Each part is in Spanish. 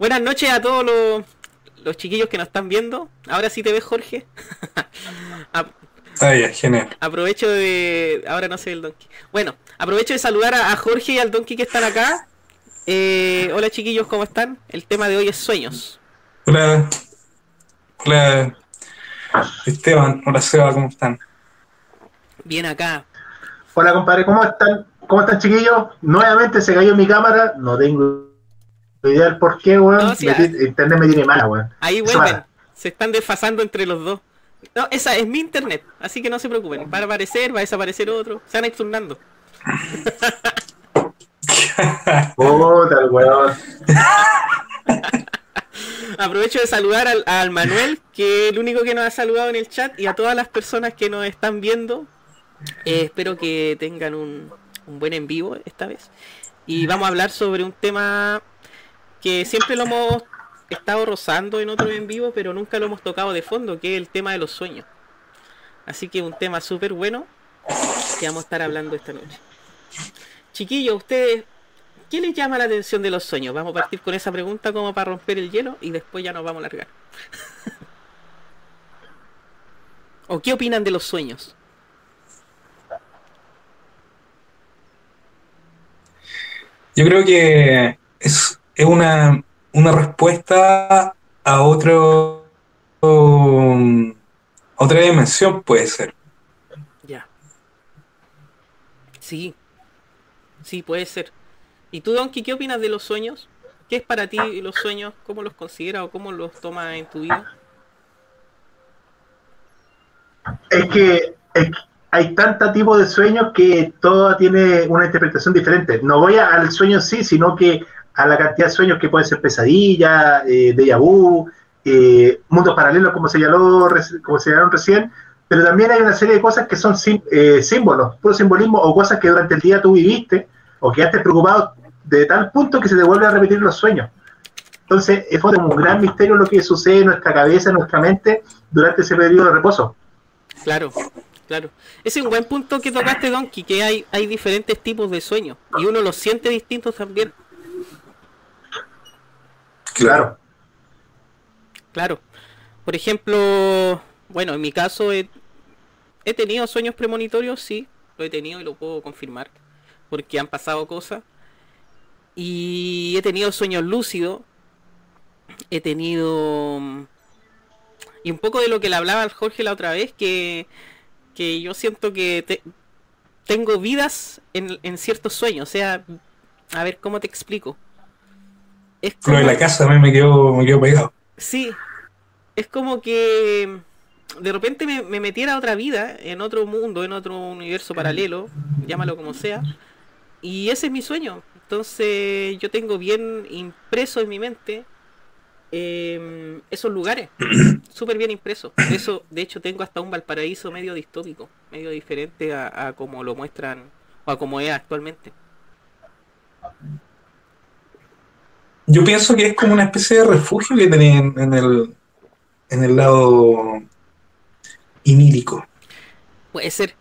Buenas noches a todos los, los chiquillos que nos están viendo. Ahora sí te ves, Jorge. Ap- Ah, ya, genial. aprovecho de. Ahora no sé el Donkey. Bueno, aprovecho de saludar a, a Jorge y al Donkey que están acá. Eh, hola chiquillos, ¿cómo están? El tema de hoy es sueños. Hola. Hola. Esteban, hola Seba, ¿cómo están? Bien acá. Hola compadre, ¿cómo están? ¿Cómo están chiquillos? Nuevamente se cayó mi cámara, no tengo por qué, weón. No, Internet me tiene mala, weón. Ahí vuelven. Se están desfasando entre los dos. No, esa es mi internet, así que no se preocupen. Va a aparecer, va a desaparecer otro. Se van a ir turnando. Puta, el weón. Aprovecho de saludar al, al Manuel, que es el único que nos ha saludado en el chat, y a todas las personas que nos están viendo. Eh, espero que tengan un, un buen en vivo esta vez. Y vamos a hablar sobre un tema que siempre lo hemos estado rozando en otro en vivo, pero nunca lo hemos tocado de fondo, que es el tema de los sueños. Así que un tema súper bueno que vamos a estar hablando esta noche. Chiquillos, ustedes, ¿qué les llama la atención de los sueños? Vamos a partir con esa pregunta como para romper el hielo y después ya nos vamos a largar. ¿O qué opinan de los sueños? Yo creo que es una, una respuesta a otro um, a otra dimensión, puede ser. Ya. Sí. Sí, puede ser. ¿Y tú, Donkey, qué opinas de los sueños? ¿Qué es para ti los sueños? ¿Cómo los consideras o cómo los tomas en tu vida? Es que es que hay tantos tipos de sueños que todo tiene una interpretación diferente. No voy a- al sueño en sí, sino que a la cantidad de sueños que pueden ser pesadillas, eh, déjà vu, eh, mundos paralelos, como se señaló, como recién, pero también hay una serie de cosas que son sim- eh, símbolos, puro simbolismo, o cosas que durante el día tú viviste, o quedaste preocupado de tal punto que se te vuelve a repetir los sueños. Entonces, es como un gran misterio lo que sucede en nuestra cabeza, en nuestra mente, durante ese periodo de reposo. Claro, claro. Ese es un buen punto que tocaste, Donkey, que hay, hay diferentes tipos de sueños y uno los siente distintos también. Claro. Claro. Por ejemplo, bueno, en mi caso he, tenido sueños premonitorios, sí, lo he tenido y lo puedo confirmar, porque han pasado cosas. Y he tenido sueños lúcidos, he tenido... Y un poco de lo que le hablaba al Jorge la otra vez, que, que yo siento que te- tengo vidas en, en ciertos sueños, o sea, a ver, ¿cómo te explico? Es Lo de la casa mí me quedó, me quedó pegado. Sí, es como que de repente me, me metiera a otra vida, en otro mundo, en otro universo paralelo, llámalo como sea, y ese es mi sueño. Entonces yo tengo bien impreso en mi mente eh, esos lugares, súper bien impreso. Eso, de hecho, tengo hasta un Valparaíso medio distópico, medio diferente a, a como lo muestran o a como es actualmente. Yo pienso que es como una especie de refugio que tienen en el, en el lado inírico. Puede ser,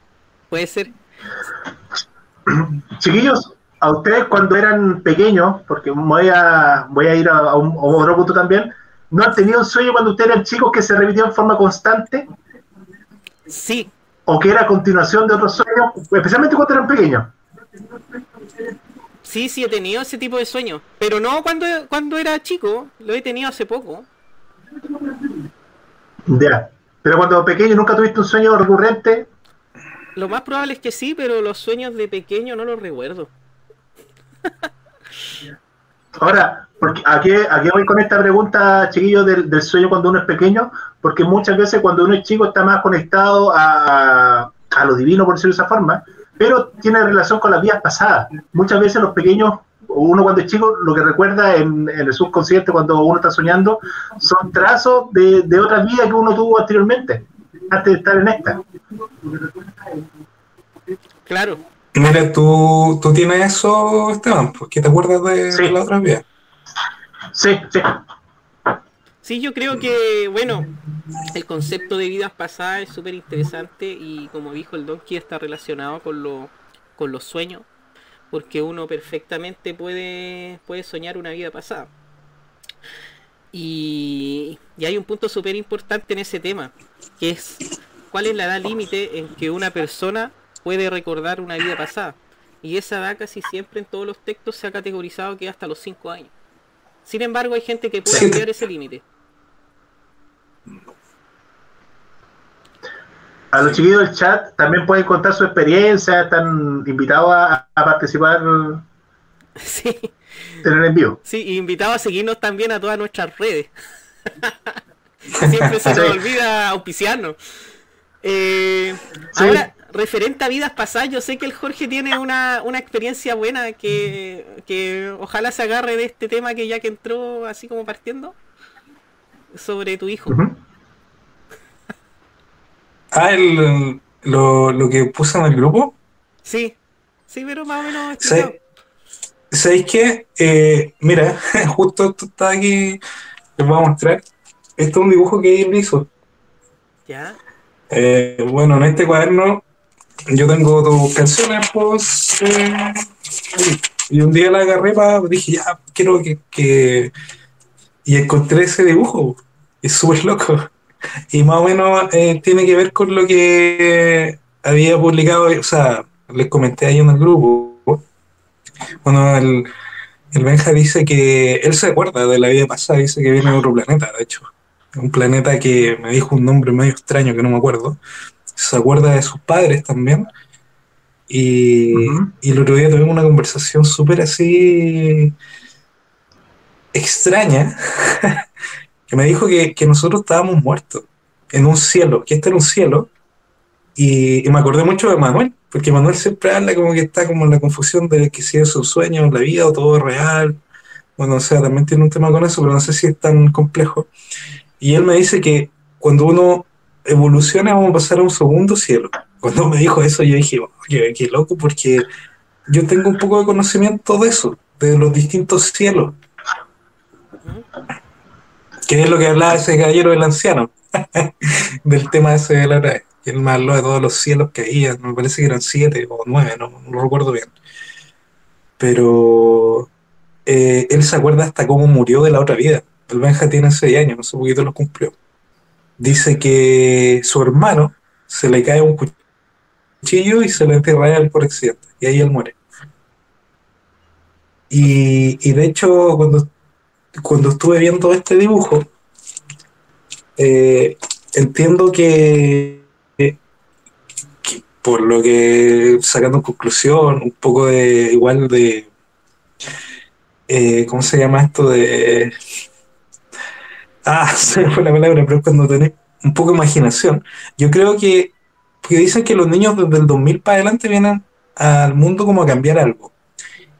puede ser. Chiquillos, a ustedes cuando eran pequeños, porque voy a, voy a ir a, a un, a otro punto también, ¿no han tenido un sueño cuando ustedes eran chicos que se repitió en forma constante? Sí, ¿O que era a continuación de otros sueños? Especialmente cuando eran pequeños. Sí, sí, he tenido ese tipo de sueños. Pero no cuando, cuando era chico, lo he tenido hace poco. Ya. Pero cuando pequeño nunca tuviste un sueño recurrente, Lo más probable es que sí, pero los sueños de pequeño no los recuerdo. Ahora, porque ¿a, qué, ¿a qué voy con esta pregunta, chiquillos, del, del sueño cuando uno es pequeño? Porque muchas veces cuando uno es chico está más conectado a, a lo divino, por decirlo de esa forma, pero tiene relación con las vidas pasadas. Muchas veces los pequeños, o uno cuando es chico, lo que recuerda en, en el subconsciente cuando uno está soñando, son trazos de, de otras vidas que uno tuvo anteriormente, antes de estar en esta. Claro. Mira, tú, tú tienes eso, Esteban, pues que te acuerdas de, Sí. de la otra vez. Sí, sí. Sí, yo creo que, bueno, el concepto de vidas pasadas es súper interesante y como dijo el Donkey está relacionado con, lo, con los sueños, porque uno perfectamente puede, puede soñar una vida pasada. Y, y hay un punto súper importante en ese tema, que es cuál es la edad límite en que una persona puede recordar una vida pasada. Y esa edad casi siempre en todos los textos se ha categorizado que hasta los 5 años. Sin embargo, hay gente que puede ampliar ese límite. A los chiquillos del chat también pueden contar su experiencia, están invitados a, a participar Sí, en el envío. sí, y invitado a seguirnos también a todas nuestras redes. Siempre se nos Sí. olvida auspiciarnos. Eh, Sí. Ahora, referente a vidas pasadas, yo sé que el Jorge tiene una, una experiencia buena que, que ojalá se agarre de este tema que ya que entró así como partiendo sobre tu hijo. Ah, el, lo, lo que puse en el grupo. Sí, sí, pero más o menos ¿Sabes explicado. ¿Sabéis qué? Eh, mira, justo esto está aquí. Les voy a mostrar. Esto es un dibujo que él hizo. Ya, Eh, bueno, en este cuaderno yo tengo dos canciones, pues. eh, y un día la agarré para. Dije, ya, quiero que. que- Y encontré ese dibujo. Es súper loco. Y más o menos eh, tiene que ver con lo que había publicado. O sea, les comenté ahí en el grupo. Bueno, el, el Benja dice que él se acuerda de la vida pasada, dice que viene de otro planeta, de hecho. Un planeta que me dijo un nombre medio extraño que no me acuerdo. Se acuerda de sus padres también. Y, y el otro día tuvimos una conversación súper así extraña, que me dijo que, que nosotros estábamos muertos en un cielo, que este era un cielo. Y, y me acordé mucho de Manuel, porque Manuel siempre habla como que está como en la confusión de que si es un sueño, la vida o todo es real. Bueno, o sea, también tiene un tema con eso, pero no sé si es tan complejo. Y él me dice que cuando uno evoluciona vamos a pasar a un segundo cielo. Cuando me dijo eso yo dije, "Oh, qué, qué loco, porque yo tengo un poco de conocimiento de eso, de los distintos cielos. Que es lo que hablaba ese caballero del anciano, del tema ese de la otra vez. Que él me habló de todos los cielos que había, me parece que eran siete o nueve, no, no lo recuerdo bien. Pero eh, él se acuerda hasta cómo murió de la otra vida. El Benja tiene seis años, hace poquito lo cumplió. Dice que su hermano se le cae un cuchillo y se le entierra él por accidente. Y ahí él muere. Y, y de hecho, cuando, cuando estuve viendo este dibujo, eh, entiendo que, por lo que sacando conclusión, un poco de igual de eh, ¿cómo se llama esto? de ah, se fue la palabra, pero es cuando tenés un poco de imaginación. Yo creo que porque dicen que los niños desde el 2000 para adelante vienen al mundo como a cambiar algo.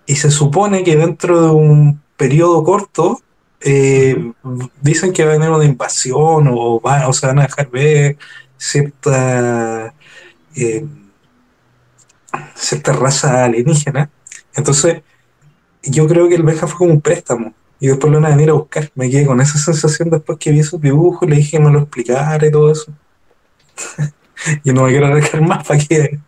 Y se supone que dentro de un periodo corto eh, dicen que va a venir una invasión o, va, o se van a dejar ver cierta, eh, cierta raza alienígena. Entonces, yo creo que el Benja fue como un préstamo y después lo van a venir a buscar. Me quedé con esa sensación después que vi esos dibujos, le dije que me lo explicara y todo eso. y no me quiero arreglar más para que.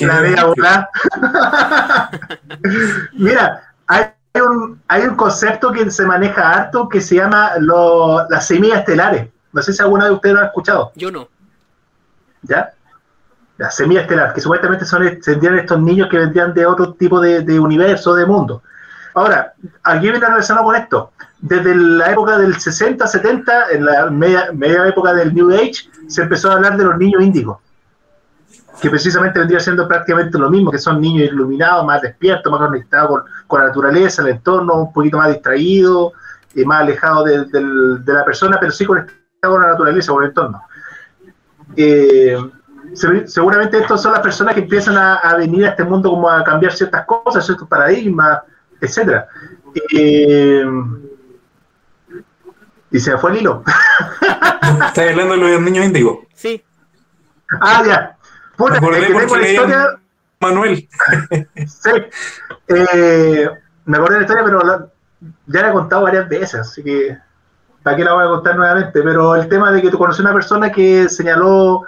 La vida. Mira, hay un, hay un concepto que se maneja harto que se llama lo- las semillas estelares. No sé si alguna de ustedes lo ha escuchado. Yo no. ¿Ya? Las semillas estelares, que supuestamente son serían estos niños que vendrían de otro tipo de, de universo, de mundo. Ahora, aquí viene relacionado con esto. Desde la época del 60, 70, en la media, media época del New Age, se empezó a hablar de los niños índigos, que precisamente vendría siendo prácticamente lo mismo, que son niños iluminados, más despiertos, más conectados con, con la naturaleza, el entorno, un poquito más distraídos, y más alejados de, del- de la persona, pero sí con la naturaleza, con el entorno. Eh, se- seguramente estas son las personas que empiezan a, a venir a este mundo como a cambiar ciertas cosas, ciertos paradigmas, etcétera. Eh, y se fue el hilo. Estás hablando de los niños índigos. Sí, ah, ya. Puta, es que porque tengo la historia. Manuel. Sí. Eh, me acordé de la historia, pero ya la he contado varias veces, así que para qué la voy a contar nuevamente. Pero el tema de que tú conocí a una persona que señaló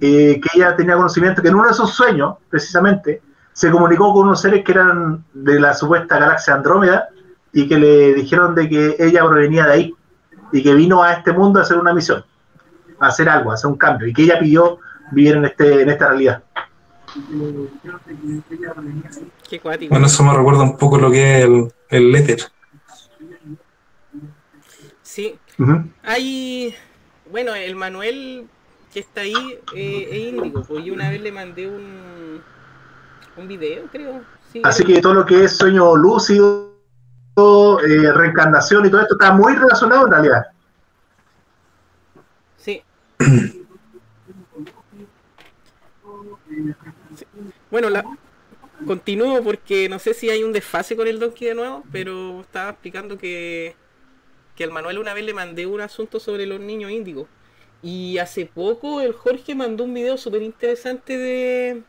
eh, que ella tenía conocimiento, que en uno de sus sueños, precisamente, se comunicó con unos seres que eran de la supuesta galaxia Andrómeda y que le dijeron de que ella provenía de ahí y que vino a este mundo a hacer una misión, a hacer algo, a hacer un cambio y que ella pidió vivir en, este, en esta realidad. Qué cuático. Bueno, eso me recuerda un poco lo que es el, el Letter. Sí, Ujú. hay. Bueno, el Manuel que está ahí eh, es índigo. Pues yo una vez le mandé un. Un video, creo. Sí, Así creo. que todo lo que es sueño lúcido, eh, reencarnación y todo esto está muy relacionado en realidad. Sí. Bueno, la... continúo porque no sé si hay un desfase con el Donkey de nuevo, pero estaba explicando que, que al Manuel una vez le mandé un asunto sobre los niños índigos. Y hace poco el Jorge mandó un video súper interesante de,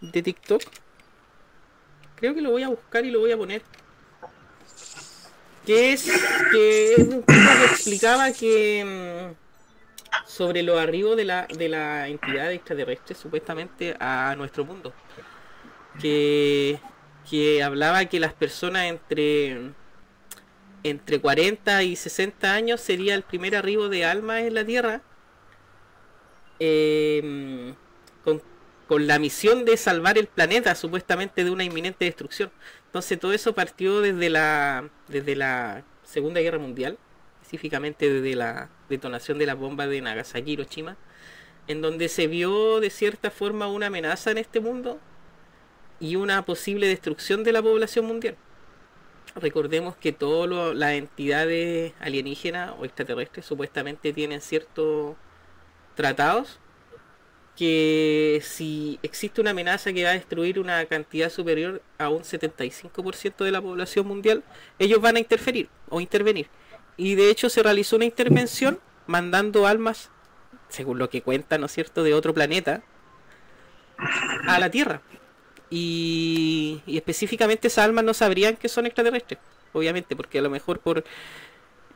de TikTok. Creo que lo voy a buscar y lo voy a poner. Que es que es un que explicaba que mm, sobre los arribos de la, de la entidad extraterrestre supuestamente a nuestro mundo. Que, que hablaba que las personas entre entre 40 y 60 años sería el primer arribo de almas en la Tierra. eh, con, con la misión de salvar el planeta supuestamente de una inminente destrucción. Entonces todo eso partió desde la, desde la Segunda Guerra Mundial, específicamente desde la detonación de la bomba de Nagasaki Hiroshima, en donde se vio de cierta forma una amenaza en este mundo y una posible destrucción de la población mundial. Recordemos que todas las entidades alienígenas o extraterrestres supuestamente tienen ciertos tratados que si existe una amenaza que va a destruir una cantidad superior a un 75% de la población mundial, ellos van a interferir o intervenir. Y de hecho se realizó una intervención mandando almas, según lo que cuenta, ¿no es cierto?, de otro planeta a la Tierra. Y, y específicamente esas almas no sabrían que son extraterrestres, obviamente, porque a lo mejor por...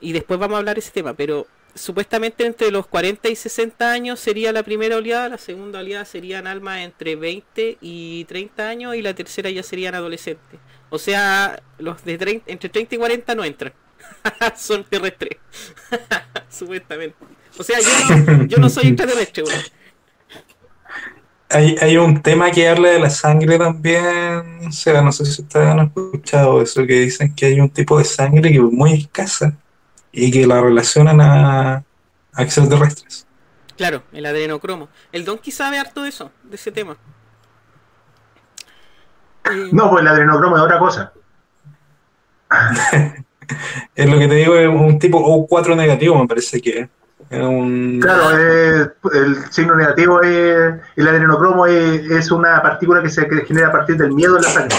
Y después vamos a hablar de ese tema, pero supuestamente entre los 40 y 60 años sería la primera oleada, la segunda oleada serían almas entre 20 y 30 años y la tercera ya serían adolescentes. O sea, los de 30, entre 30 y 40 no entran. Son terrestres. supuestamente. O sea, yo no, yo no soy extraterrestre, weón. Hay, hay un tema que habla de la sangre también, o sea, no sé si ustedes han escuchado eso, que dicen que hay un tipo de sangre que es muy escasa y que la relacionan a, a extraterrestres. Claro, el adrenocromo. El Donkey sabe harto de eso, de ese tema. Eh, No, pues el adrenocromo es otra cosa. Es lo que te digo, es un tipo O4 negativo, me parece que es. Un... Claro, eh, el signo negativo es el adrenocromo es, es una partícula que se genera a partir del miedo en la sangre.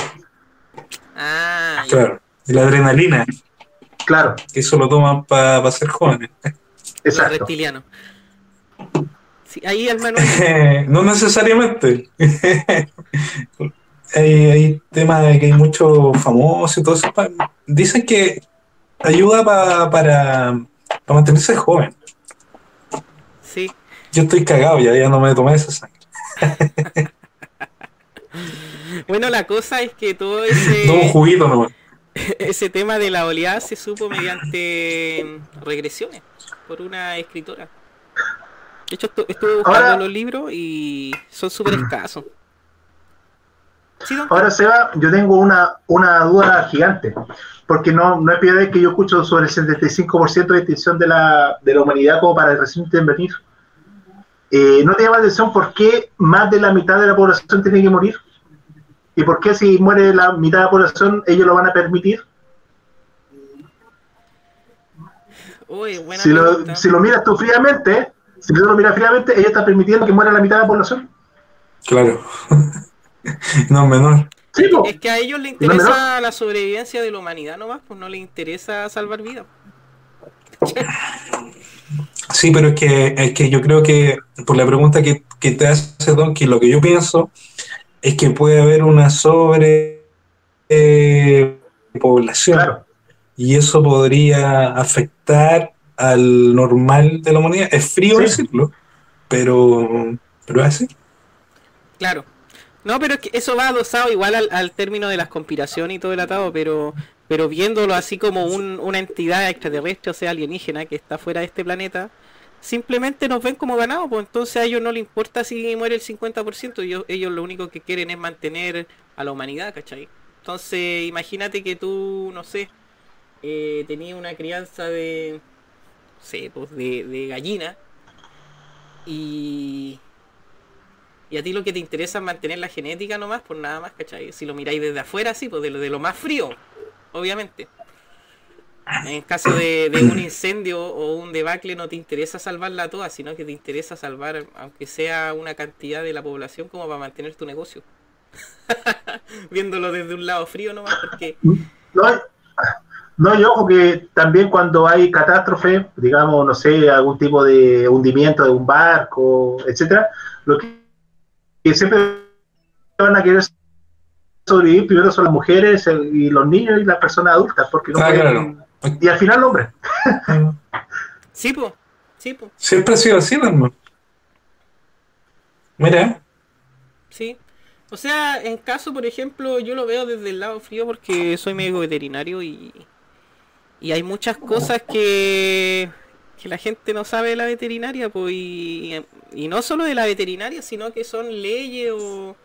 Ah. Claro, y la adrenalina, Claro, que eso lo toman para ser jóvenes. Los exacto. reptilianos. Sí, ahí el Manuel. no necesariamente. hay, hay temas de que hay muchos famosos y todo eso. Dicen que ayuda pa- para, para mantenerse joven. Sí. Yo estoy cagado, ya, ya no me tomé esa sangre. Bueno, la cosa es que todo un ese, juguito nomás. ese tema de la oleada se supo mediante regresiones por una escritora. De hecho, estu- estuve buscando Ahora- los libros y son súper escasos. Sí, Ahora, Seba, yo tengo una, una duda gigante, porque no, no es primera vez que yo escucho sobre el 75% de extinción de la, de la humanidad como para recién intervenir. Eh, ¿No te llama la atención por qué más de la mitad de la población tiene que morir? ¿Y por qué si muere la mitad de la población ellos lo van a permitir? Uy, buena Si lo, si lo miras tú fríamente, si tú lo miras fríamente, ellos están permitiendo que muera la mitad de la población. Claro. no, menor. Sí. Es que a ellos les No, interesa la sobrevivencia de la humanidad nomás, pues no les interesa salvar vidas. Sí, pero es que, es que yo creo que por la pregunta que, que te hace Donkey, lo que yo pienso es que puede haber una sobre eh, población Claro. y eso podría afectar al normal de la humanidad. Es frío Sí. decirlo, pero, pero es así. Claro. No, pero es que eso va adosado igual al, al término de las conspiraciones y todo el atado, pero Pero viéndolo así como un, una entidad extraterrestre, o sea, alienígena, que está fuera de este planeta, simplemente nos ven como ganados, pues entonces a ellos no les importa si muere el 50%, ellos, ellos lo único que quieren es mantener a la humanidad, ¿cachai? Entonces, imagínate que tú, no sé, eh, tenías una crianza de, no sé, pues de, de gallina y, y a ti lo que te interesa es mantener la genética nomás, por nada más, ¿cachai? Si lo miráis desde afuera, sí, pues de lo, de lo más frío, obviamente. En caso de, un incendio o un debacle no te interesa salvarla toda, sino que te interesa salvar, aunque sea una cantidad de la población, como para mantener tu negocio. Viéndolo desde un lado frío nomás, porque... No, no, yo que también cuando hay catástrofe, digamos, no sé, algún tipo de hundimiento de un barco, etcétera, lo que, que siempre van a querer sobrevivir primero son las mujeres y los niños y las personas adultas, porque no Ah, pueden- claro. Y al final el hombre. Sí, po, sí, po, Siempre ha sido así, hermano. Mira, sí. O sea, en caso, por ejemplo, yo lo veo desde el lado frío porque soy médico veterinario y, y hay muchas cosas que, que la gente no sabe de la veterinaria, pues, y, y no solo de la veterinaria, sino que son leyes o,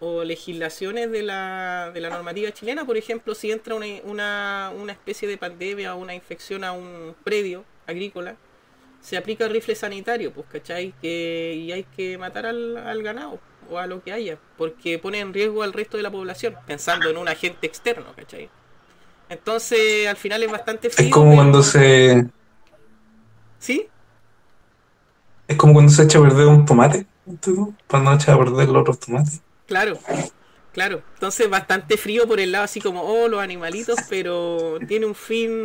o legislaciones de la, de la normativa chilena. Por ejemplo, si entra una, una, una especie de pandemia o una infección a un predio agrícola, se aplica el rifle sanitario, pues, ¿cachai? Que, y hay que matar al, al ganado o a lo que haya, porque pone en riesgo al resto de la población, pensando en un agente externo, ¿cachai? Entonces, al final es bastante es frío, como cuando se. ¿Sí? Es como cuando se echa a perder un tomate. Cuando echa a perder los otros tomates. Claro, claro. Entonces bastante frío por el lado así como, oh, los animalitos, pero tiene un fin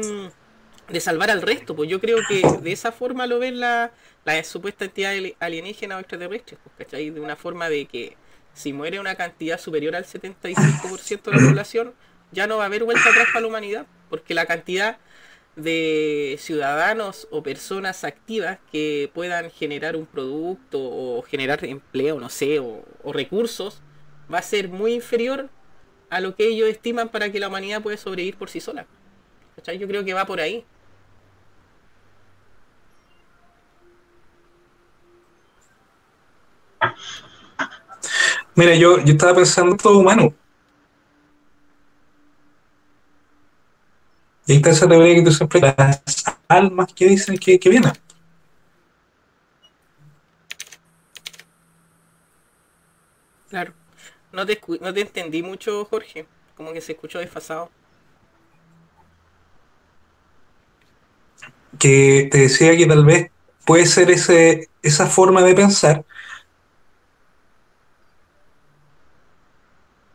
de salvar al resto. Pues yo creo que de esa forma lo ven la, la supuesta entidad ali- alienígena o extraterrestre, pues, ¿cachai? De una forma de que si muere una cantidad superior al 75% de la población, ya no va a haber vuelta atrás para la humanidad, porque la cantidad de ciudadanos o personas activas que puedan generar un producto o generar empleo, no sé, o, recursos, va a ser muy inferior a lo que ellos estiman para que la humanidad pueda sobrevivir por sí sola. Yo creo que va por ahí. Mira, yo, yo estaba pensando en todo humano. Y está esa teoría que tú siempre las almas que dicen que, que vienen. Claro. No te, no te entendí mucho, Jorge. Como que se escuchó desfasado. que te decía que tal vez puede ser ese, esa forma de pensar,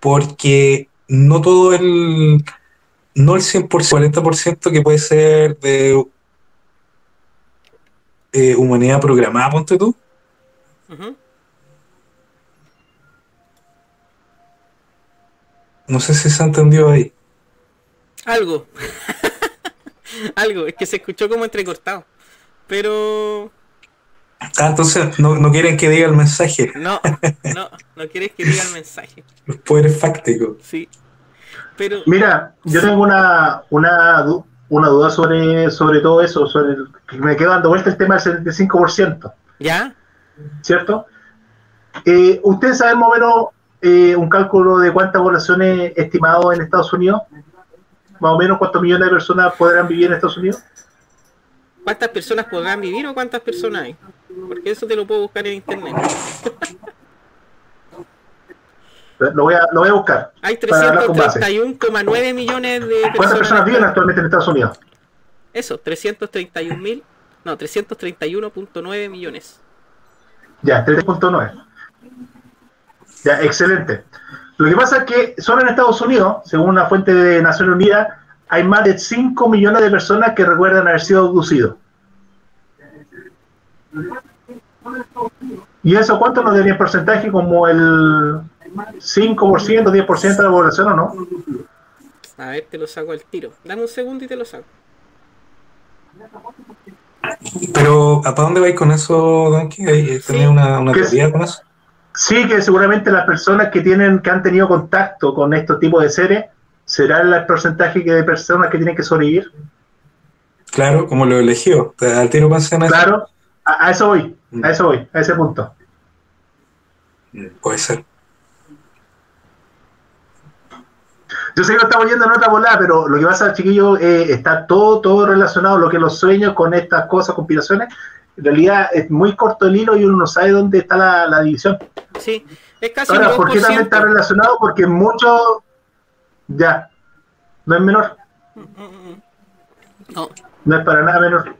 porque no todo el, no el 100%, 40% que puede ser de eh, humanidad programada, ponte tú, no sé si se ha entendido ahí. Algo. Algo. Es que se escuchó como entrecortado. Pero Ah, entonces no, no quieren que diga el mensaje, no, no, no quieres que diga el mensaje. los poderes fácticos. Sí. Pero Mira, yo tengo una, una, una duda sobre, sobre todo eso, sobre el- que me quedo dando vuelta el tema del 75%, ¿ya? ¿cierto? Eh, ¿Ustedes saben más o menos eh, un cálculo de cuánta población es estimado en Estados Unidos? Más o menos cuántos millones de personas podrán vivir en Estados Unidos. ¿Cuántas personas podrán vivir o cuántas personas hay? Porque eso te lo puedo buscar en internet. Lo voy a, lo voy a buscar. Hay Para hablar con base. 331,9 millones de personas. ¿Cuántas personas viven actualmente en Estados Unidos? Eso, 331 mil. No, 331.9 millones. Ya, 3.9. Ya, excelente. Lo que pasa es que solo en Estados Unidos, según una fuente de Naciones Unidas, hay más de 5 millones de personas que recuerdan haber sido abducidos. ¿Y eso cuánto nos daría en porcentaje? ¿Como el 5%, 10% de la población o no? A ver, te lo saco al tiro. Dame un segundo y te lo saco. Pero, ¿a para dónde vais con eso, Donkey? ¿Hay- Sí. ¿Tenés una, una teoría con eso? Sí, que seguramente las personas que tienen, que han tenido contacto con estos tipos de seres ¿será el porcentaje que de personas que tienen que sobrevivir? Claro, como lo eligió. Al tiro pensé en Claro, a, a eso voy, a eso voy, a ese punto. Puede ser. Yo sé que lo estamos yendo en otra volada, pero lo que pasa, chiquillo, eh, está todo, todo relacionado, lo que los sueños con estas cosas, conspiraciones. En realidad es muy corto el hilo y uno no sabe dónde está la, la división. Sí, es casi Ahora, un ¿por qué también está 2%. relacionado? Porque mucho. Ya. No es menor. No, No es para nada menor.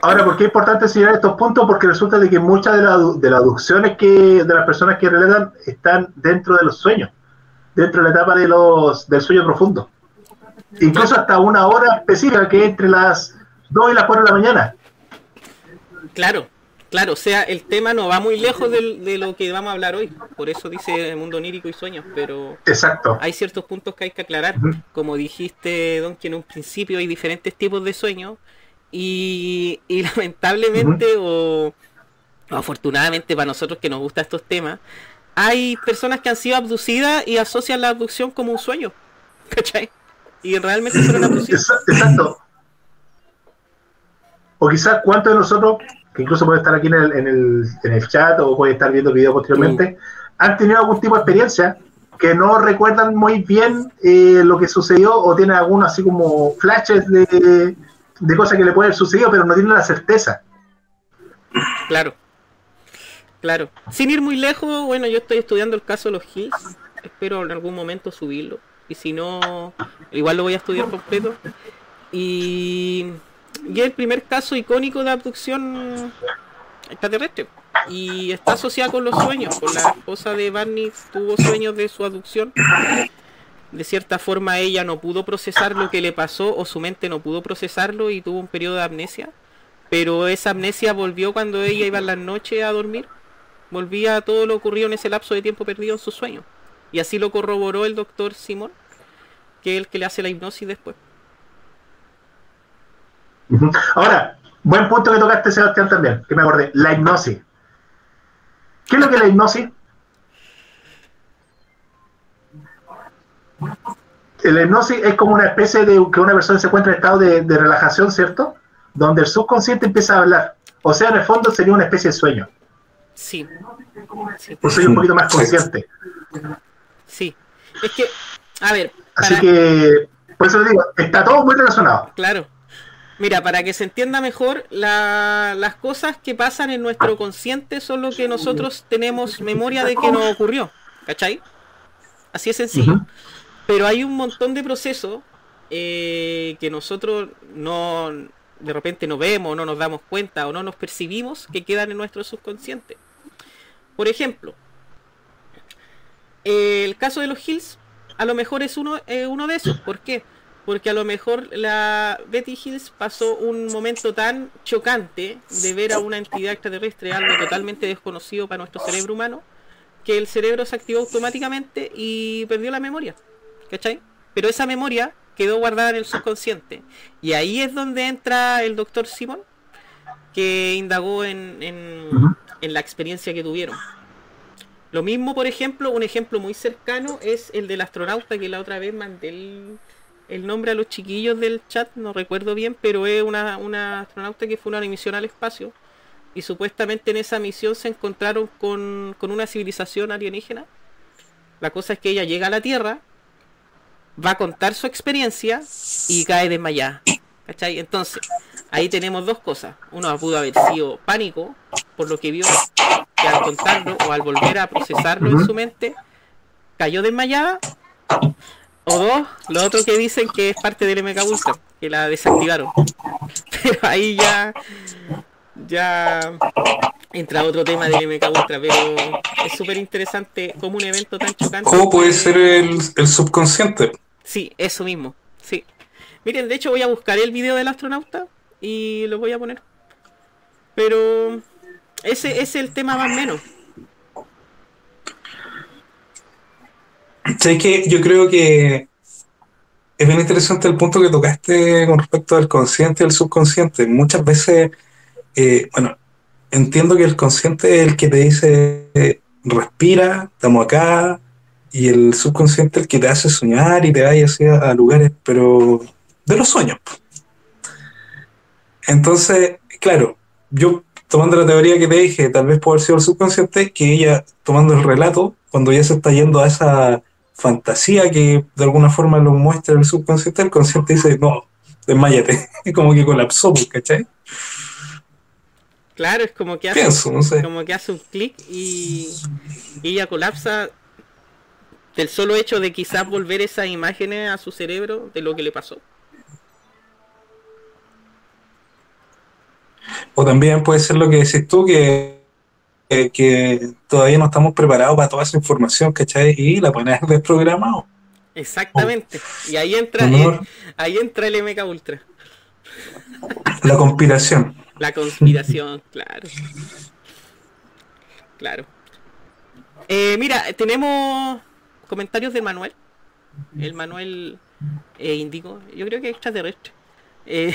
Ahora, ¿por qué es importante señalar estos puntos? Porque resulta de que muchas de, la- de las aducciones que, de las personas que relatan están dentro de los sueños, dentro de la etapa de los, del sueño profundo. Incluso hasta una hora específica que es entre las 2 y las 4 de la mañana. claro, claro, o sea, el tema no va muy lejos del- de lo que vamos a hablar hoy. Por eso dice mundo onírico y sueños, pero Exacto. hay ciertos puntos que hay que aclarar. Como dijiste, Don, que en un principio hay diferentes tipos de sueños y, y lamentablemente o, o afortunadamente para nosotros que nos gustan estos temas, hay personas que han sido abducidas y asocian la abducción como un sueño. ¿Cachai? Y realmente fueron abducidos. Exa- Exacto. O quizás cuántos de nosotros, que incluso puede estar aquí en el, en el, en el chat o puede estar viendo el video posteriormente, han tenido algún tipo de experiencia que no recuerdan muy bien eh, lo que sucedió o tienen algunos así como flashes de, de cosas que le puede haber sucedido, pero no tienen la certeza. Claro. Claro. Sin ir muy lejos, bueno, yo estoy estudiando el caso de los Hills. Espero en algún momento subirlo. Y si no, igual lo voy a estudiar completo. Y, y es el primer caso icónico de abducción extraterrestre. Y está asociado con los sueños. Con la esposa de Barney tuvo sueños de su abducción. De cierta forma ella no pudo procesar lo que le pasó o su mente no pudo procesarlo y tuvo un periodo de amnesia. Pero esa amnesia volvió cuando ella iba en las noches a dormir. Volvía a todo lo ocurrido en ese lapso de tiempo perdido en sus sueños. Y así lo corroboró el doctor Simón, que es el que le hace la hipnosis después. Ahora, buen punto que tocaste, Sebastián, también, que me acordé, la hipnosis. ¿Qué es lo que es la hipnosis? La hipnosis es como una especie de que una persona se encuentra en estado de, de relajación, ¿cierto? Donde el subconsciente empieza a hablar. O sea, en el fondo sería una especie de sueño. Sí. Sí, Un sueño un poquito más consciente. sí. Es que, a ver, Así que, por eso le digo, está todo muy relacionado. Claro. Mira, para que se entienda mejor, la- las cosas que pasan en nuestro consciente son lo que nosotros tenemos memoria de que nos ocurrió. ¿Cachai? Así es sencillo. Pero hay un montón de procesos eh, que nosotros no de repente no vemos, no nos damos cuenta o no nos percibimos que quedan en nuestro subconsciente. Por ejemplo, el caso de los Hills a lo mejor es uno, eh, uno de esos. ¿Por qué? Porque a lo mejor la Betty Hills pasó un momento tan chocante de ver a una entidad extraterrestre, algo totalmente desconocido para nuestro cerebro humano, que el cerebro se activó automáticamente y perdió la memoria. ¿Cachai? Pero esa memoria quedó guardada en el subconsciente. Y ahí es donde entra el doctor Simon, que indagó en, en, la experiencia que tuvieron. Lo mismo, por ejemplo, un ejemplo muy cercano es el del astronauta que la otra vez mandé el, el nombre a los chiquillos del chat, no recuerdo bien, pero es una, una astronauta que fue una misión al espacio y supuestamente en esa misión se encontraron con, con una civilización alienígena. La cosa es que ella llega a la Tierra, va a contar su experiencia y cae desmayada. ¿Cachai? Entonces, ahí tenemos dos cosas. Uno pudo haber sido pánico por lo que vio, que al contarlo o al volver a procesarlo en su mente, cayó desmayada. O dos, lo otro que dicen que es parte del MK Ultra, que la desactivaron. Pero ahí ya ya entra otro tema del MK Ultra, pero es súper interesante como un evento tan chocante. ¿Cómo puede ser el, el subconsciente? Sí, eso mismo. Sí. Miren, de hecho voy a buscar el video del astronauta y lo voy a poner. Pero ese es el tema más menos. Sé que yo creo que es bien interesante el punto que tocaste con respecto al consciente y al subconsciente. Muchas veces, eh, bueno, entiendo que el consciente es el que te dice, respira, estamos acá, y el subconsciente el que te hace soñar y te vaya hacia a lugares, pero de los sueños. Entonces, claro, yo tomando la teoría que te dije, tal vez puede haber sido el subconsciente, que ella tomando el relato, cuando ya se está yendo a esa fantasía que de alguna forma lo muestra el subconsciente, el consciente dice, no, desmayate, como que colapsó, pues, ¿cachai? Claro, es como que hace, como que hace un clic y, y ella colapsa del solo hecho de quizás volver esas imágenes a su cerebro de lo que le pasó. O también puede ser lo que decís tú, que, que, todavía no estamos preparados para toda esa información, ¿cachai? Y la pones desprogramado. Exactamente. Y ahí entra, eh, ahí entra el MK Ultra. La conspiración. La conspiración, claro. Claro. Eh, mira, tenemos comentarios del Manuel. El Manuel eh, Índigo. Yo creo que es extraterrestre. Eh,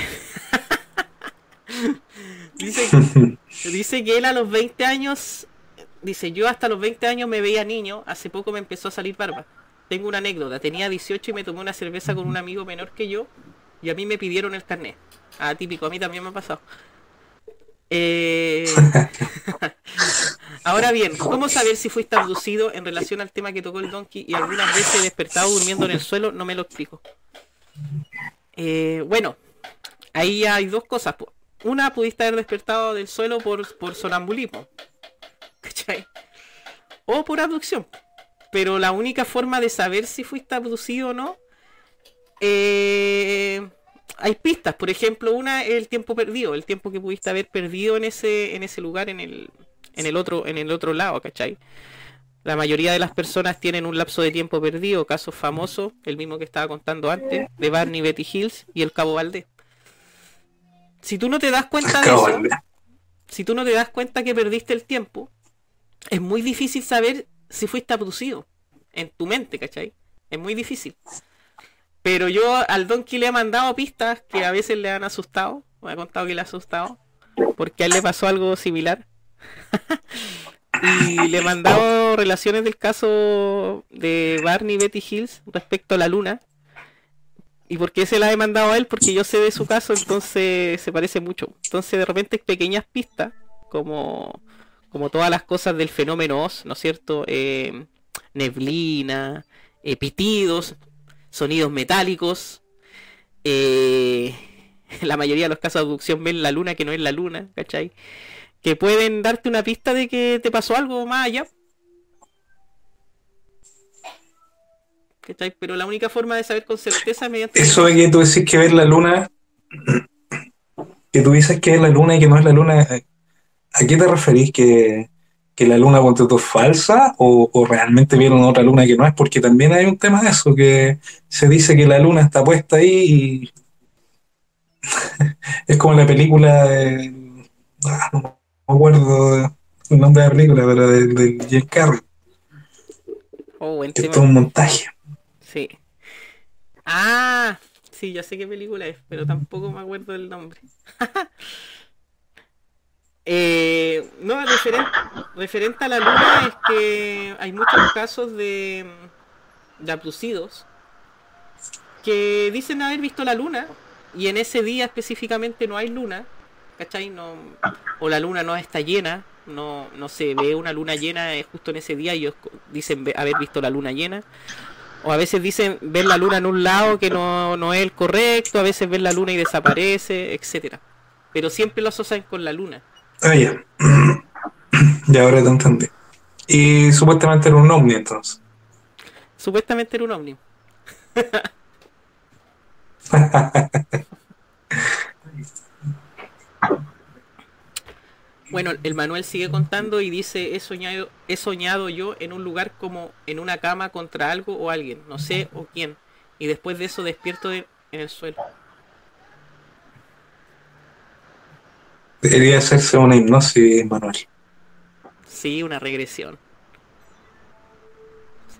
dice, dice que él a los 20 años. Dice, yo hasta los 20 años me veía niño. Hace poco me empezó a salir barba. Tengo una anécdota. Tenía 18 y me tomé una cerveza con un amigo menor que yo. Y a mí me pidieron el carnet. Ah, típico, a mí también me ha pasado. Eh... Ahora bien, ¿cómo saber si fuiste abducido en relación al tema que tocó el Donkey y algunas veces despertado durmiendo en el suelo? No me lo explico. Eh, bueno, ahí hay dos cosas. Una, pudiste haber despertado del suelo por, por sonambulismo. ¿Cachai? O por abducción. Pero la única forma de saber si fuiste abducido o no eh, hay pistas, por ejemplo, una es el tiempo perdido, el tiempo que pudiste haber perdido en ese, en ese lugar, en el, en el otro, en el otro lado, ¿cachai? La mayoría de las personas tienen un lapso de tiempo perdido, casos famosos, el mismo que estaba contando antes, de Barney Betty Hills y el Cabo Valdés. Si tú no te das cuenta de eso, si tú no te das cuenta que perdiste el tiempo, es muy difícil saber si fuiste abducido en tu mente, ¿cachai? Es muy difícil. Pero yo al Donkey le he mandado pistas que a veces le han asustado. Me ha contado que le ha asustado. Porque a él le pasó algo similar. y le he mandado relaciones del caso de Barney Betty Hills respecto a la luna. ¿Y por qué se las he mandado a él? Porque yo sé de su caso, entonces se parece mucho. Entonces de repente pequeñas pistas, como, como todas las cosas del fenómeno Oz, ¿no es cierto? Eh, neblina, eh, pitidos, sonidos metálicos. Eh, la mayoría de los casos de abducción ven la luna que no es la luna, ¿cachai? Que pueden darte una pista de que te pasó algo más allá. Pero la única forma de saber con certeza es mediante... Eso de que tú decís que ver la luna, que tú dices que es la luna y que no es la luna, ¿a qué te referís? ¿Que, que la luna ponte es falsa o, realmente vieron otra luna que no es, porque también hay un tema de eso, que se dice que la luna está puesta ahí y es como la película de... Ah, no me acuerdo el nombre de la película, pero de, de Jim Carrey. Oh, es todo un montaje. Sí. Ah, sí, ya sé qué película es, pero tampoco me acuerdo del nombre. Eh, no, referente, a la luna es que hay muchos casos de, de abducidos que dicen haber visto la luna y en ese día específicamente no hay luna, ¿cachai? No, o la luna no está llena, no, no se ve una luna llena justo en ese día y ellos dicen haber visto la luna llena. O a veces dicen ver la luna en un lado que no, no es el correcto, a veces ver la luna y desaparece, etcétera. Pero siempre lo asocian con la luna. Ah, ya. ya ahora te entendí. Y supuestamente era un ovni entonces. Supuestamente era un ovni. bueno, el Manuel sigue contando y dice, he soñado, he soñado yo en un lugar como en una cama contra algo o alguien, no sé o quién. Y después de eso despierto en el suelo. Debería hacerse una hipnosis manual. Sí, una regresión.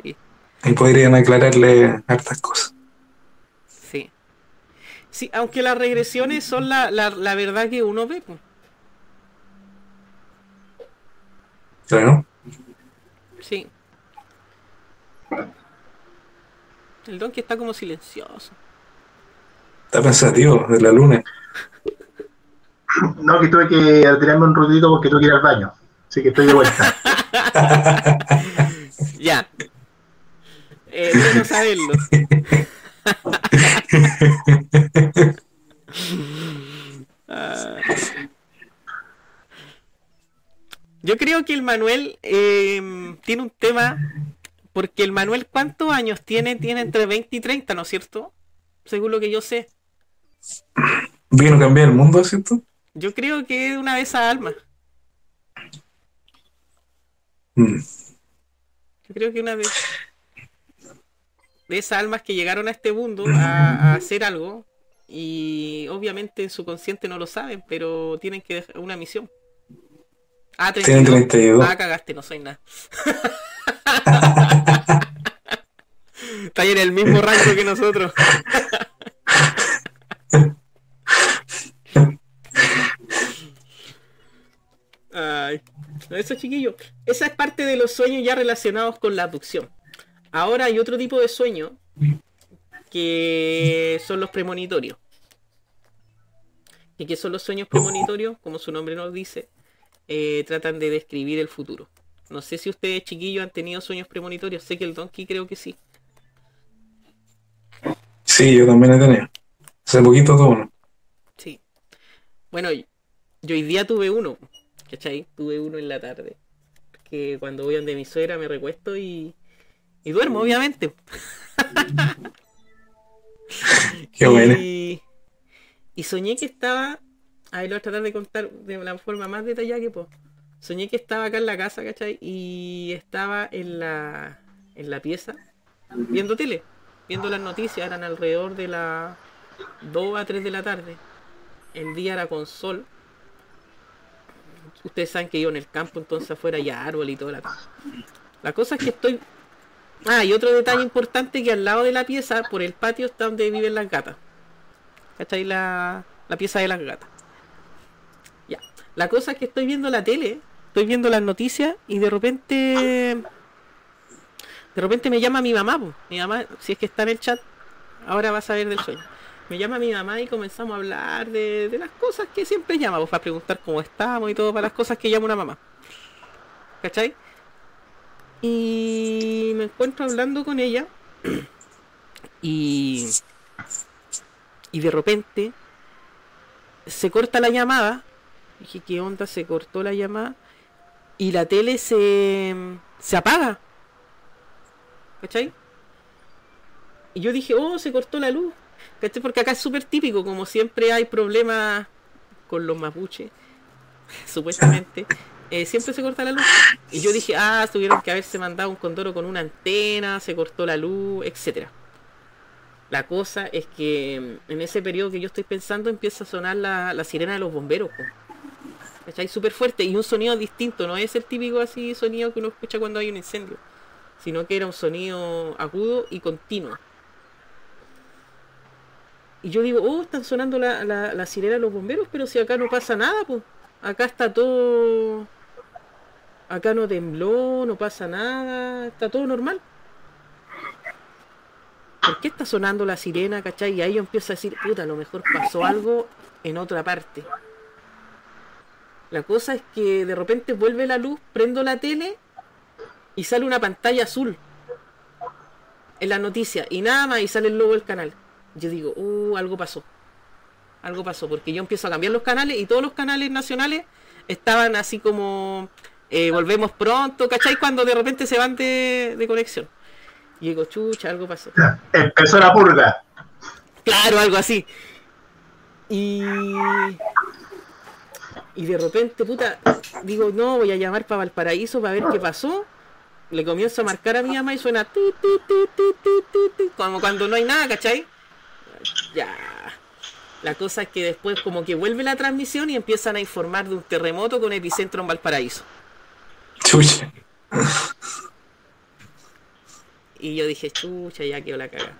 Sí. Ahí podrían aclararle hartas cosas. Sí. Sí, aunque las regresiones son la, la, verdad que uno ve. Claro. Sí. El Donkey está como silencioso. Está pensativo de la luna. No, que tuve que tirarme un rutito porque tuve que ir al baño. Así que estoy de vuelta. Ya. Eh, bueno saberlo. Ah. Yo creo que el Manuel eh, tiene un tema, porque el Manuel, ¿cuántos años tiene? Tiene entre 20 y 30, ¿no es cierto? Según lo que yo sé. Vino a cambiar el mundo, ¿cierto? Yo creo que es una de esas almas. Mm. Yo creo que una de, de esas almas que llegaron a este mundo a, a hacer algo y obviamente en su consciente no lo saben, pero tienen que dejar una misión. Ah, Tienen 32. Ah, cagaste, no soy nada. Está ahí en el mismo rango que nosotros. Ay, eso chiquillo. Esa es parte de los sueños ya relacionados con la abducción. Ahora hay otro tipo de sueño que son los premonitorios. ¿Y qué son los sueños premonitorios? Como su nombre nos dice, eh, tratan de describir el futuro. No sé si ustedes, chiquillos, han tenido sueños premonitorios. Sé que el Donkey creo que sí. Sí, yo también he tenido. Hace poquito todo uno. Sí. Bueno, yo yo hoy día tuve uno. ¿Cachai? Tuve uno en la tarde. Que cuando voy donde mi suegra me recuesto y, y duermo, obviamente. Qué bueno. Y, y soñé que estaba. Ahí lo voy a tratar de contar de la forma más detallada que puedo. Soñé que estaba acá en la casa, ¿cachai? Y estaba en la, en la pieza viendo tele, viendo las noticias. Eran alrededor de las 2 a 3 de la tarde. El día era con sol. Ustedes saben que yo en el campo, entonces afuera hay árbol y toda la cosa. La cosa es que estoy. Ah, y otro detalle importante que al lado de la pieza, por el patio, está donde viven las gatas. ¿Cachai? La, la pieza de las gatas. La cosa es que estoy viendo la tele, estoy viendo las noticias y de repente. De repente me llama mi mamá, po. mi mamá, si es que está en el chat, ahora va a saber del sueño. Me llama mi mamá y comenzamos a hablar de, de las cosas que siempre llama, pues, para preguntar cómo estamos y todo, para las cosas que llama una mamá. ¿Cachai? Y me encuentro hablando con ella y, y de repente se corta la llamada. Dije, ¿qué onda? Se cortó la llamada y la tele se, se apaga. ¿Cachai? Y yo dije, oh, se cortó la luz. ¿Cachai? Porque acá es súper típico, como siempre hay problemas con los mapuches, supuestamente. eh, siempre se corta la luz. Y yo dije, ah, tuvieron que haberse mandado un condoro con una antena, se cortó la luz, etcétera. La cosa es que mm, en ese periodo que yo estoy pensando empieza a sonar la, la sirena de los bomberos. ¿Cachai? Súper fuerte y un sonido distinto, no es el típico así sonido que uno escucha cuando hay un incendio, sino que era un sonido agudo y continuo. Y yo digo, oh, están sonando la, la, sirena de los bomberos, pero si acá no pasa nada, pues. Acá está todo. Acá no tembló, no pasa nada, está todo normal. ¿Por qué está sonando la sirena, cachai? Y ahí yo empiezo a decir, puta, a lo mejor pasó algo en otra parte. La cosa es que de repente vuelve la luz, prendo la tele y sale una pantalla azul en la noticia y nada más y sale el logo del canal. Yo digo, uh, algo pasó. Algo pasó, porque yo empiezo a cambiar los canales y todos los canales nacionales estaban así como eh, volvemos pronto, ¿cachai? Cuando de repente se van de, de conexión. Y digo, chucha, algo pasó. Empezó la purga. Claro, algo así. Y. Y de repente, puta, digo, no, voy a llamar para Valparaíso para ver qué pasó. Le comienzo a marcar a mi mamá y suena ti, ti, ti, como cuando no hay nada, ¿cachai? Ya. La cosa es que después como que vuelve la transmisión y empiezan a informar de un terremoto con epicentro en Valparaíso. Chucha. Y yo dije, chucha, ya quedó la caga.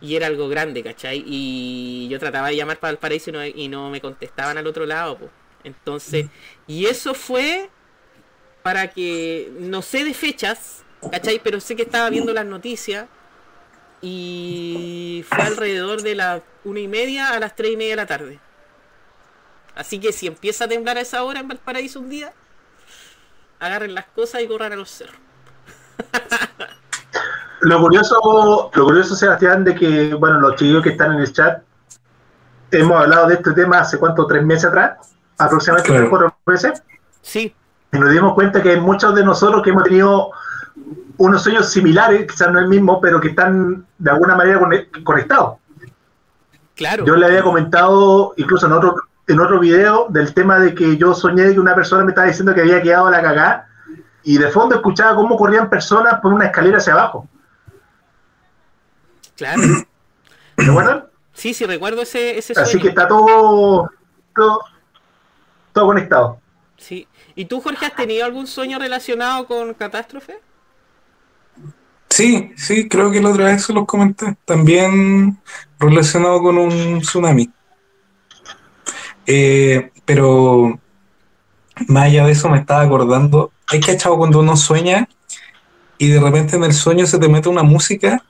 Y era algo grande, ¿cachai? Y yo trataba de llamar para Valparaíso y no, y no me contestaban al otro lado, pues. Entonces, y eso fue para que, no sé de fechas, ¿Cachai? Pero sé que estaba viendo las noticias y fue alrededor de las una y media a las tres y media de la tarde. Así que si empieza a temblar a esa hora en Valparaíso un día, agarren las cosas y corran a los cerros. Lo curioso, lo curioso, Sebastián, de que, bueno, los chicos que están en el chat, hemos hablado de este tema hace cuánto, tres meses atrás, aproximadamente Claro. tres, cuatro meses, Sí, y nos dimos cuenta que hay muchos de nosotros que hemos tenido unos sueños similares, quizás no el mismo, pero que están de alguna manera cone- conectados. claro. Yo le había comentado, incluso en otro, en otro video, del tema de que yo soñé que una persona me estaba diciendo que había quedado a la cagá, y de fondo escuchaba cómo corrían personas por una escalera hacia abajo. Claro. ¿Se acuerdan? Sí, sí, recuerdo ese, ese sueño. Así que está todo, todo, todo conectado. Sí. ¿Y tú, Jorge, has tenido algún sueño relacionado con catástrofe? Sí, sí, creo que la otra vez se los comenté. También relacionado con un tsunami. Eh, pero más allá de eso me estaba acordando. Hay que echado cuando uno sueña y de repente en el sueño se te mete una música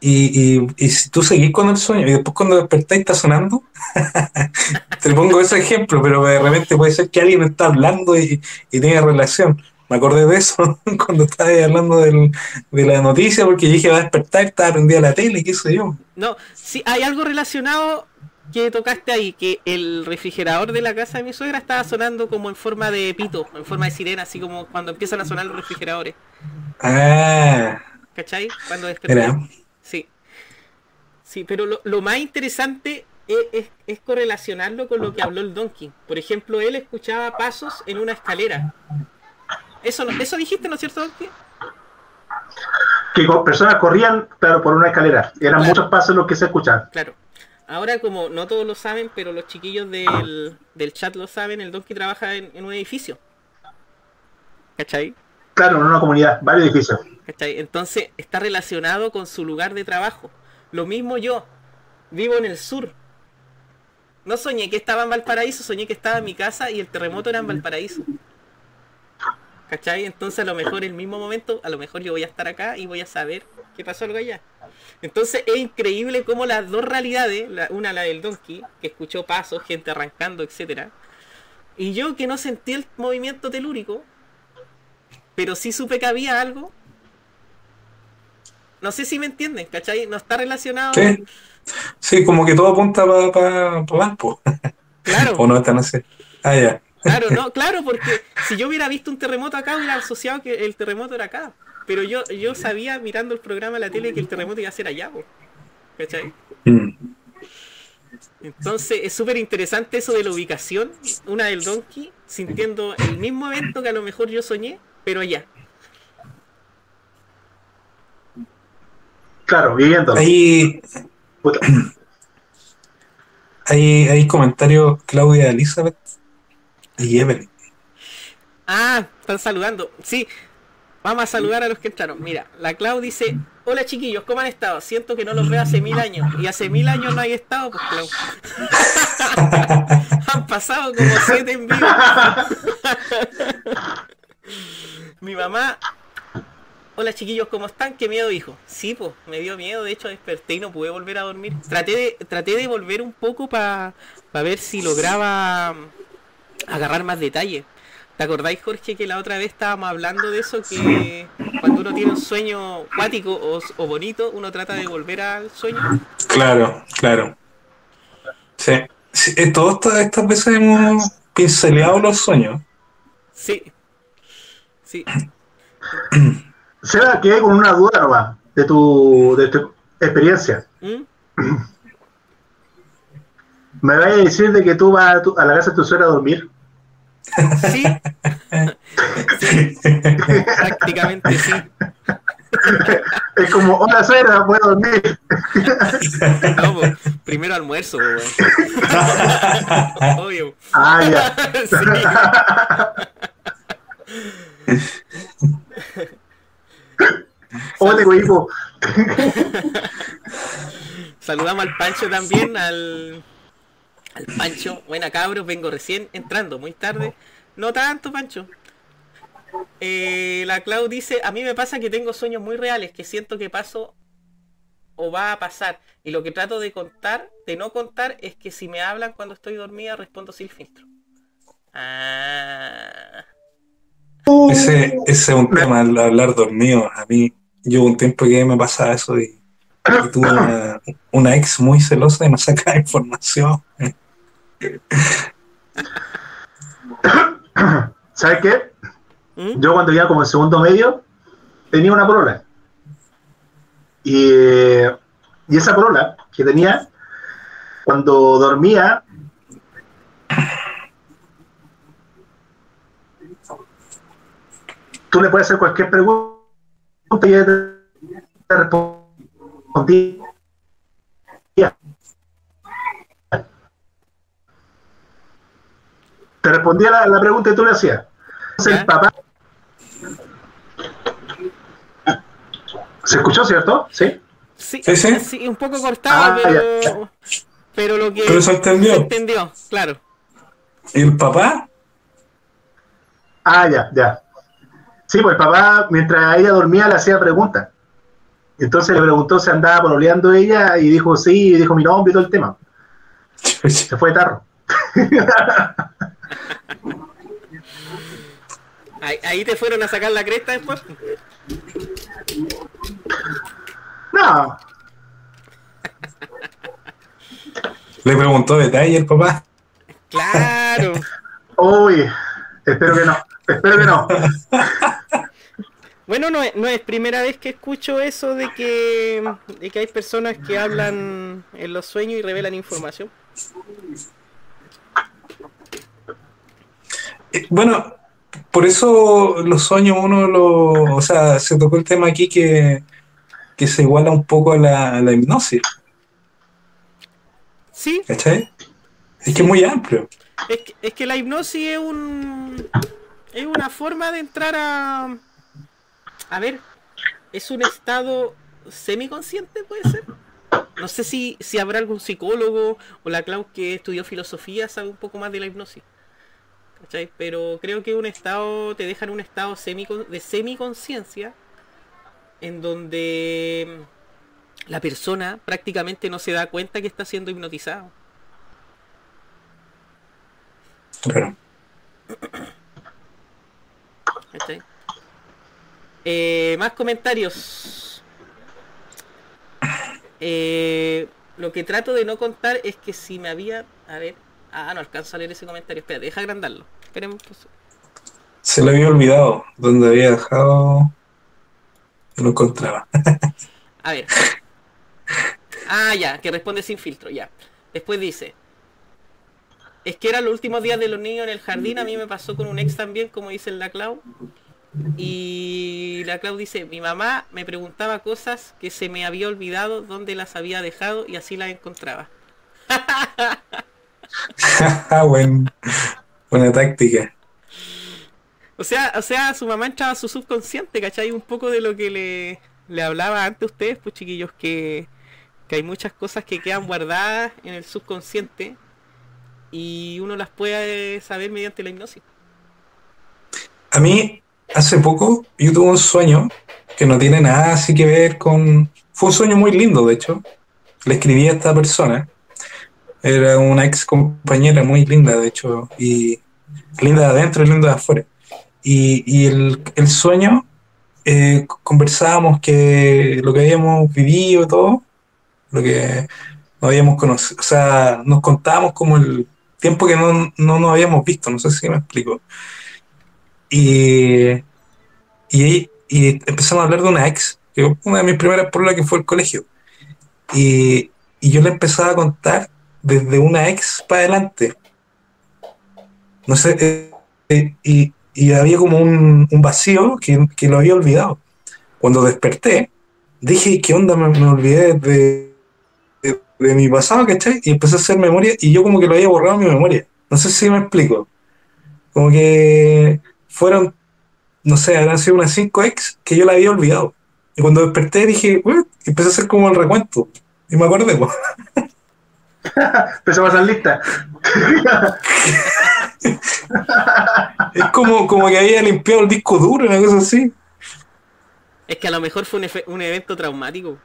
y, y, y si tú seguís con el sueño y después cuando despertáis está sonando. te pongo ese ejemplo, pero de repente puede ser que alguien está hablando y, y tiene relación. Me acordé de eso cuando estaba hablando del, de la noticia porque dije va a despertar, estaba prendida la tele, qué sé yo. No, sí, hay algo relacionado que tocaste ahí, que el refrigerador de la casa de mi suegra estaba sonando como en forma de pito, en forma de sirena, así como cuando empiezan a sonar los refrigeradores. Ah, ¿Cachai? Cuando desperté. Sí. Pero lo, lo más interesante es, es- es correlacionarlo con lo que habló el Donkey. Por ejemplo, él escuchaba pasos en una escalera. Eso, no- eso dijiste, ¿no es cierto, Donkey? Que personas corrían, claro, por una escalera. Eran Claro. muchos pasos los que se escuchaban. Claro. Ahora, como no todos lo saben, pero los chiquillos del, del chat lo saben, el Donkey trabaja en, en un edificio. ¿Cachai? Claro, en una comunidad, varios edificios. ¿Cachai? Entonces está relacionado con su lugar de trabajo. Lo mismo yo. Vivo en el sur. No soñé que estaba en Valparaíso, soñé que estaba en mi casa y el terremoto era en Valparaíso. ¿Cachai? Entonces a lo mejor en el mismo momento, a lo mejor yo voy a estar acá y voy a saber qué pasó algo allá. Entonces es increíble cómo las dos realidades, una la del Donkey, que escuchó pasos, gente arrancando, etcétera, y yo que no sentí el movimiento telúrico, pero sí supe que había algo. No sé si me entienden, ¿cachai? No está relacionado. sí. Sí, como que todo apunta para pa, pa Valpo. Claro, O no están así. Ah, ya. claro, no, claro, porque si yo hubiera visto un terremoto acá, hubiera asociado que el terremoto era acá. Pero yo, yo sabía mirando el programa de la tele que el terremoto iba a ser allá, po, ¿cachai? Mm. Entonces es súper interesante eso de la ubicación, una del Donkey, sintiendo el mismo evento que a lo mejor yo soñé, pero allá. Claro, viviendo. Hay, Puta. hay, hay comentarios Claudia Elizabeth y Evelyn. Ah, están saludando. Sí, vamos a saludar a los que entraron. Mira, la Clau dice, hola chiquillos, ¿cómo han estado? Siento que no los veo hace mil años. Y hace mil años no hay estado, pues Clau. han pasado como siete en vivo. Mi mamá, hola chiquillos, ¿cómo están? ¿Qué miedo, hijo? Sí, pues, me dio miedo, de hecho desperté y no pude volver a dormir. Traté de, traté de volver un poco para ver si lograba agarrar más detalle. ¿Te acordáis, Jorge, que la otra vez estábamos hablando de eso? Que cuando uno tiene un sueño cuático o, o bonito, uno trata de volver al sueño. Claro, claro. Sí. Sí, eh, todas estas veces hemos pinceleado los sueños. Sí. Sí. Seba, quedé con una duda nomás de tu, de tu experiencia. ¿Mm? ¿Me vas a decir de que tú vas a, tu- a la casa de tu suegra a dormir? Sí. Sí, prácticamente sí. Es como, hola suegra, voy a dormir. No, po, primero almuerzo, weón. Obvio. Ah, ya. Sí. Hola, hijo. Saludamos al Pancho también, al, al Pancho. Buena cabros, vengo recién entrando, muy tarde. No tanto, Pancho. Eh, la Clau dice, a mí me pasa que tengo sueños muy reales, que siento que paso o va a pasar. Y lo que trato de contar, de no contar, es que si me hablan cuando estoy dormida, respondo sin filtro. Ah. Ese, ese es un tema, el hablar dormido. A mí, yo un tiempo que me pasaba eso y, y tuve una, una ex muy celosa y me sacaba información. ¿Sabes qué? ¿Mm? Yo cuando iba como en segundo medio, tenía una polola. Y, y esa polola que tenía, cuando dormía, tú le puedes hacer cualquier pregunta y te, respondía. Te respondía la, la pregunta y tú le hacías. Entonces, el papá. ¿Se escuchó, cierto? Sí. Sí, Sí, sí. sí, un poco cortado, Ah, pero, ya, pero lo que Pero se entendió. se entendió, claro. ¿Y el papá? Ah, ya, ya. Sí, pues el papá, mientras ella dormía, le hacía preguntas. Entonces le preguntó si andaba pololeando ella y dijo sí, y dijo mi nombre y todo el tema. Se fue de tarro. Ahí, ahí te fueron a sacar la cresta después. No, Le preguntó detalle el papá. Claro. uy, espero que no, espero que no. Bueno, no es, no es primera vez que escucho eso de que, de que hay personas que hablan en los sueños y revelan información. Eh, Bueno, por eso los sueños uno lo... O sea, se tocó el tema aquí que, que se iguala un poco a la, a la hipnosis, Sí, ¿cachai? Es que es muy amplio. es que, es que la hipnosis es un es una forma de entrar a a ver, es un estado semiconsciente, puede ser. No sé si, si habrá algún psicólogo o la Clau que estudió filosofía sabe un poco más de la hipnosis. ¿Cachai? Pero creo que un estado te deja en un estado semi de semiconciencia en donde la persona prácticamente no se da cuenta que está siendo hipnotizado. Claro. ¿Cachai? Eh, más comentarios. Eh, lo que trato de no contar es que si me había. A ver. Ah, no alcanzo a leer ese comentario. Espera, deja agrandarlo. Esperen, pues. Se le había olvidado dónde había dejado y lo encontraba. A ver. Ah, ya, que responde sin filtro, ya. Después dice. Es que eran los últimos días de los niños en el jardín. A mí me pasó con un ex también, como dice la Clau. Y la Clau dice, mi mamá me preguntaba cosas que se me había olvidado dónde las había dejado y así las encontraba. Buen- buena táctica. O sea, o sea, su mamá entraba a su subconsciente, ¿cachai? Un poco de lo que le, le hablaba antes a ustedes, pues chiquillos, que, que hay muchas cosas que quedan guardadas en el subconsciente y uno las puede saber mediante la hipnosis. A mí, hace poco, yo tuve un sueño que no tiene nada así que ver con... Fue un sueño muy lindo, de hecho. Le escribí a esta persona. Era una ex compañera muy linda, de hecho. Y linda de adentro y linda de afuera. Y, y el, el sueño, eh, conversábamos que lo que habíamos vivido, todo, lo que no habíamos conocido, o sea, nos contábamos como el tiempo que no, no nos habíamos visto, no sé si me explico. Y, y, y empezamos a hablar de una ex, una de mis primeras pololas que fue el colegio. Y, y yo le empezaba a contar desde una ex para adelante. No sé, eh, eh, y, y había como un, un vacío que, que lo había olvidado. Cuando desperté, dije, ¿qué onda? Me, me olvidé de, de, mi pasado, ¿cachai? Y empecé a hacer memoria y yo como que lo había borrado en mi memoria. No sé si me explico. Como que fueron, no sé, habrán sido unas 5 ex que yo la había olvidado. Y cuando desperté dije, y empecé a hacer como el recuento. Y me acordé, pues. Empezó a pasar lista. Es como, como que había limpiado el disco duro, una cosa así. Es que a lo mejor fue un, un evento traumático.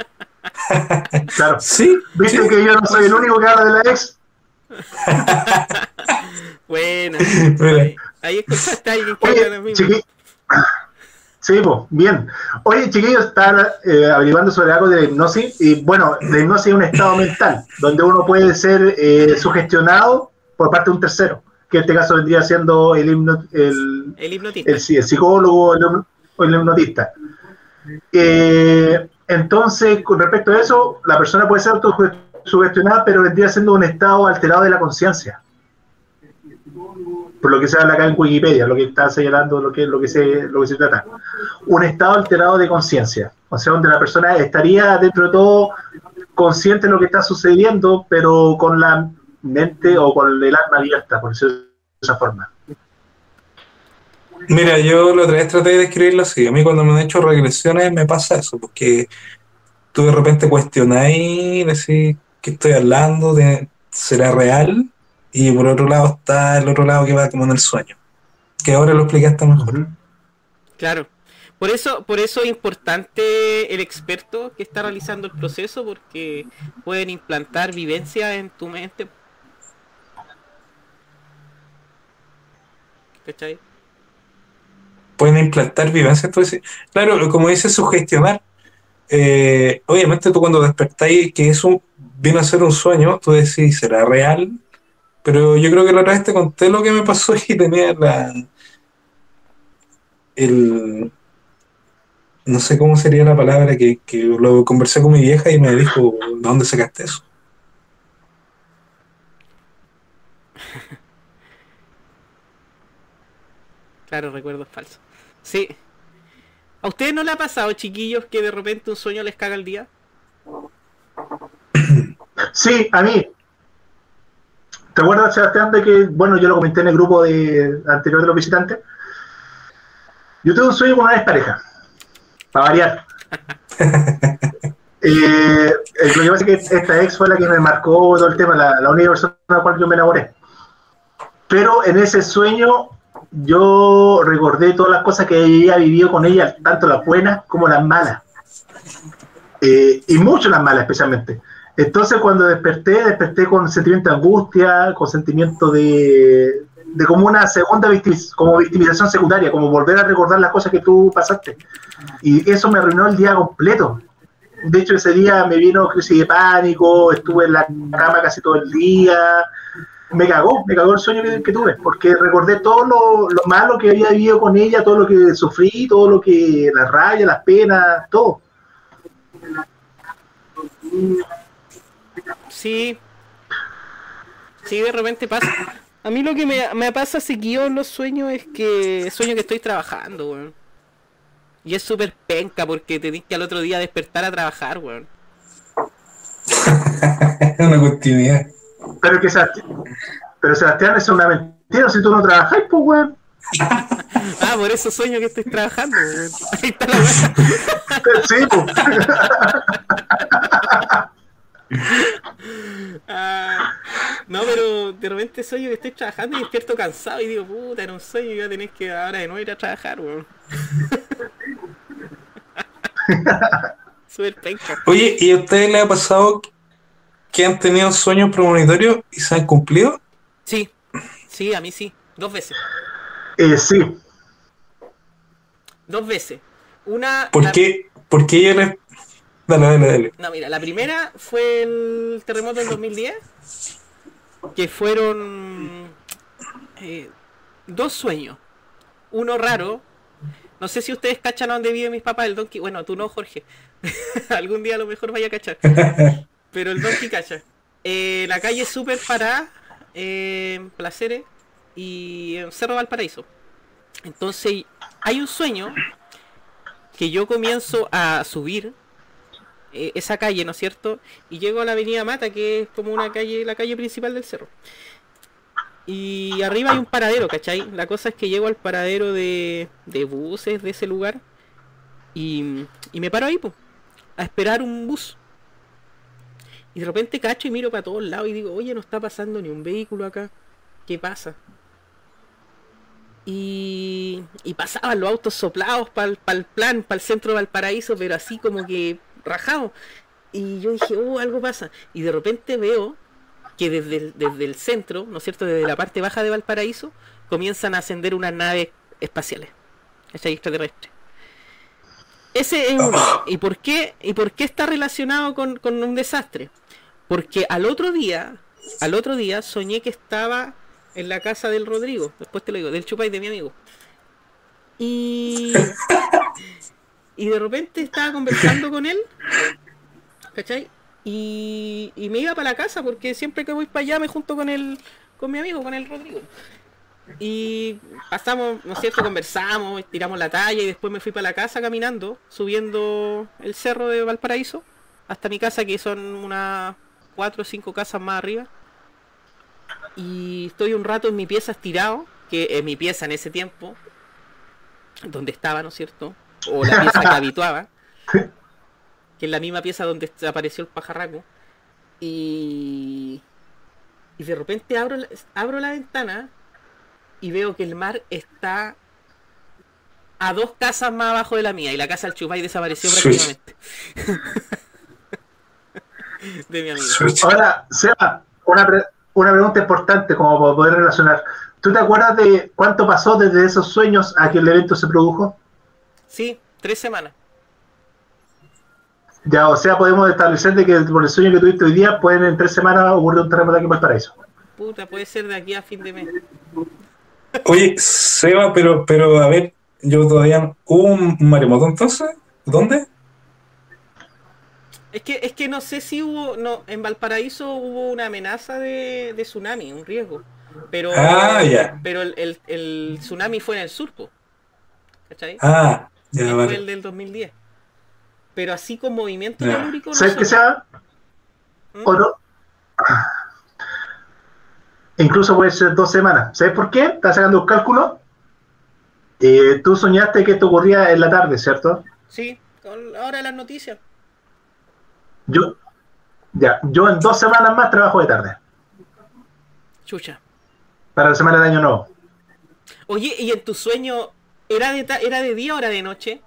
Claro. Sí. ¿Viste sí. que yo no soy el único que habla de la ex? Bueno, ahí, ahí escuchaste a alguien que habla de. Sí, pues, bien. Oye, chiquillos, están eh, averiguando sobre algo de la hipnosis. Y bueno, la hipnosis es un estado mental donde uno puede ser eh, sugestionado por parte de un tercero, que en este caso vendría siendo el, hipno- el, El hipnotista. el, psicólogo o el hipnotista. Eh, entonces, con respecto a eso, la persona puede ser autosugestionada, pero vendría siendo un estado alterado de la conciencia. Por lo que se habla acá en Wikipedia, lo que está señalando lo que, lo que, se, lo que se trata. Un estado alterado de conciencia. O sea, donde la persona estaría dentro de todo consciente de lo que está sucediendo, pero con la mente o con el alma abierta, por decirlo de esa forma. Mira, yo la otra vez traté de describirlo así. A mí cuando me han hecho regresiones me pasa eso, porque tú de repente cuestionáis, decís, ¿qué estoy hablando? ¿De- ¿Será real? Y por otro lado está el otro lado que va como en el sueño. Que ahora lo explicaste mejor. Claro. Por eso, por eso es importante el experto que está realizando el proceso, porque pueden implantar vivencias en tu mente. ¿Cachai? Pueden implantar vivencias. Entonces, claro, como dice, sugestionar. Eh, obviamente tú cuando despertáis que eso viene a ser un sueño, tú decís, ¿será real? Pero yo creo que la otra vez te conté lo que me pasó y tenía la... El... No sé cómo sería la palabra que, que lo conversé con mi vieja y me dijo, ¿de dónde sacaste eso? Claro, recuerdos falsos. Sí. ¿A ustedes no le ha pasado, chiquillos, que de repente un sueño les caga el día? Sí, a mí. ¿Te acuerdas, Sebastián, de que, bueno, yo lo comenté en el grupo de, anterior de los visitantes? Yo tuve un sueño con una expareja, para variar. Eh, lo que pasa es que esta ex fue la que me marcó todo el tema, la, la única persona con la cual yo me enamoré. Pero en ese sueño yo recordé todas las cosas que había vivido con ella, tanto las buenas como las malas. Eh, y mucho las malas especialmente. Entonces cuando desperté, desperté con sentimiento de angustia, con sentimiento de, de como una segunda victimiz- como victimización secundaria, como volver a recordar las cosas que tú pasaste. Y eso me arruinó el día completo. De hecho, ese día me vino crisis de pánico, estuve en la cama casi todo el día. Me cagó, me cagó el sueño que, que tuve, porque recordé todo lo, lo malo que había vivido con ella, todo lo que sufrí, todo lo que, las rayas, las penas, todo. Sí. Sí, de repente pasa. A mí lo que me, me pasa seguido en los sueños es que sueño que estoy trabajando, weón. Y es súper penca porque tenés que al otro día despertar a trabajar, weón. Es una continuidad. Pero que Sebastián, pero Sebastián, es una mentira, si tú no trabajas, pues weón. Ah, por eso sueño que estoy trabajando, weón. Ahí está la weá. Sí, pues. Ah, no, pero de repente sueño que estoy trabajando y despierto cansado y digo, puta, era un sueño y voy a tener que ahora de nuevo ir a trabajar, weón. Súper penca. Oye, ¿y a ustedes les ha pasado que han tenido sueños premonitorios y se han cumplido? Sí, sí, a mí sí. Dos veces. Eh, sí, Dos veces. Una. ¿Por la- qué? ¿Por qué yo les... Dale, dale, dale. No, mira, la primera fue el terremoto del 2010. Que fueron. eh, dos sueños. Uno raro. No sé si ustedes cachan a dónde viven mis papás, el Donkey. Bueno, tú no, Jorge. Algún día a lo mejor vaya a cachar. Pero el Donkey cacha. Eh, la calle súper parada. eh, Placeres. Y Cerro Valparaíso. Entonces, hay un sueño. Que yo comienzo a subir eh, esa calle, ¿no es cierto? Y llego a la avenida Mata, que es como una calle, la calle principal del cerro. Y arriba hay un paradero, ¿cachai? La cosa es que llego al paradero de, de buses de ese lugar y, y me paro ahí, pues, a esperar un bus. Y de repente cacho y miro para todos lados y digo, oye, no está pasando ni un vehículo acá. ¿Qué pasa? Y, y pasaban los autos soplados para el plan, para el centro de Valparaíso, pero así como que rajado. Y yo dije, oh, algo pasa. Y de repente veo que desde el, desde el centro, ¿no es cierto? Desde la parte baja de Valparaíso, comienzan a ascender unas naves espaciales, extraterrestres. Ese es uno. ¿Y por qué, y por qué está relacionado con, con un desastre? Porque al otro día, al otro día soñé que estaba en la casa del Rodrigo, después te lo digo, del chupay de mi amigo. Y, y de repente estaba conversando con él, ¿cachai? Y, y me iba para la casa porque siempre que voy para allá me junto con el, con mi amigo, con el Rodrigo. Y pasamos, ¿no es cierto? Conversamos, tiramos la talla y después me fui para la casa caminando, subiendo el cerro de Valparaíso hasta mi casa, que son unas cuatro o cinco casas más arriba. Y estoy un rato en mi pieza estirado, que es mi pieza en ese tiempo, donde estaba, ¿no es cierto? O la pieza que habituaba, que es la misma pieza donde apareció el pajarraco. Y, y de repente abro, la- abro la ventana y veo que el mar está a dos casas más abajo de la mía y la casa del Chupay desapareció prácticamente. de mi amigo. Ahora, Seba, una, pre- una pregunta importante como para poder relacionar. ¿Tú te acuerdas de cuánto pasó desde esos sueños a que el evento se produjo? Sí, tres semanas. Ya, o sea, podemos establecer de que por el sueño que tuviste hoy día, pueden en tres semanas ocurrir un terremoto aquí en Valparaíso. Puta, puede ser de aquí a fin de mes. Oye, Seba, pero, pero a ver, yo todavía ¿Hubo un maremoto entonces? ¿Dónde? Es que, es que no sé si hubo, no, en Valparaíso hubo una amenaza de, de tsunami, un riesgo. Pero, Ah, pero el, el, el tsunami fue en el sur, po. ¿cachai? Ah, ya, fue vale. el del 2010. Pero así con movimiento Ya. telúrico no ¿Sabes qué, sé. Seba? ¿Mm? ¿O no? Incluso puede ser dos semanas. ¿Sabes por qué? Estás sacando un cálculo. Eh, tú soñaste que esto ocurría en la tarde, ¿cierto? Sí, con la hora de las noticias. Yo, ya, yo en dos semanas más trabajo de tarde, Chucha. para la semana del año nuevo. Oye, ¿y en tu sueño era de, ta- era de día o era de noche?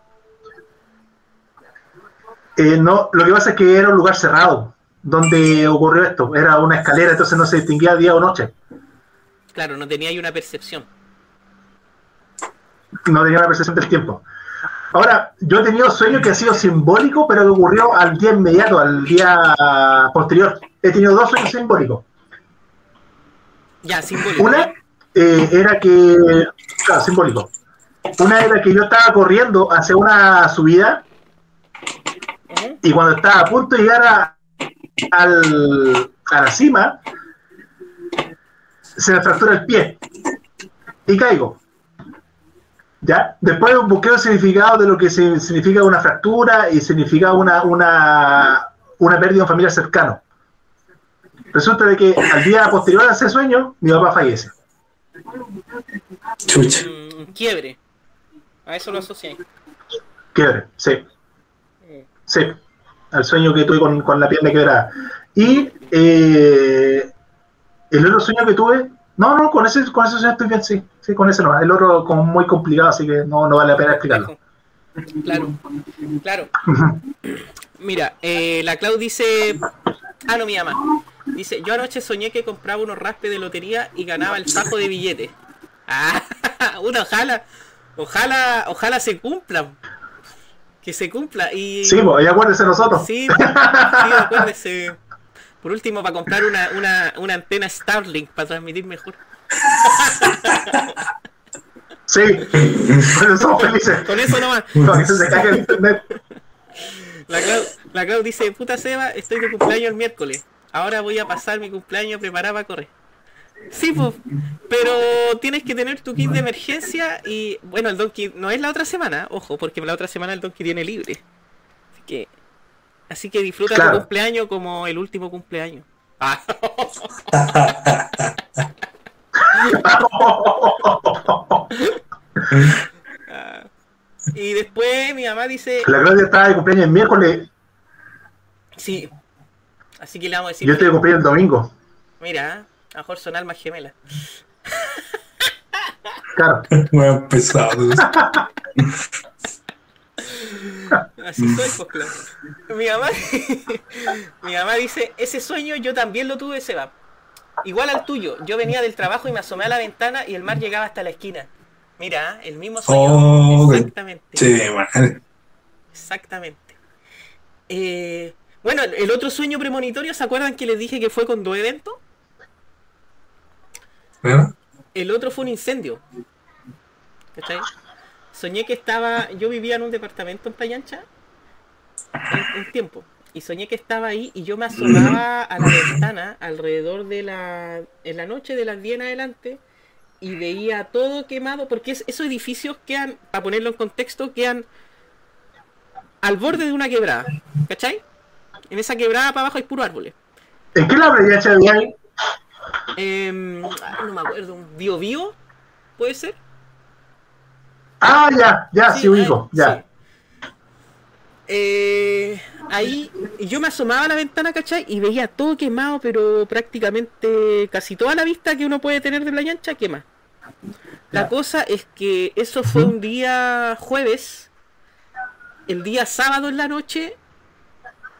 Eh, no, lo que pasa es que era un lugar cerrado donde ocurrió esto. Era una escalera, entonces no se distinguía día o noche. Claro, no tenía ahí una percepción. No tenía la percepción del tiempo. Ahora, yo he tenido sueños que ha sido simbólico, pero que ocurrió al día inmediato, al día posterior. He tenido dos sueños simbólicos. Ya, simbólico. Una eh, era que, claro, simbólico. Una era que yo estaba corriendo hacia una subida y cuando estaba a punto de llegar a, al- a la cima, se me fractura el pie y caigo. ¿Ya? Después busqué el significado de lo que significa una fractura y significa una, una, una pérdida de un familiar cercano. Resulta de que al día posterior a ese sueño, mi papá fallece. Chucha. Mm, quiebre. A eso lo asocié. Quiebre, sí. Sí, al sueño que tuve con, con la pierna quebrada. Y eh, el otro sueño que tuve, no, no, con ese, con ese estoy bien, sí, sí, con ese no. El otro como muy complicado, así que no, no vale la pena explicarlo. Claro, claro. Mira, eh, la Clau dice. Ah, no, mi ama. Dice: Yo anoche soñé que compraba unos raspes de lotería y ganaba el fajo de billetes. Ah, una, ojalá. Ojalá, ojalá se cumpla. Que se cumpla. Y. Sí, pues, y acuérdense nosotros. Sí, sí, acuérdese. Por último, para comprar una, una, una antena Starlink para transmitir mejor. Sí, bueno, somos felices. Con eso nomás. Para que se caiga el internet. La Clau, la Clau dice, puta Seba, estoy de cumpleaños el miércoles. Ahora voy a pasar mi cumpleaños preparada para correr. Sí, pues, pero tienes que tener tu kit de emergencia y, bueno, el Donkey no es la otra semana, ojo, porque la otra semana el Donkey tiene libre. Así que, así que disfruta Claro. tu cumpleaños como el último cumpleaños. Ah, ah. y después mi mamá dice, La Claudia estaba de cumpleaños el miércoles, sí. Así que le vamos a decir, yo estoy de cumpleaños el domingo. mira, a lo mejor son almas gemelas. Claro. Bueno, pesado. Así soy, pues claro. Mi mamá, mi mamá dice, ese sueño yo también lo tuve, Seba. Igual al tuyo. Yo venía del trabajo y me asomé a la ventana y el mar llegaba hasta la esquina. Mira, el mismo sueño. Oh, Exactamente. Sí. Exactamente. Eh, bueno, el- otro sueño premonitorio, ¿se acuerdan que les dije que fue con dos eventos? El otro fue un incendio. Soñé que estaba. Yo vivía en un departamento en Playa Ancha un, tiempo. Y soñé que estaba ahí y yo me asomaba a la ventana alrededor de la. en la noche de las 10 en adelante y veía todo quemado. Porque es- esos edificios quedan, para ponerlo en contexto, quedan al borde de una quebrada. ¿Cachai? En esa quebrada para abajo hay puro árboles. ¿En qué la ya se ay, no me acuerdo, un bio bio, puede ser. Ah, ya, ya, sí, ubico, ya. sí. Eh, ahí yo me asomaba a la ventana, ¿cachai? Y veía todo quemado, pero prácticamente casi toda la vista que uno puede tener de Playa Ancha quema. La Ya. cosa es que eso fue un día jueves. El día sábado en la noche,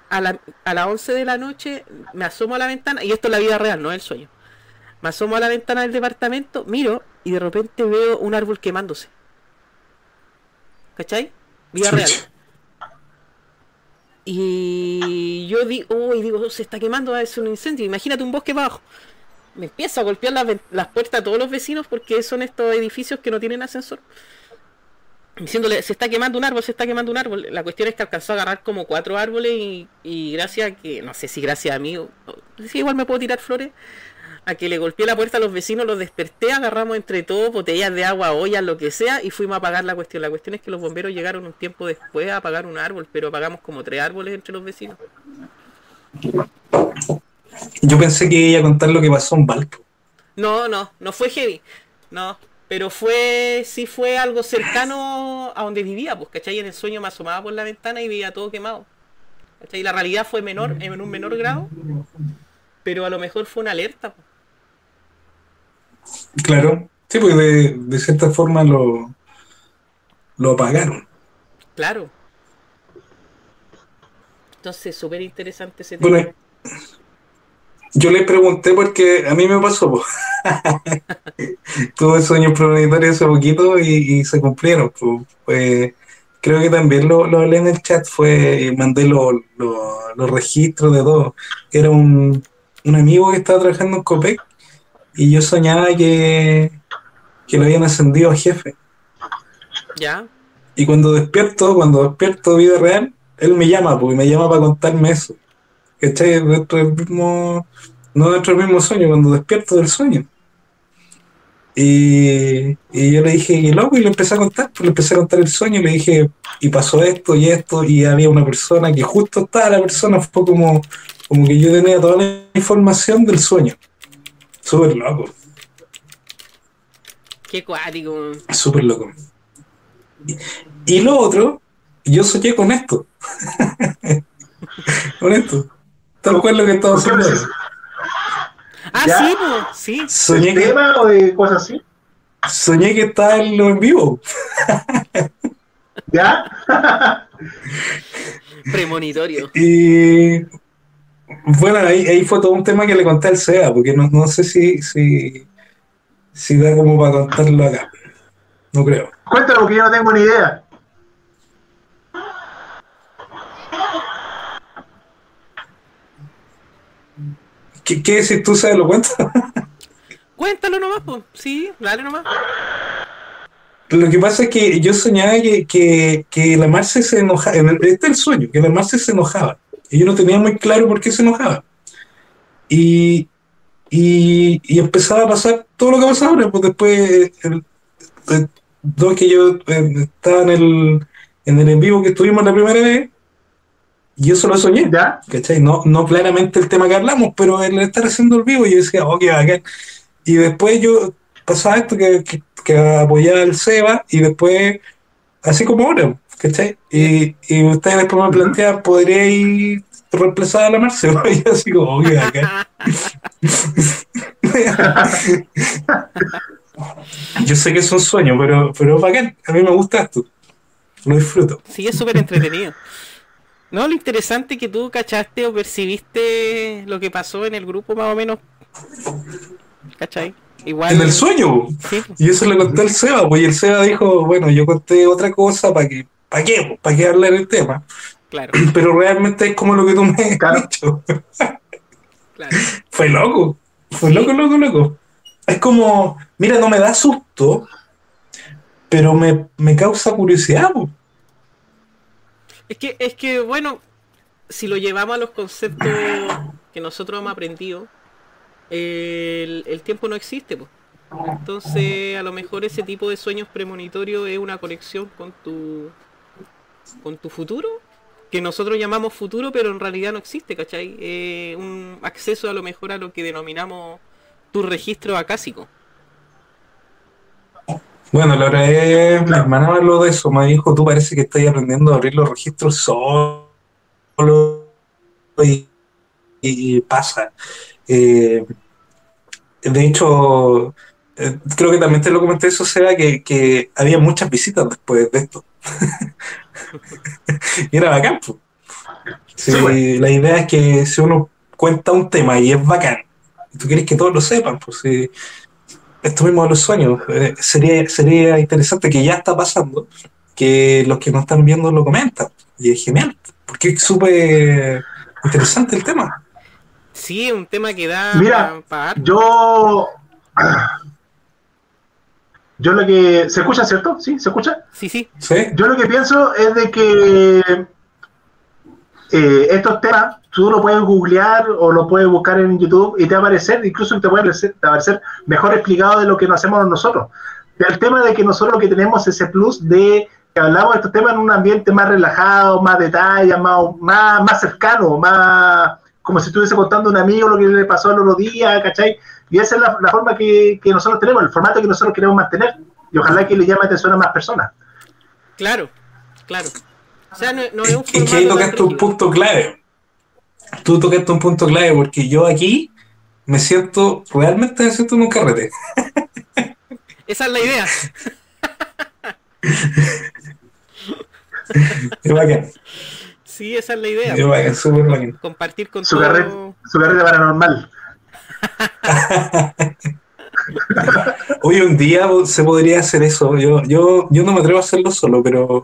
a, la, a las 11 de la noche, me asomo a la ventana, y esto es la vida real, no es el sueño. Me asomo a la ventana del departamento, miro y de repente veo un árbol quemándose. ¿Cachai? Vida real. Y yo digo, uy, digo, "Oh, se está quemando, va a ser un incendio. Imagínate un bosque bajo. Me empiezo a golpear las, las puertas a todos los vecinos porque son estos edificios que no tienen ascensor. Diciéndole, se está quemando un árbol, se está quemando un árbol. La cuestión es que alcanzó a agarrar como cuatro árboles y, y gracias a que, no sé si gracias a mí, o, o- sí, igual me puedo tirar flores, a que le golpeé la puerta a los vecinos, los desperté, agarramos entre todos botellas de agua, ollas, lo que sea, y fuimos a apagar la cuestión. La cuestión es que los bomberos llegaron un tiempo después a apagar un árbol, pero apagamos como tres árboles entre los vecinos. Yo pensé que iba a contar lo que pasó en Valpo. No, no, no fue heavy. No, pero fue, sí fue algo cercano a donde vivía, pues, ¿cachai? En el sueño me asomaba por la ventana y veía todo quemado. ¿Cachai? La realidad fue menor, en un menor grado, pero a lo mejor fue una alerta. pues. Claro. Sí, porque de, de cierta forma lo, lo apagaron. Claro. Entonces, súper interesante ese tema. Bueno, yo le pregunté porque a mí me pasó. po. Tuve sueños premonitorios hace poquito y, y se cumplieron. po. Pues, creo que también lo, lo hablé en el chat, fue mandé lo- lo- los registros de todo. Era un, un amigo que estaba trabajando en Copec y yo soñaba que, que lo habían ascendido a jefe. ¿Ya? Y cuando despierto, cuando despierto vida real, él me llama, porque me llama para contarme eso. ¿Cachai? Dentro del mismo, no dentro del mismo sueño, cuando despierto del sueño. Y, y yo le dije, y loco, y le empecé a contar, pues le empecé a contar el sueño, y le dije, y pasó esto y esto, y había una persona que justo estaba la persona, fue como, como que yo tenía toda la información del sueño. Súper loco, Qué cuático. súper loco. Y, y lo otro, yo soñé con esto. con esto. Tal cual lo que estaba ¿Por qué haciendo. Ah, ¿Ya? sí, pues, sí. Soñé ¿De que, tema o de cosas así? soñé que estaba en lo en vivo. ¿Ya? Premonitorio. Y bueno, ahí, ahí fue todo un tema que le conté al SEA, porque no, no sé si, si, si da como para contarlo acá. No creo. Cuéntalo porque yo no tengo ni idea. ¿Qué, qué decís tú, SEA? ¿Lo cuento? Cuéntalo nomás, pues. Sí, dale nomás. Lo que pasa es que yo soñaba que, que, que la Marce se enojaba. en el- Este es el sueño, que la Marce se enojaba. Y yo no tenía muy claro por qué se enojaba. Y, y, y empezaba a pasar todo lo que pasa ahora. Pues después, el, el- dos que yo eh, estaba en el, en el en vivo que estuvimos la primera vez, y yo solo soñé. ¿Ya? ¿Cachai? No, no claramente el tema que hablamos, pero el estar haciendo el vivo, yo decía, oh, qué bacán. Y después yo pasaba esto que, que, que apoyaba al Seba, y después, así como ahora, ¿cachai? Y, y ustedes después me plantean, ¿podría ir reemplazar a la Marce? Y yo así como, oh, qué bacán. Yo sé que es un sueño, pero, pero bacán. A mí me gusta esto. Lo disfruto. Sí, es súper entretenido. No, lo interesante que tú cachaste o percibiste lo que pasó en el grupo más o menos. ¿Cachai? Igual. En el sueño. Sí, Y eso le conté al Seba, pues y el Seba dijo, bueno, yo conté otra cosa para que, ¿para qué? ¿Para qué hablar del tema? claro, Pero realmente es como lo que tú me has Claro. dicho. claro. Fue loco. Fue Sí. loco, loco, loco. Es como, mira, no me da susto, pero me, me causa curiosidad. pues. Es que, es que, bueno, si lo llevamos a los conceptos que nosotros hemos aprendido, el, el tiempo no existe, pues. Entonces, a lo mejor ese tipo de sueños premonitorios es una conexión con tu con tu futuro, que nosotros llamamos futuro, pero en realidad no existe, ¿cachai? Eh, un acceso a lo mejor a lo que denominamos tu registro acásico. Bueno, la verdad es, mi hermana habló de eso, me dijo, tú parece que estás aprendiendo a abrir los registros solo y, pasa. Eh, de hecho, eh, creo que también te lo comenté eso, será que había muchas visitas después de esto. Y era bacán, pues. Sí, Sí, bueno. La idea es que si uno cuenta un tema y es bacán, y tú quieres que todos lo sepan, pues sí, esto mismo de los sueños, eh, sería, sería interesante que ya está pasando, que los que nos están viendo lo comentan, y es genial, porque es súper interesante el tema. Sí, es un tema que da Mira, para Yo. Yo lo que. ¿Se escucha, cierto? ¿Sí? ¿Se escucha? Sí, sí, ¿Sí? Yo lo que pienso es de que eh, estos temas tú lo puedes googlear o lo puedes buscar en YouTube y te va a aparecer, incluso te puede aparecer, te va a aparecer mejor explicado de lo que nos hacemos nosotros. El tema de que nosotros lo que tenemos es ese plus de que hablamos de estos temas en un ambiente más relajado, más detalle, más, más, más cercano, más como si estuviese contando a un amigo lo que le pasó el otro día, ¿cachai? Y esa es la, la forma que, que nosotros tenemos, el formato que nosotros queremos mantener. Y ojalá que le llame atención a más personas. claro, claro. O sea, no, no es un Y que ahí formato tocaste un punto clave. Tú tocaste un punto clave porque yo aquí me siento, realmente me siento en un carrete. Esa es la idea. Es bacán, Sí, esa es la idea. es bacán, súper bacán. Compartir con Su todo. carrete, su carrete paranormal. Hoy un día se podría hacer eso. Yo, yo, yo no me atrevo a hacerlo solo, pero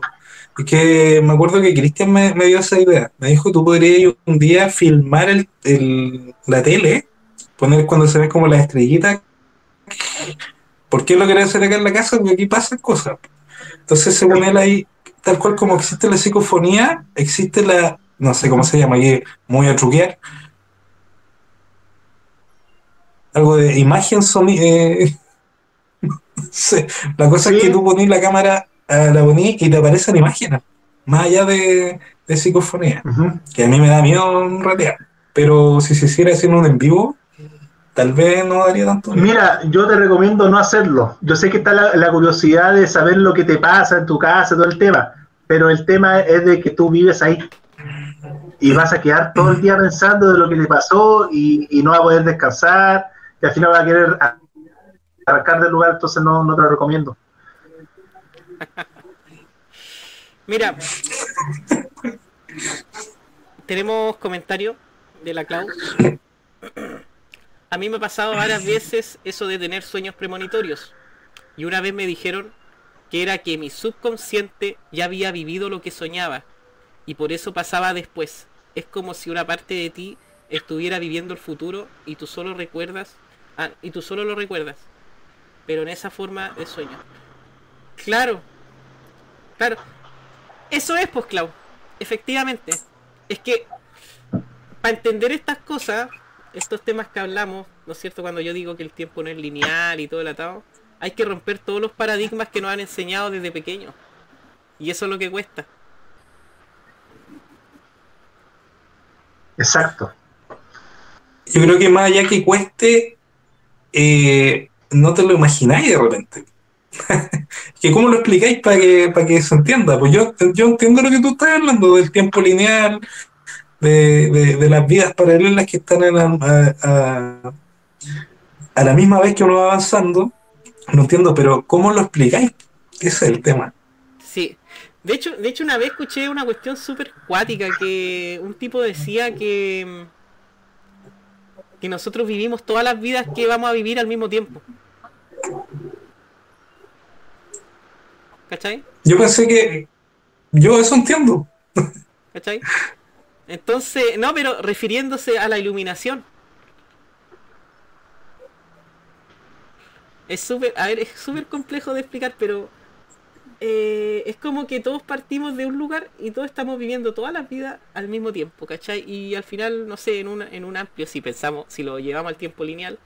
es que me acuerdo que Cristian me, dio esa idea. Me dijo, tú podrías un día filmar el, el- la tele, poner cuando se ven como las estrellitas. ¿Por qué lo querés hacer acá en la casa? Porque aquí pasan cosas. Entonces se pone ahí, tal cual como existe la psicofonía, existe la, no sé cómo se llama aquí, muy a truquear. Algo de imagen, sonido. Sí, La cosa es que tú ponís la cámara, eh, la ponís y te aparecen imágenes, más allá de, de psicofonía, que a mí me da miedo en realidad. Pero si se hiciera haciendo un en vivo, tal vez no daría tanto miedo. Mira, yo te recomiendo no hacerlo. Yo sé que está la, la curiosidad de saber lo que te pasa en tu casa, todo el tema, pero el tema es de que tú vives ahí y vas a quedar todo el día pensando de lo que te pasó y, y no vas a poder descansar y al final vas a querer arrancar del lugar, entonces no, no te lo recomiendo. Mira, tenemos comentario de la Clau. A mí me ha pasado varias veces eso de tener sueños premonitorios. Y una vez me dijeron que era que mi subconsciente ya había vivido lo que soñaba. Y por eso pasaba después. Es como si una parte de ti estuviera viviendo el futuro y tú solo recuerdas. Ah, y tú solo lo recuerdas. Pero en esa forma de sueño. Claro. Claro. Eso es, pues, Clau. Efectivamente. Es que para entender estas cosas, estos temas que hablamos, ¿no es cierto? Cuando yo digo que el tiempo no es lineal y todo el atado, hay que romper todos los paradigmas que nos han enseñado desde pequeños. Y eso es lo que cuesta. Exacto. Yo creo que más allá que cueste, eh, no te lo imagináis de repente. que ¿Cómo lo explicáis para que, para que se entienda? Pues yo, yo entiendo lo que tú estás hablando del tiempo lineal, de, de- las vidas paralelas que están a- a la misma vez que uno va avanzando, no entiendo, pero ¿cómo lo explicáis? Ese es el tema. Sí. De hecho, de hecho una vez escuché una cuestión súper cuática que un tipo decía que que nosotros vivimos todas las vidas que vamos a vivir al mismo tiempo. ¿Cachai? Yo pensé que yo eso entiendo. ¿Cachai? Entonces, no, pero refiriéndose a la iluminación. Es súper, a ver, es súper complejo de explicar, pero eh, es como que todos partimos de un lugar y todos estamos viviendo todas las vidas al mismo tiempo, ¿cachai? Y al final, no sé, en, una, en un amplio, si pensamos, si lo llevamos al tiempo lineal,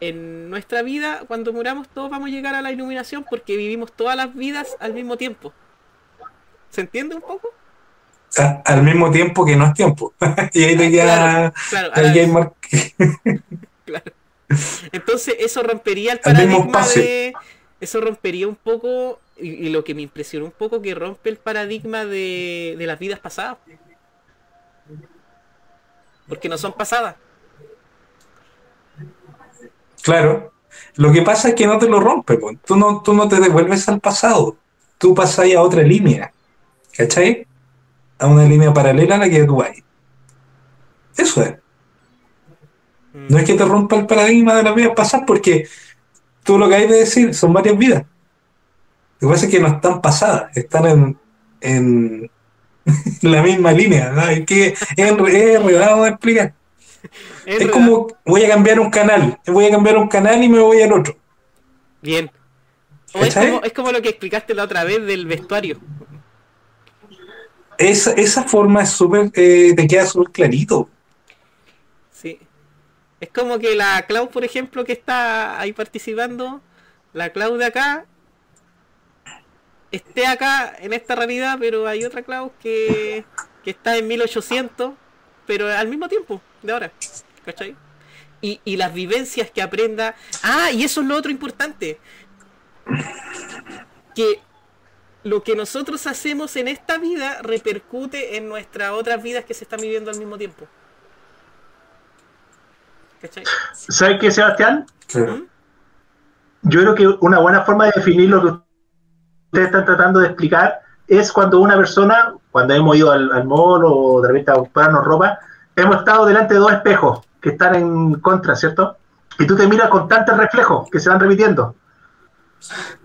en nuestra vida, cuando muramos, todos vamos a llegar a la iluminación porque vivimos todas las vidas al mismo tiempo. ¿Se entiende un poco? al mismo tiempo que no es tiempo. y ahí te queda claro, claro, claro. Entonces eso rompería el paradigma de... Eso rompería un poco, y, lo que me impresionó un poco, que rompe el paradigma de, de las vidas pasadas. Porque no son pasadas. Claro. Lo que pasa es que no te lo rompe, Tú, no, tú no te devuelves al pasado. Tú pasas a otra línea. ¿Cachai? A una línea paralela a la que tú hay. Eso es. No es que te rompa el paradigma de las vidas pasadas, porque tú lo que hay de decir son varias vidas. Lo que pasa es que no están pasadas, están en, en la misma línea. Es que es enredado de explicar. Es, como voy a cambiar un canal, voy a cambiar un canal y me voy al otro. Bien. es, como, es como lo que explicaste la otra vez del vestuario. Esa, esa forma es súper, eh, te queda súper clarito. Sí. Es como que la Clau, por ejemplo, que está ahí participando, la Clau de acá, esté acá en esta realidad, pero hay otra Clau que, que está en 1800, pero al mismo tiempo, de ahora. ¿Cachai? Y, y las vivencias que aprenda. Ah, y eso es lo otro importante. Que lo que nosotros hacemos en esta vida repercute en nuestras otras vidas que se están viviendo al mismo tiempo. ¿Sabes qué, Sebastián? ¿Mm? Yo creo que una buena forma de definir lo que ustedes están tratando de explicar es cuando una persona, cuando hemos ido al, al mall o de repente a comprarnos ropa, hemos estado delante de dos espejos que están en contra, ¿cierto? Y tú te miras con tantos reflejos que se van repitiendo.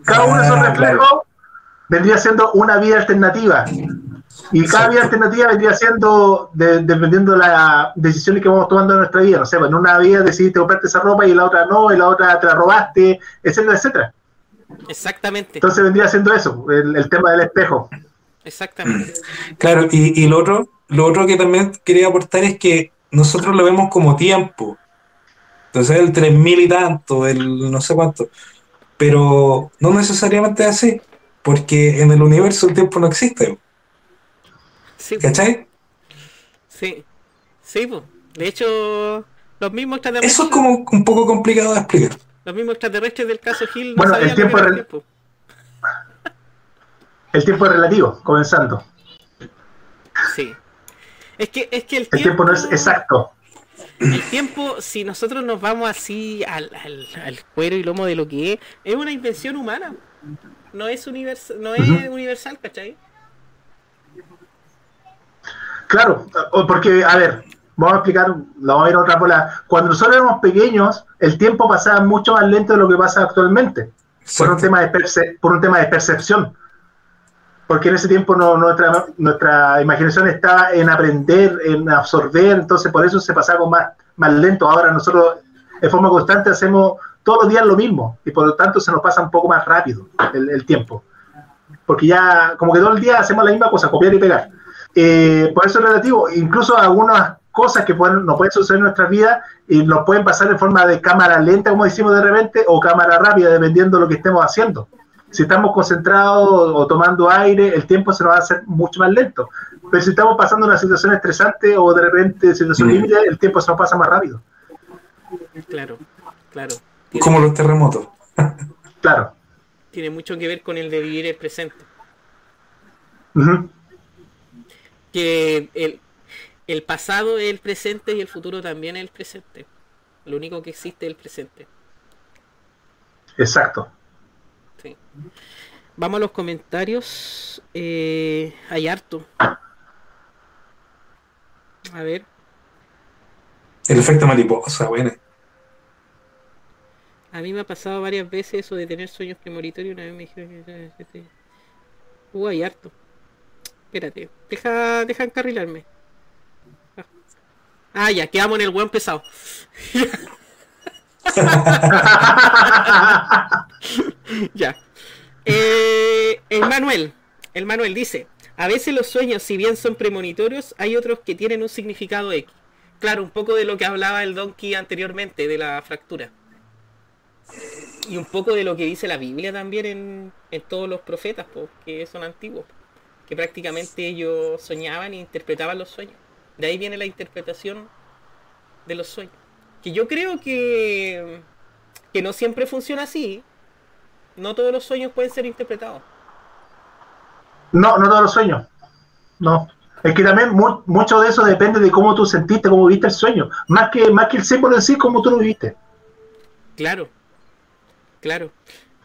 Cada uno de esos ah, reflejos vendría siendo una vida alternativa. Y cada vida alternativa vendría siendo dependiendo de las decisiones que vamos tomando en nuestra vida. No sé, pues en una vida decidiste comprarte esa ropa y en la otra no, y la otra te la robaste, etcétera, etcétera. Exactamente. Entonces vendría siendo eso, el, tema del espejo. Exactamente. Claro, y, lo otro, lo otro que también quería aportar es que nosotros lo vemos como tiempo. Entonces el 3000 y tanto, el no sé cuánto. Pero no necesariamente es así. Porque en el universo el tiempo no existe. Sí, ¿Cachai? Sí. Sí, pues. De hecho, los mismos. Eso es como un poco complicado de explicar. Los mismos extraterrestres del caso Hill no bueno, el tiempo, es tiempo. el tiempo es relativo, comenzando. Sí. Es que, es que el, tiempo, el tiempo no es exacto. El tiempo, si nosotros nos vamos así al, al, al, cuero y lomo de lo que es, es una invención humana no es, no es universal, ¿cachai? Claro, porque, a ver, vamos a explicar, lo vamos a ir a otra bola. Cuando nosotros éramos pequeños, el tiempo pasaba mucho más lento de lo que pasa actualmente, por un, tema de por un tema de percepción. Porque en ese tiempo no, nuestra, nuestra imaginación estaba en aprender, en absorber, entonces por eso se pasaba más, más lento. Ahora nosotros, de forma constante, hacemos todos los días lo mismo y por lo tanto se nos pasa un poco más rápido el, tiempo. Porque ya, como que todo el día hacemos la misma cosa, copiar y pegar. Eh, por eso es relativo. Incluso algunas cosas que pueden, nos pueden suceder en nuestras vidas y nos pueden pasar en forma de cámara lenta, como decimos de repente, o cámara rápida, dependiendo de lo que estemos haciendo. Si estamos concentrados o tomando aire, el tiempo se nos va a hacer mucho más lento. Pero si estamos pasando una situación estresante o de repente situación mm. límite, el tiempo se nos pasa más rápido. Claro, claro. Como los terremotos. claro. Tiene mucho que ver con el de vivir el presente. Que el, el pasado es el presente y el futuro también es el presente. Lo único que existe es el presente. Exacto. Sí. Vamos a los comentarios. Eh, hay harto. A ver. El efecto mariposa, bueno. A mí me ha pasado varias veces eso de tener sueños premonitorios. Una vez me dijeron que. Uh, hay harto. Espérate. Deja, deja encarrilarme. Ah, ya, quedamos en el buen pesado. ya. Eh, el Manuel. El Manuel dice: A veces los sueños, si bien son premonitorios, hay otros que tienen un significado X. Claro, un poco de lo que hablaba el Donkey anteriormente, de la fractura. Y un poco de lo que dice la Biblia también en, en todos los profetas, que son antiguos. Que prácticamente ellos soñaban e interpretaban los sueños. De ahí viene la interpretación de los sueños. Que yo creo que, que no siempre funciona así. No todos los sueños pueden ser interpretados. No, no todos los sueños. No. Es que también mucho de eso depende de cómo tú sentiste, cómo viste el sueño. Más que, más que el símbolo en sí, cómo tú lo viste. Claro. Claro.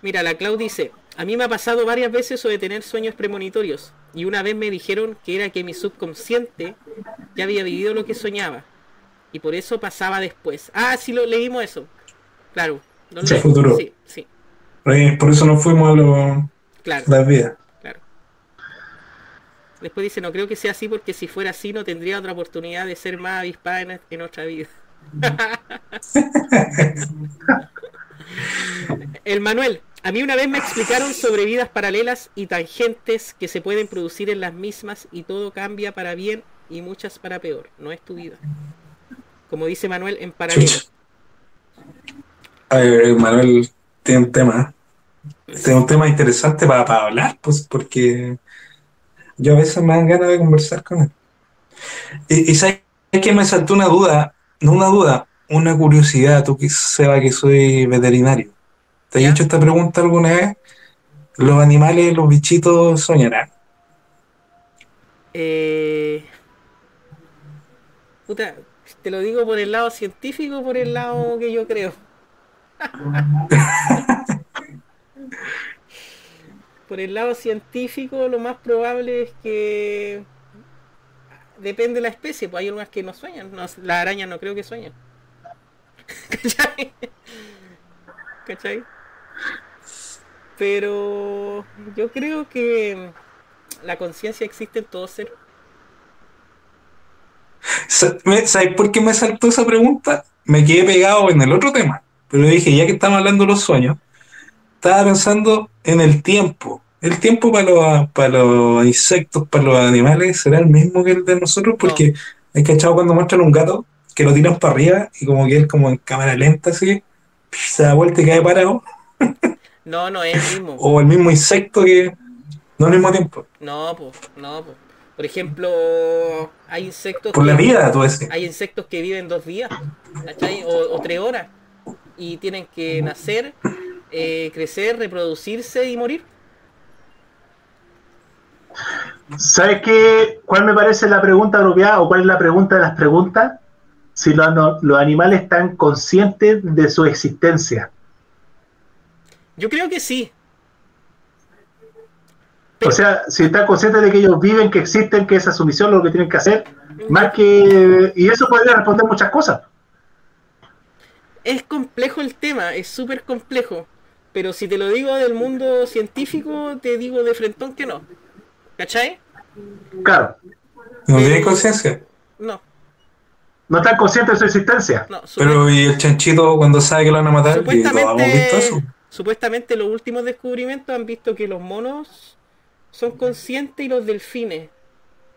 Mira, la Clau dice, a mí me ha pasado varias veces eso de tener sueños premonitorios. Y una vez me dijeron que era que mi subconsciente ya había vivido lo que soñaba. Y por eso pasaba después. Ah, sí, lo leímos eso. Claro. No lo futuro. Sí, sí. Por eso no fuimos a lo... claro. las vidas. Claro. Después dice, no creo que sea así porque si fuera así no tendría otra oportunidad de ser más avispada en, en otra vida. El Manuel, a mí una vez me explicaron sobre vidas paralelas y tangentes que se pueden producir en las mismas y todo cambia para bien y muchas para peor. No es tu vida. Como dice Manuel, en paralelo. Manuel tiene un tema. Tiene un tema interesante para, hablar, pues, porque yo a veces me dan ganas de conversar con él. Y, y sabes que me saltó una duda, no una duda, una curiosidad, tú que sepas que soy veterinario. ¿Te has hecho esta pregunta alguna vez? ¿Los animales, los bichitos soñarán? Eh... Puta, ¿te lo digo por el lado científico o por el lado que yo creo? por el lado científico lo más probable es que depende de la especie, pues hay algunas que no sueñan, las arañas no creo que sueñen. ¿Cachai? ¿Cachai? Pero yo creo que la conciencia existe en todo ser. ¿Sabes por qué me saltó esa pregunta? Me quedé pegado en el otro tema. Pero dije, ya que estamos hablando de los sueños, estaba pensando en el tiempo. El tiempo para los, para los insectos, para los animales, será el mismo que el de nosotros, porque hay cachado cuando muestran un gato que lo tiran para arriba y como que él como en cámara lenta así, se da vuelta y cae parado. No, no es el mismo. o el mismo insecto que. No al mismo tiempo. No, pues, no, pues. Por ejemplo, hay insectos. Por la vida, tú ese. Hay insectos que viven dos días, ¿cachai? O, tres horas. Y tienen que nacer, eh, crecer, reproducirse y morir. ¿Sabes qué? ¿Cuál me parece la pregunta apropiada o cuál es la pregunta de las preguntas? Si los, los animales están conscientes de su existencia. Yo creo que sí. O sea, si están conscientes de que ellos viven, que existen, que esa es su misión, lo que tienen que hacer, más que... Y eso podría responder muchas cosas. Es complejo el tema, es súper complejo. Pero si te lo digo del mundo científico, te digo de frentón que no. ¿Cachai? Claro. ¿No tienen conciencia? No. No están conscientes de su existencia. No, Pero ¿y el chanchito cuando sabe que lo van a matar? Supuestamente supuestamente los últimos descubrimientos han visto que los monos son conscientes y los delfines,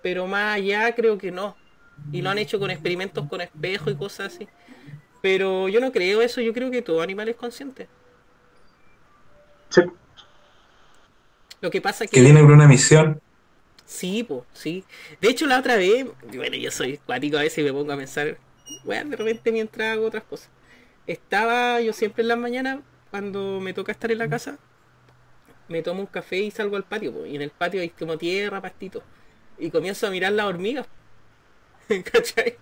pero más allá creo que no. Y lo han hecho con experimentos con espejo y cosas así. Pero yo no creo eso, yo creo que todo animal es consciente. Sí. Lo que pasa que... Que viene por una misión. Sí, pues, sí. De hecho, la otra vez, bueno, yo soy cuático a veces y me pongo a pensar, bueno, de repente mientras hago otras cosas. Estaba yo siempre en las mañanas cuando me toca estar en la casa, me tomo un café y salgo al patio. Y en el patio hay como tierra, pastito. Y comienzo a mirar las hormigas. ¿Cachai?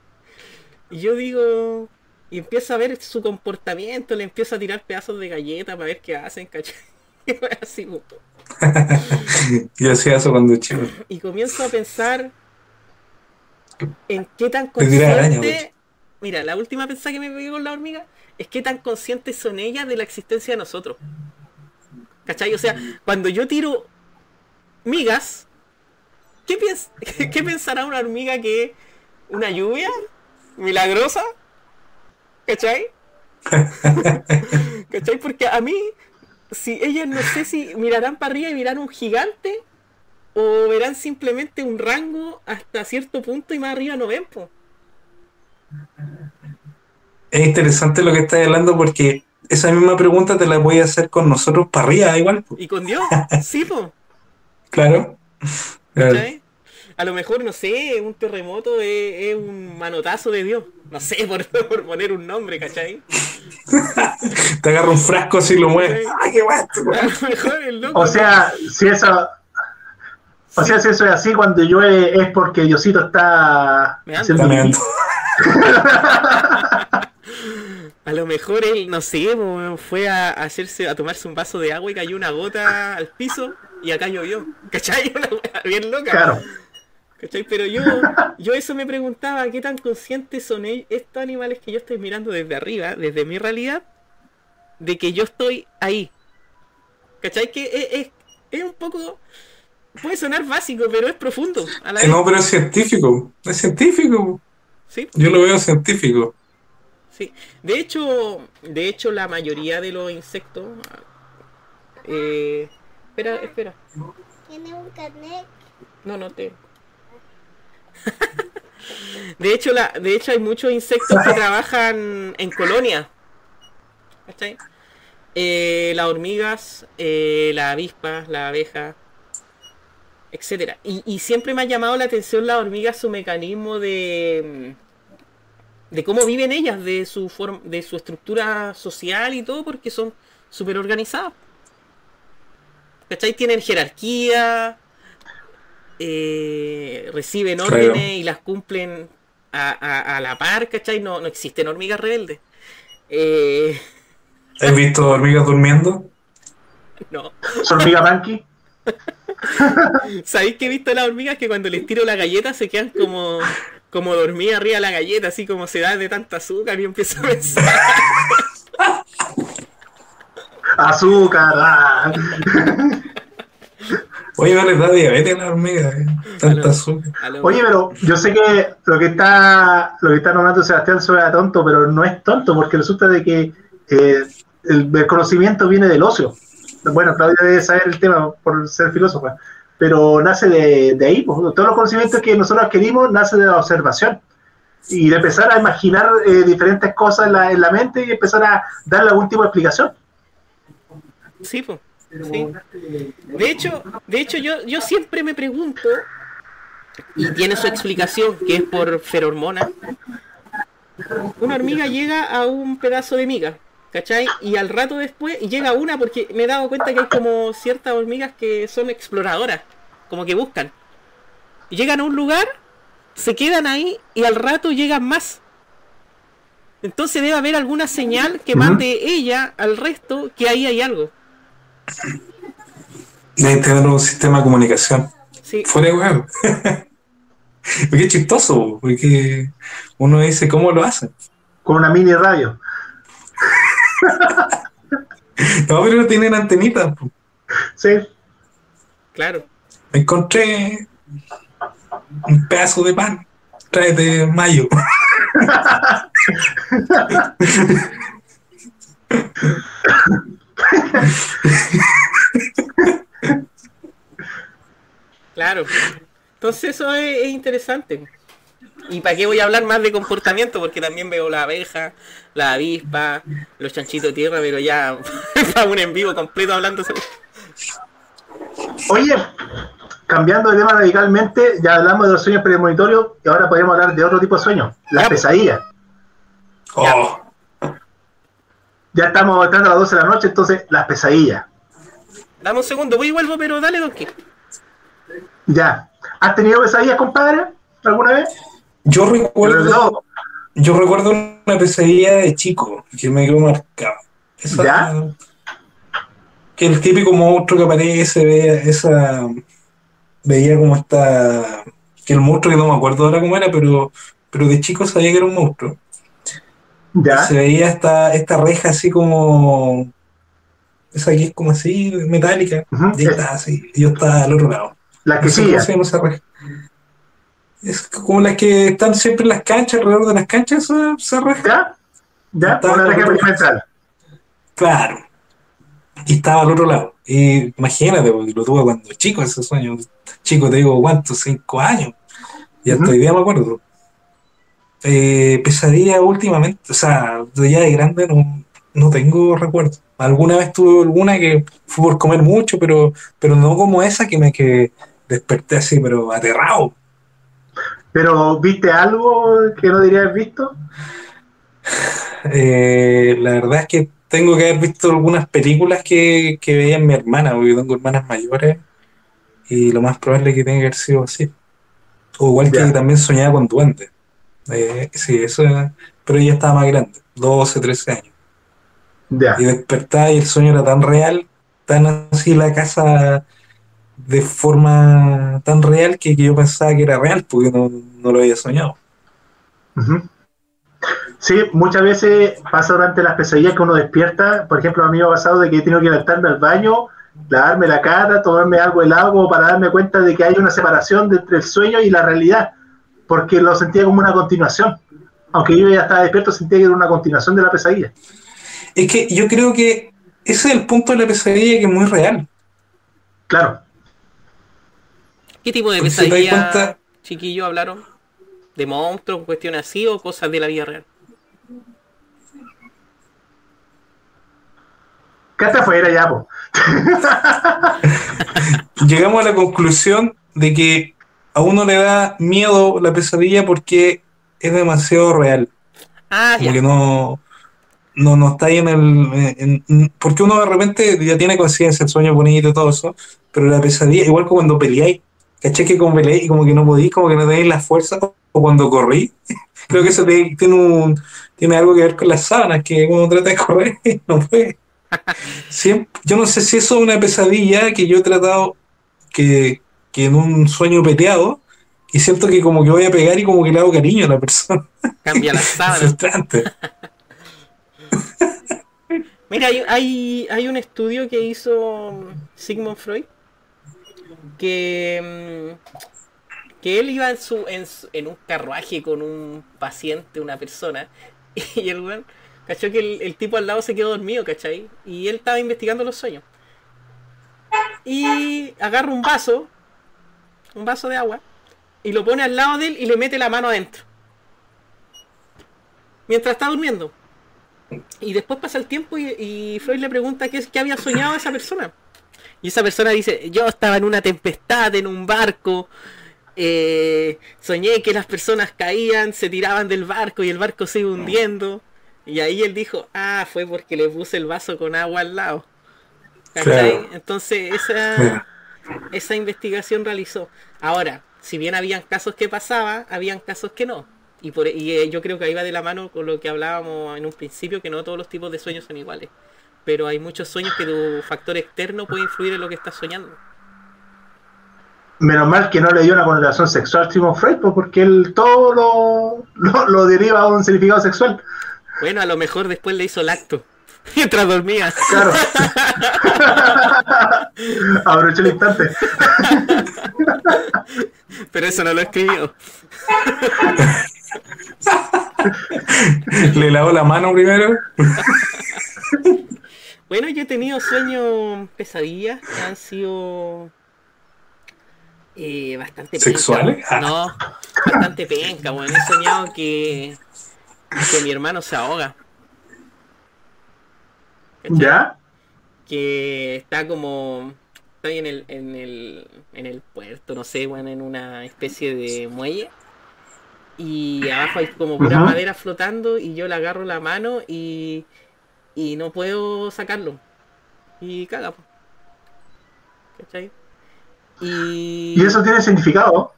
Y yo digo... Y empiezo a ver su comportamiento, le empiezo a tirar pedazos de galleta para ver qué hacen, ¿cachai? Así, po. Yo hacía eso cuando chico. y comienzo a pensar en qué tan consciente. Mira, la última pensada que me pegué con la hormiga es qué tan conscientes son ellas de la existencia de nosotros. ¿Cachai? O sea, cuando yo tiro migas, ¿qué, piens- qué pensará una hormiga que una lluvia milagrosa? ¿Cachai? ¿Cachai? Porque a mí, si ellas no sé si mirarán para arriba y mirarán un gigante o verán simplemente un rango hasta cierto punto y más arriba no ven, po. Es interesante lo que estás hablando porque esa misma pregunta te la voy a hacer con nosotros para arriba igual. Y con Dios, sí, po. Claro. Claro. ¿cachai? A lo mejor, no sé, un terremoto es, es un manotazo de Dios. No sé, por, por poner un nombre, ¿cachai? Te agarra un frasco así y lo mueves. ¡Ay, qué guay! A lo mejor el loco. O sea, si eso. O sea, si eso es así, cuando llueve es porque Diosito está pipí. meando. A lo mejor él, no sé, fue a hacerse, a tomarse un vaso de agua y cayó una gota al piso y acá llovió. ¿Cachai? Una wea bien loca. Claro. ¿Cachai? Pero yo, yo eso me preguntaba, ¿qué tan conscientes son ellos, estos animales que yo estoy mirando desde arriba, desde mi realidad, de que yo estoy ahí? ¿Cachai? Que es, es, es un poco... Puede sonar básico, pero es profundo. A la vez. No, pero es científico. Es científico. Sí, Yo lo veo científico. Sí. De hecho, de hecho la mayoría de los insectos... Eh, espera, espera. Tiene un carnet. No, no te. De hecho, la, de hecho hay muchos insectos que trabajan en colonia. ¿Cachai? Eh, las hormigas, eh, las avispas, las abejas, etcétera. Y, y siempre me ha llamado la atención las hormigas, su mecanismo de de cómo viven ellas, de su forma, de su estructura social y todo, porque son súper organizadas. ¿Cachai? Tienen jerarquía, eh, reciben Claro. órdenes y las cumplen a, a- a la par, ¿cachai? No, no existen hormigas rebeldes. Eh, ¿Has visto hormigas durmiendo? no. Hormiga Panky. ¿Sabéis que he visto las hormigas que cuando les tiro la galleta se quedan como, como dormidas arriba de la galleta, así como se da de tanta azúcar y empiezo a pensar. Azúcar. ah. Oye, no les da diabetes a las hormigas. eh. Tanta azúcar. Oye, pero yo sé que lo que está lo que está nombrando Sebastián suena tonto, pero no es tonto porque resulta de que eh, el, el conocimiento viene del ocio. Bueno, Claudia debe saber el tema por ser filósofa, pero nace de, de ahí. pues. Todos los conocimientos que nosotros adquirimos nace de la observación y de empezar a imaginar eh, diferentes cosas en la, en la mente y empezar a darle algún tipo de explicación. Sí. Sí. De hecho, de hecho yo, yo siempre me pregunto, y tiene su explicación, que es por ferormona, una hormiga llega a un pedazo de miga, ¿cachai? Y al rato después, y llega una porque me he dado cuenta que hay como ciertas hormigas que son exploradoras, como que buscan. Y llegan a un lugar, se quedan ahí y al rato llegan más. Entonces debe haber alguna señal que mande ella al resto que ahí hay algo. Deben tener un sistema de comunicación. Sí, Fuera de huevo. Porque es chistoso, porque uno dice cómo lo hacen. Con una mini radio. No, pero tienen antenitas. po. Sí. claro. Encontré un pedazo de pan. Trae de mayo. Claro. Entonces eso es, es interesante. ¿Y para qué voy a hablar más de comportamiento? Porque también veo la abeja, la avispa, los chanchitos de tierra, pero ya para un en vivo completo hablando. sobre- Oye, cambiando de tema radicalmente, ya hablamos de los sueños premonitorios y ahora podemos hablar de otro tipo de sueños, las Ya, pesadillas. Oh, Ya estamos entrando a las 12 de la noche, entonces las pesadillas. Dame un segundo, voy y vuelvo, pero dale, Don. Ya. ¿Has tenido pesadillas, compadre? ¿Alguna vez? Yo recuerdo, no. yo recuerdo una pesadilla de chico que me quedó marcado. Esa- ¿Ya? que el típico monstruo que aparece, veía esa. Veía como está. Que el monstruo, que no me acuerdo ahora cómo era, pero, pero de chico sabía que era un monstruo. ¿Ya? Se veía esta, esta reja así como. Esa que es como así, metálica. Ujú. Y está así. Y yo estaba al otro lado. La que No sé sigue. cómo se llama esa reja. Es como las que están siempre en las canchas, alrededor de las canchas, esa, esa reja. ¿Ya? ¿Ya? Una perimetral. Claro. Y estaba al otro lado. Y imagínate, porque lo tuve cuando chico ese sueño. Chico, te digo, ¿cuántos? Cinco años. Y hasta hoy día me acuerdo. Eh, pesadilla últimamente, o sea, de ya de grande no, no tengo recuerdo. Alguna vez tuve alguna que fue por comer mucho, pero, pero no como esa que me que desperté así, pero aterrado. Pero, ¿viste algo que no diría haber visto? Eh, la verdad es que tengo que haber visto algunas películas que, que veía mi hermana, porque yo tengo hermanas mayores y lo más probable es que tenga que haber sido así. O igual que también soñaba con duendes. Eh, sí, eso era- pero ella estaba más grande, 12, 13 años. Ya. Y despertaba y el sueño era tan real, tan así la casa de forma tan real que, que yo pensaba que era real porque no, no lo había soñado. Sí, muchas veces pasa durante las pesadillas que uno despierta. Por ejemplo, a mí me ha pasado de que he tenido que levantarme al baño, lavarme la cara, tomarme algo helado como para darme cuenta de que hay una separación de- entre el sueño y la realidad, porque lo sentía como una continuación. Aunque yo ya estaba despierto, sentía que era una continuación de la pesadilla. Es que yo creo que ese es el punto de la pesadilla que es muy real. Claro. ¿Qué tipo de pesadilla, cuenta- chiquillos, hablaron? ¿De monstruos, cuestiones así o cosas de la vida real? Quédate afuera ya, po. Llegamos a la conclusión de que a uno le da miedo la pesadilla porque es demasiado real. Ah, Como ya. que no, no, no está ahí en el. en- en- porque uno de repente ya tiene conciencia, el sueño bonito y todo eso, pero la pesadilla, igual que cuando peleáis, ¿cachai? Que peleáis y como que no podéis, como que no tenéis la fuerza, o cuando corrí, creo que eso te- tiene, un, tiene algo que ver con las sábanas, que uno trata de correr y no puede. Siempre, yo no sé si eso es una pesadilla que yo he tratado que, que en un sueño peleado y siento que como que voy a pegar y como que le hago cariño a la persona. Cambia las sábanas. Frustrante. Mira, hay, hay, hay un estudio que hizo Sigmund Freud que, mm, que él iba en, su, en, un carruaje con un paciente, una persona, y el weón, cachó que el, el tipo al lado se quedó dormido, ¿cachai? Y él estaba investigando los sueños. Y agarra un vaso, un vaso de agua, y lo pone al lado de él y le mete la mano adentro. Mientras está durmiendo. Y después pasa el tiempo y, y Freud le pregunta qué, qué había soñado esa persona. Y esa persona dice, yo estaba en una tempestad, en un barco, eh, soñé que las personas caían, se tiraban del barco y el barco se iba hundiendo. Y ahí él dijo, ah, fue porque le puse el vaso con agua al lado. Entonces esa, esa investigación realizó. Ahora, si bien habían casos que pasaba, habían casos que no. Y, por, y eh, yo creo que ahí va de la mano con lo que hablábamos en un principio, que no todos los tipos de sueños son iguales. Pero hay muchos sueños que tu factor externo puede influir en lo que estás soñando. Menos mal que no le dio una connotación sexual a Freud, porque él todo lo, lo, lo deriva a un significado sexual. Bueno, a lo mejor después le hizo el acto. Mientras dormía. Claro. Aproveché el instante. Pero eso no lo escribió. Le lavo la mano primero. Bueno, yo he tenido sueños, pesadillas que han sido eh, bastante ¿Sexuales? weón. No, bastante penca, bueno. He soñado que, que mi hermano se ahoga. ¿Cachai? ¿Ya? Que está como. Está ahí en el, en el, en el puerto, no sé, bueno, en una especie de muelle. Y abajo hay como pura madera flotando y yo le agarro la mano y, y no puedo sacarlo. Y caga. ¿Cachai? Y, ¿Y eso tiene significado?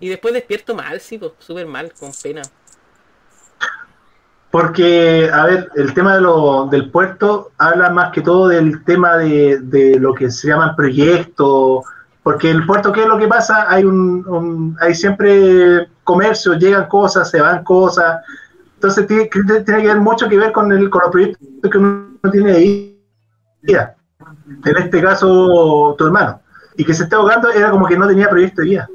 y después despierto mal, sí, pues, súper mal, con pena. Porque, a ver, el tema de lo, del puerto habla más que todo del tema de, de lo que se llaman proyectos, porque el puerto, ¿qué es lo que pasa? Hay un, un- hay siempre comercio, llegan cosas, se van cosas, entonces tiene, que- tiene que ver mucho que ver con, el, con los proyectos que uno tiene ahí. En este caso, tu hermano. Y que se esté ahogando era como que no tenía proyecto de vida.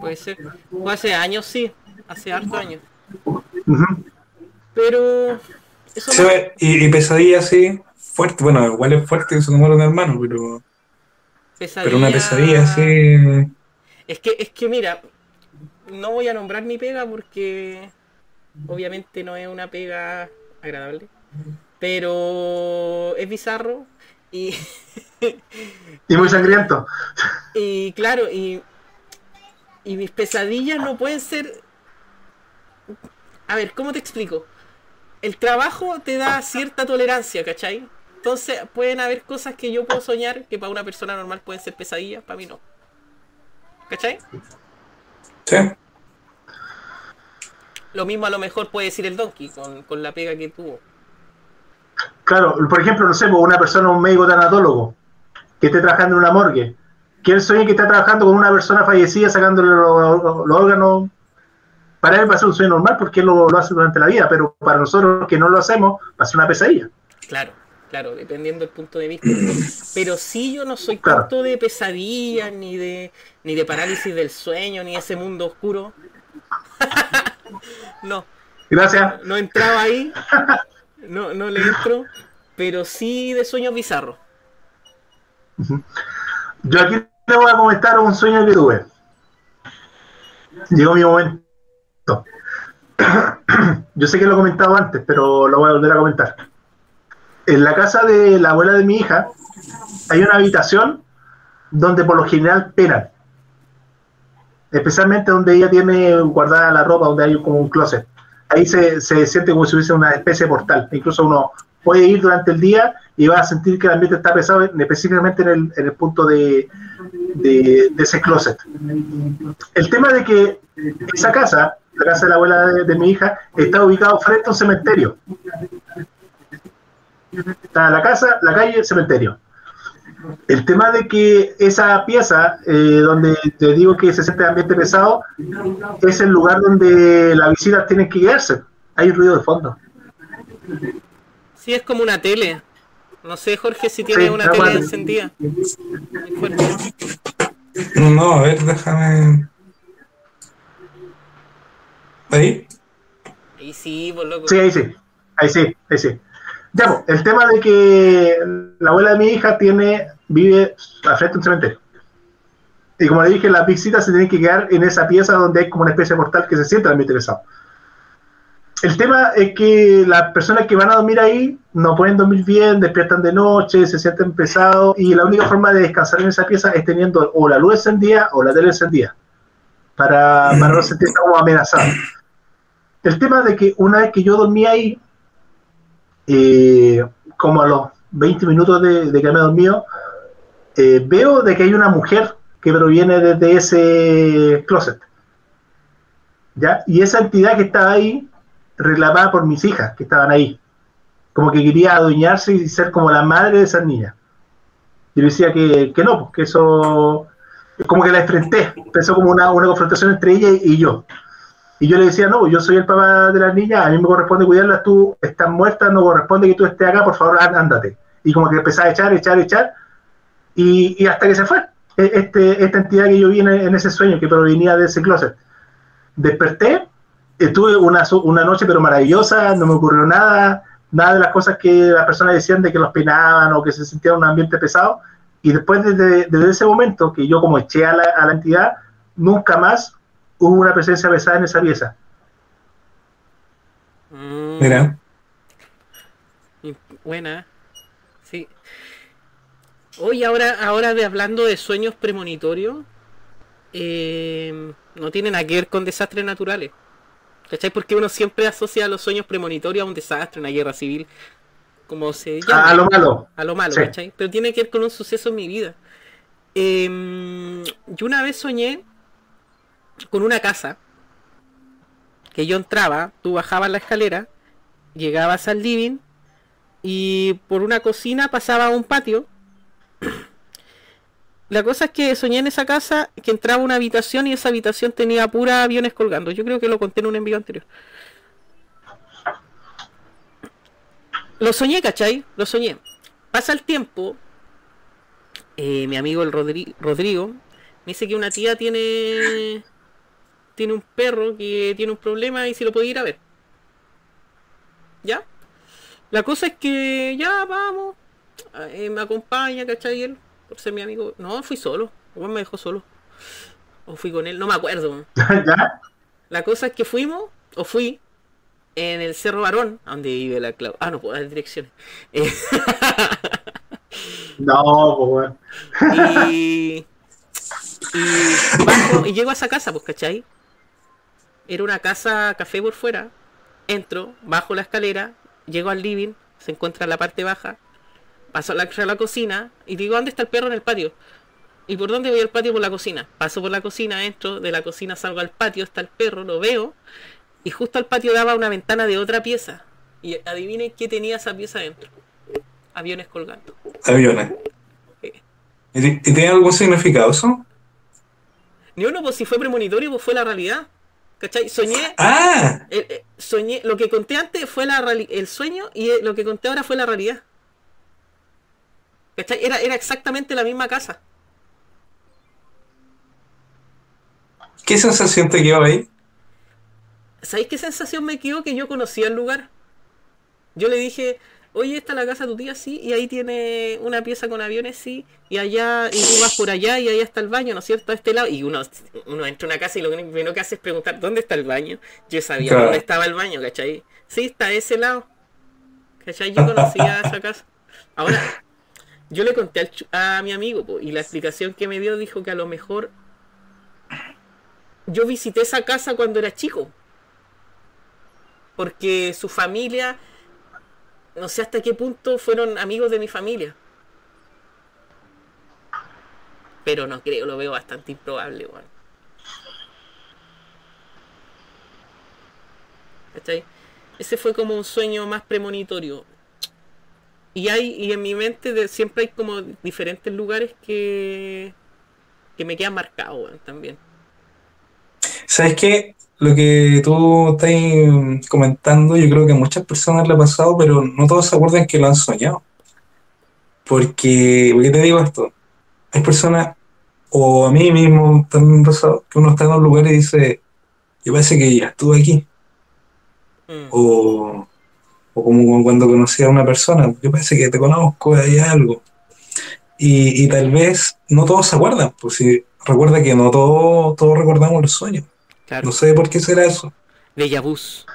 Puede ser. Fue hace años, sí. Hace hartos años. Pero. Eso Sí, no- y, y pesadilla así, fuerte. Bueno, igual es fuerte que se muere un hermano, pero, pero una pesadilla así. Es que, es que mira, no voy a nombrar mi pega porque obviamente no es una pega agradable. Pero es bizarro y, Y muy sangriento. y claro, y, y mis pesadillas no pueden ser... A ver, ¿cómo te explico? El trabajo te da cierta tolerancia, ¿cachai? Entonces pueden haber cosas que yo puedo soñar que para una persona normal pueden ser pesadillas, para mí no. ¿Cachai? Sí. Lo mismo a lo mejor puede decir el Donkey con, con la pega que tuvo. Claro, por ejemplo, no sé, pues, una persona, un médico tanatólogo, que esté trabajando en una morgue, que él sueñe que está trabajando con una persona fallecida sacándole los, los- los órganos, para él va a ser un sueño normal porque él lo, lo hace durante la vida, pero para nosotros que no lo hacemos, va a ser una pesadilla. Claro, claro, dependiendo del punto de vista. Pero sí yo no soy Claro. tanto de pesadillas, ni de, ni de parálisis del sueño, ni ese mundo oscuro. No, Gracias. no entraba ahí, no, no le entro, pero sí de sueños bizarros. Yo aquí le voy a comentar un sueño que tuve. Llegó mi momento. Yo sé que lo he comentado antes, pero lo voy a volver a comentar. En la casa de la abuela de mi hija hay una habitación donde por lo general penan. Especialmente donde ella tiene guardada la ropa, donde hay como un closet. Ahí se, se siente como si hubiese una especie de portal. Incluso uno puede ir durante el día y va a sentir que el ambiente está pesado, específicamente en el, en el punto de, de, de ese closet. El tema de que esa casa, la casa de la abuela de, de mi hija, está ubicado frente a un cementerio. Está la casa, la calle, el cementerio. El tema de que esa pieza, eh, donde te digo que se siente ambiente pesado, es el lugar donde las visitas tienen que quedarse. Hay un ruido de fondo. Sí, es como una tele. No sé, Jorge, si tiene Sí, una tele encendida. No, no, a ver, déjame. ¿Ahí? Y sí, por loco. Sí, ahí sí. Ahí sí, ahí sí. Ya, pues, el tema de que la abuela de mi hija tiene, vive al frente de un cementerio. Y como le dije, las visitas se tienen que quedar en esa pieza donde hay como una especie de portal que se siente ambiente pesado. El tema es que las personas que van a dormir ahí no pueden dormir bien, despiertan de noche, se sienten pesados y la única forma de descansar en esa pieza es teniendo o la luz encendida o la tele encendida para, para no sentirse como amenazado. El tema de que una vez que yo dormí ahí, eh, como a los 20 minutos de, que me he dormido, eh, veo de que hay una mujer que proviene desde ese closet. ¿Ya? Y esa entidad que estaba ahí, reclamada por mis hijas que estaban ahí, como que quería adueñarse y ser como la madre de esas niñas. Yo decía que, que no, pues, que eso, como que la enfrenté, empezó como una, una confrontación entre ella y yo. Y yo le decía, no, yo soy el papá de las niñas, a mí me corresponde cuidarlas, tú estás muerta, no corresponde que tú estés acá, por favor, ándate. Y como que empezaba a echar, echar, echar, y, y hasta que se fue. E- Este, esta entidad que yo vi en, en ese sueño, que provenía de ese closet. Desperté, estuve una, una noche pero maravillosa, no me ocurrió nada, nada de las cosas que las personas decían de que los peinaban o que se sentía un ambiente pesado. Y después desde, desde ese momento que yo como eché a la, a la entidad, nunca más hubo una presencia pesada en esa pieza. Mm, Mira. Buena. Sí. Hoy ahora, ahora de hablando de sueños premonitorios, eh, no tienen nada que ver con desastres naturales. ¿Cachai? Porque uno siempre asocia los sueños premonitorios a un desastre, una guerra civil, como se llama. A, lo malo. a lo malo, Sí. ¿cachai? Pero tiene que ver con un suceso en mi vida. Em, yo una vez soñé con una casa que yo entraba, tú bajabas la escalera, llegabas al living y por una cocina pasaba a un patio. La cosa es que soñé en esa casa que entraba una habitación y esa habitación tenía pura aviones colgando. Yo creo que lo conté en un envío anterior. Lo soñé, ¿cachai? Lo soñé. Pasa el tiempo. eh, mi amigo el Rodri- Rodrigo me dice que una tía tiene tiene un perro que tiene un problema y si lo puede ir a ver. ¿Ya? La cosa es que ya vamos. eh, me acompaña, ¿cachai? Él, por ser mi amigo. No, fui solo. Igual me dejó solo. O fui con él, no me acuerdo. ¿Ya? La cosa es que fuimos, o fui, en el Cerro Barón, donde vive la Clau. Ah, no puedo dar direcciones. Eh, No, pues bueno. y, y, bajo, y llego a esa casa, pues, ¿cachai? Era una casa café por fuera. Entro, bajo la escalera, llego al living, se encuentra en la parte baja, paso a la, a la cocina y digo, ¿dónde está el perro en el patio? ¿Y por dónde voy al patio? Por la cocina. Paso por la cocina, entro, de la cocina salgo al patio, está el perro, lo veo, y justo al patio daba una ventana de otra pieza. Y adivinen qué tenía esa pieza dentro. Aviones colgando. Aviones. Sí. ¿Y, tiene algún significado eso? Ni uno, pues si fue premonitorio, pues fue la realidad. ¿Cachai? Soñé, ¡Ah! eh, soñé, lo que conté antes fue la el sueño y eh, lo que conté ahora fue la realidad. ¿Cachai? Era, era exactamente la misma casa. ¿Qué sensación te quedó ahí? ¿Sabéis qué sensación me quedó? Que yo conocía el lugar. Yo le dije, oye, esta es la casa de tu tía, sí, y ahí tiene una pieza con aviones, sí, y allá, y tú vas por allá, y allá está el baño, ¿no es cierto? A este lado, y uno, uno entra a una casa y lo primero que hace es preguntar, ¿dónde está el baño? Yo sabía Claro. dónde estaba el baño, ¿cachai? Sí, está a ese lado. ¿Cachai? Yo conocía esa casa. Ahora, yo le conté al a mi amigo, po, y la explicación que me dio dijo que a lo mejor yo visité esa casa cuando era chico porque su familia, no sé hasta qué punto fueron amigos de mi familia. Pero no creo, lo veo bastante improbable, weón. Ese fue como un sueño más premonitorio. Y hay, y en mi mente siempre hay como diferentes lugares que, que me quedan marcados, también. ¿Sabes qué? Lo que tú estás comentando, yo creo que a muchas personas le ha pasado, pero no todos se acuerdan que lo han soñado. Porque, ¿por qué te digo esto? Hay personas, o a mí mismo también me ha pasado, que uno está en un lugar y dice, yo parece que ya estuve aquí. Mm. O, o como cuando conocí a una persona, yo parece que te conozco, hay algo. Y, y tal vez no todos se acuerdan, pues si recuerda que no todos, todos recordamos los sueños. Claro. No sé por qué será eso. Vus.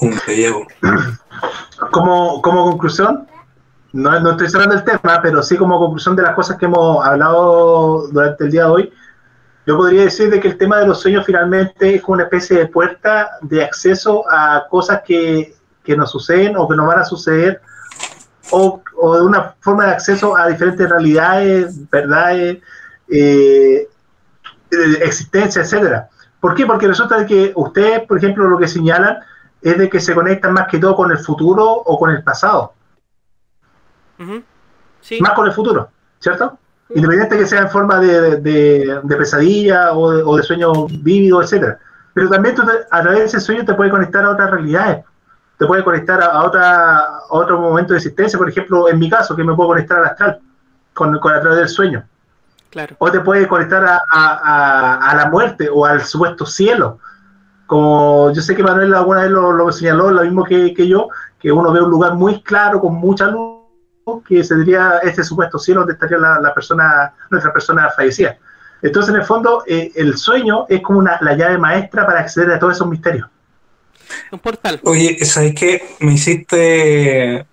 Un vu. Como, como conclusión, no, no estoy cerrando el tema, pero sí como conclusión de las cosas que hemos hablado durante el día de hoy, yo podría decir de que el tema de los sueños finalmente es como una especie de puerta de acceso a cosas que, que nos suceden o que nos van a suceder, o, o de una forma de acceso a diferentes realidades, verdades, eh, existencia, etcétera. ¿Por qué? Porque resulta que ustedes, por ejemplo, lo que señalan es de que se conectan más que todo con el futuro o con el pasado. Sí. más con el futuro, ¿cierto? Independiente que sea en forma de, de- de pesadilla o de, o de sueño vívido, etcétera. Pero también tú te- a través de ese sueño te puede conectar a otras realidades, te puede conectar a, a otra, a otro momento de existencia, por ejemplo, en mi caso, que me puedo conectar al astral con, con a través del sueño. Claro. o te puede conectar a, a- a- a la muerte o al supuesto cielo. Como yo sé que Manuel alguna vez lo, lo señaló, lo mismo que, que yo, que uno ve un lugar muy claro, con mucha luz, que sería este supuesto cielo donde estaría la, la persona, nuestra persona fallecida. Entonces, en el fondo, eh, el sueño es como una, la llave maestra para acceder a todos esos misterios. Un portal. Oye, ¿sabes qué? Me hiciste.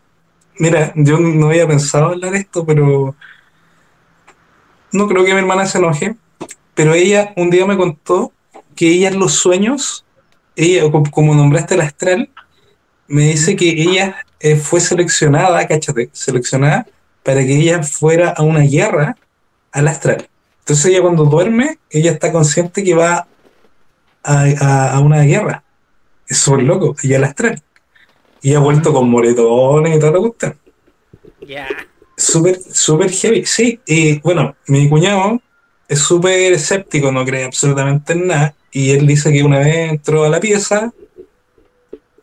Mira, yo no había pensado hablar esto, pero. No creo que mi hermana se enoje. Pero ella un día me contó que ella en los sueños, ella, co- como nombraste el astral, me dice que ella eh, fue seleccionada, cáchate, seleccionada para que ella fuera a una guerra al astral. Entonces ella cuando duerme, ella está consciente que va a, una guerra. Es súper loco. Y al astral. Y ha vuelto con moretones y toda la cuestión. Ya. Súper, súper heavy. Sí, y bueno, mi cuñado es súper escéptico, no cree absolutamente en nada. Y él dice que una vez entró a la pieza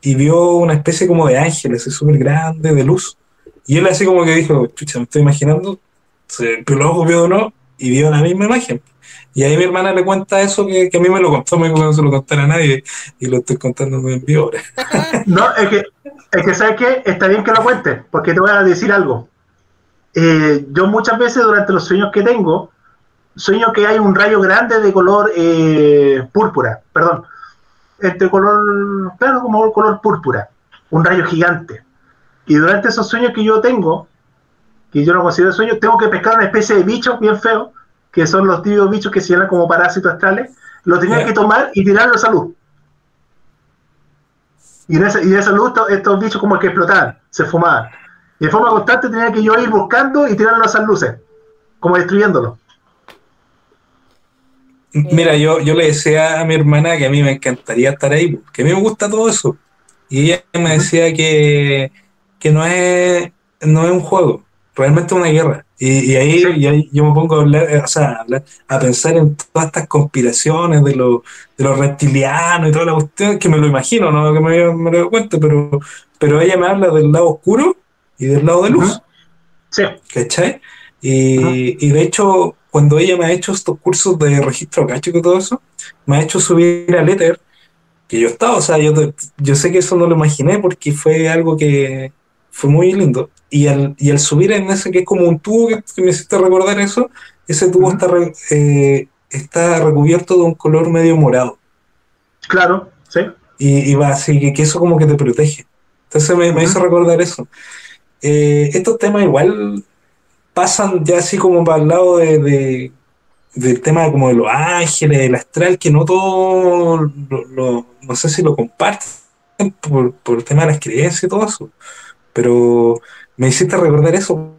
y vio una especie como de ángel, así súper grande, de luz. Y él así como que dijo, chucha, me estoy imaginando, se los ojos vio uno y vio la misma imagen. Y ahí mi hermana le cuenta eso que, que a mí me lo contó, me dijo que no se lo contara a nadie y lo estoy contando en vivo ahora. No, es que, es que ¿sabes qué? Está bien que lo cuentes, porque te voy a decir algo. Eh, yo muchas veces durante los sueños que tengo, sueño que hay un rayo grande de color eh, púrpura, perdón, este color, claro, como color púrpura, un rayo gigante. Y durante esos sueños que yo tengo, que yo no considero sueños, tengo que pescar una especie de bicho bien feo, que son los típicos bichos que se llaman como parásitos astrales, lo tenía que tomar y tirarlos a luz. Y en esa, y esa luz to- estos bichos como que explotaban, se fumaban. Y de forma constante tenía que yo ir buscando y tirarlos a esas luces, como destruyéndolos. Mira, yo, yo le decía a mi hermana que a mí me encantaría estar ahí, porque a mí me gusta todo eso. Y ella me decía que, que no es, no es un juego, realmente es una guerra. Y, y ahí, Sí. y ahí yo me pongo a hablar, eh, o sea, a, hablar- a pensar en todas estas conspiraciones de, los de los reptilianos y toda la cuestión, que me lo imagino, no que me, me lo cuento, pero, pero ella me habla del lado oscuro y del lado de luz. Sí, ¿Cachai? Y, y de hecho, cuando ella me ha hecho estos cursos de registro cachico y todo eso, me ha hecho subir al éter, que yo estaba, o sea, yo, yo sé que eso no lo imaginé porque fue algo que fue muy lindo. Y al, y al subir en ese que es como un tubo que, que me hiciste recordar eso, ese tubo está, eh, está recubierto de un color medio morado. claro, sí. Y, y va así, que, que eso como que te protege. Entonces me, me hizo recordar eso. Eh, estos temas igual pasan ya así como para el lado de, de- del tema como de los ángeles, del astral, que no todo, lo, lo- no sé si lo comparten por, por el tema de las creencias y todo eso. Pero me hiciste recordar eso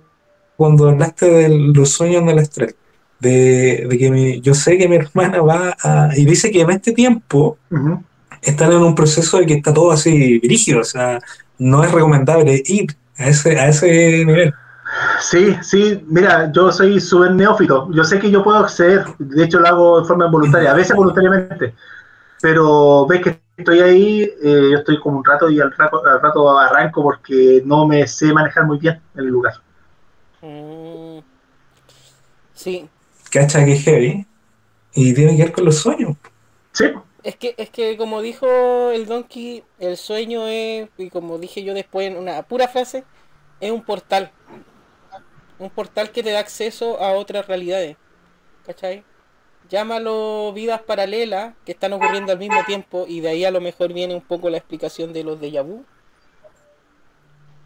cuando hablaste de los sueños del astral. De, de que mi- yo sé que mi hermana va a, y dice que en este tiempo Ujú. están en un proceso de que está todo así rígido, o sea, no es recomendable ir a ese, a ese nivel. Sí, sí, mira, yo soy súper neófito. Yo sé que yo puedo acceder, de hecho lo hago de forma involuntaria, a veces voluntariamente, pero ves que estoy ahí, eh, yo estoy como un rato y al rato, al rato arranco porque no me sé manejar muy bien en el lugar. Mm. Sí, ¿Cacha que es heavy? Y tiene que ver con los sueños. Sí, es que, es que como dijo el Donkey, el sueño es, y como dije yo después en una pura frase, es un portal. Un portal que te da acceso a otras realidades. ¿Cachai? Llámalo vidas paralelas que están ocurriendo al mismo tiempo y de ahí a lo mejor viene un poco la explicación de los déjà vu.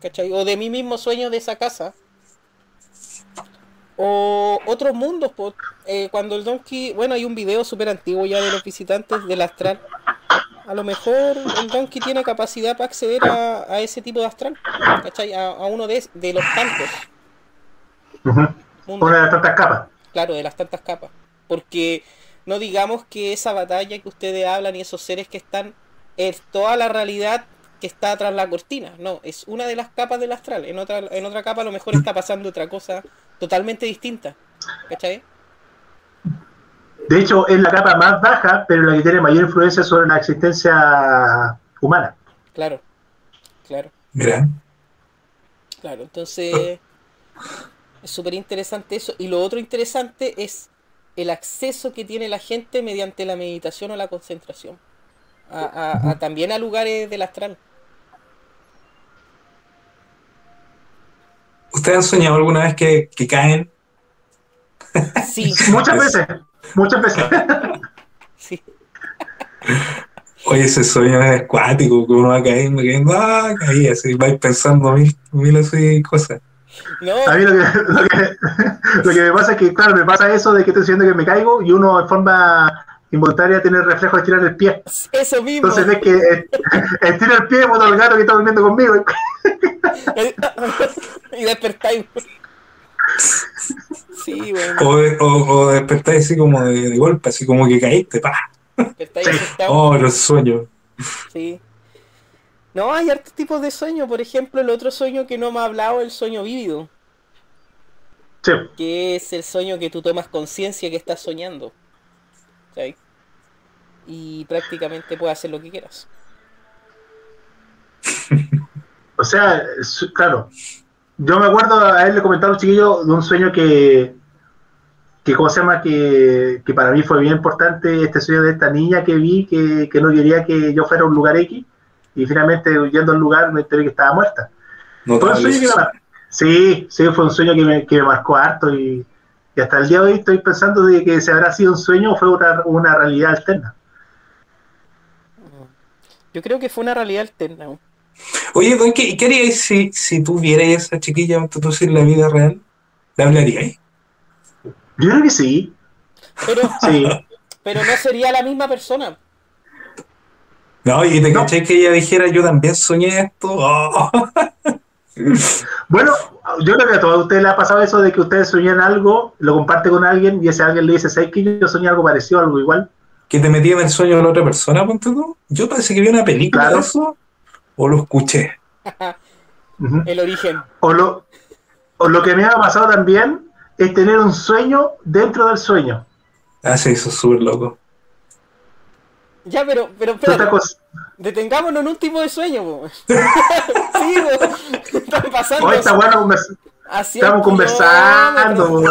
¿Cachai? O de mi mismo sueño de esa casa. O otros mundos, po. Eh, cuando el Donkey, bueno, hay un video súper antiguo ya de los visitantes del astral. A lo mejor el Donkey tiene capacidad para acceder a, a ese tipo de astral, ¿cachai? A, a uno de, de los tantos Ujú. mundos, una de las tantas capas. claro, de las tantas capas. Porque no digamos que esa batalla que ustedes hablan y esos seres que están es toda la realidad que está tras la cortina. No, es una de las capas del astral. En otra, en otra capa a lo mejor está pasando otra cosa totalmente distinta. ¿Cachai? De hecho, es la capa más baja, pero la que tiene mayor influencia sobre la existencia humana. Claro, claro. Mira, Claro, entonces es súper interesante eso. Y lo otro interesante es el acceso que tiene la gente mediante la meditación o la concentración. A, a- a- también a lugares del astral. ¿Ustedes han soñado alguna vez que, que caen? Sí, Muchas veces, muchas veces. sí. Oye, ese sueño es acuático, que uno va cayendo, cayendo, ah, caí, así, vais pensando mil, mil así cosas. No, A mí lo que, lo, que, lo que me pasa es que, claro, me pasa eso de que estoy diciendo que me caigo y uno de forma involuntaria tiene el reflejo de estirar el pie. eso mismo. Entonces ves que eh, estira el pie, boto al gato que está durmiendo conmigo. y despertáis. Sí, bueno. O, o, o despertáis así como de, de golpe, así como que caíste, pa. ¿Estáis asustados? Oh, los sueños. Sí. No, hay hartos tipos de sueños. Por ejemplo, el otro sueño que no me ha hablado es el sueño vívido. Sí. Que es el sueño que tú tomas conciencia que estás soñando. ¿Sabes? Y prácticamente puedes hacer lo que quieras. O sea, claro. Yo me acuerdo a él le comentaba a los chiquillos de un sueño que, que ¿cómo se llama? Que, que para mí fue bien importante este sueño de esta niña que vi que, que no quería que yo fuera a un lugar X y finalmente yendo al lugar me enteré que estaba muerta. No Fue un sueño que me Sí, sí, fue un sueño que me, que me marcó harto y, y hasta el día de hoy estoy pensando de que si habrá sido un sueño o fue una, una realidad alterna. Yo creo que fue una realidad alterna. Oye, Don, ¿qué, qué haríais si, si tú vieras a esa chiquilla en la vida real? ¿Le hablaríais? Yo creo que sí, Pero, sí. pero no sería la misma persona. No, y te No. caché que ella dijera, yo también soñé esto. Oh. Bueno, yo creo que a todos ustedes les ha pasado eso de que ustedes sueñan algo, lo comparte con alguien y ese alguien le dice, ¿sabes que yo soñé algo parecido, algo igual? Que te metía en el sueño de la otra persona, ponte tú. Yo parece que vi una película Claro. de eso, o lo escuché. El origen. o, lo, o lo que me ha pasado también es tener un sueño dentro del sueño. Ah, se hizo súper loco. Ya, pero, pero, cosa- detengámonos en un tipo de sueño. po. sí, po. están pasando. Oye, está bueno convers- a 100 estamos conversando.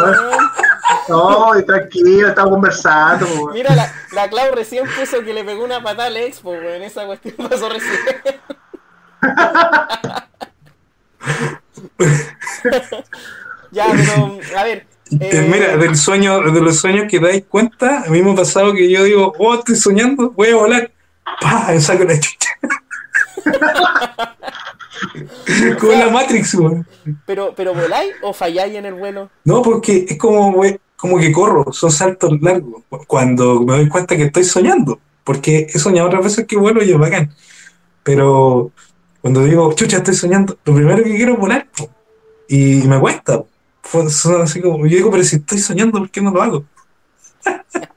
No, tranquilo, estamos conversando. Mira, la, la Clau recién puso que le pegó una patada al expo, weón. Esa cuestión pasó recién. ya, pero, a ver. Eh, eh, Mira, del sueño, de los sueños que dais cuenta, a mí me ha pasado que yo digo, oh, estoy soñando, voy a volar. ¡Pah! Me saco la chucha. Con la Matrix, weón. Pero, pero voláis o falláis en el vuelo. No, porque es como, we- como que corro, son saltos largos. Cuando me doy cuenta que estoy soñando, porque he soñado otras veces que vuelo y es bacán. Pero cuando digo, chucha, estoy soñando, lo primero que quiero es volar, po. y me cuesta. po. Fue- son así como, yo digo, pero si estoy soñando, ¿por qué no lo hago?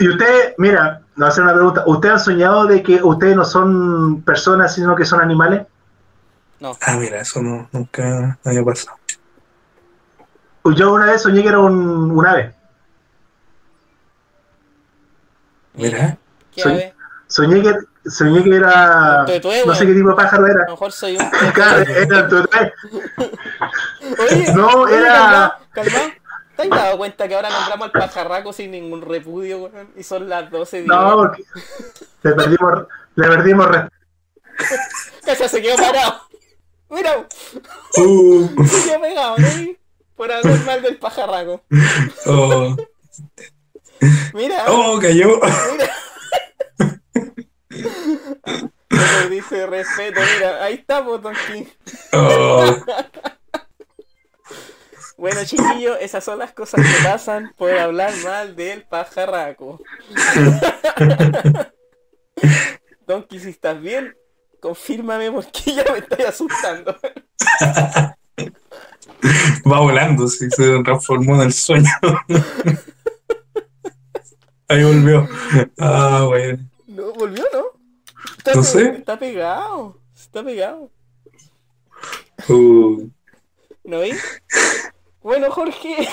Y ustedes, mira, no hacer una pregunta. ¿Ustedes han soñado de que ustedes no son personas, sino que son animales? Ah, mira, eso no, nunca había pasado. Yo una vez soñé que era un, un ave. Mira, ¿Qué Soy- ave? Soñé que, soñé que era. No sé qué tipo de pájaro A era. lo mejor soy un. Claro, era un. Oye, No, era- calmado, calmado. ¿Te has dado cuenta que ahora nombramos al pajarraco sin ningún repudio, weón? Y son las 12 No, porque le perdimos, le perdimos respeto. Cacha se quedó parado. Mira, Uh, se quedó pegado, ¿no? Por hablar mal del pajarraco. oh, Mira, oh, cayó. mira. Dice respeto, mira, ahí está, pues, Tonki. Oh, Bueno, chiquillos, esas son las cosas que pasan por hablar mal del pajarraco. Donkey, si estás bien, confírmame porque ya me estoy asustando. va volando, sí, se transformó en el sueño. Ahí volvió. Ah, bueno. No, volvió, ¿no? Está, No sé. está pegado. Está pegado. Uh, ¿No vi? Bueno, Jorge,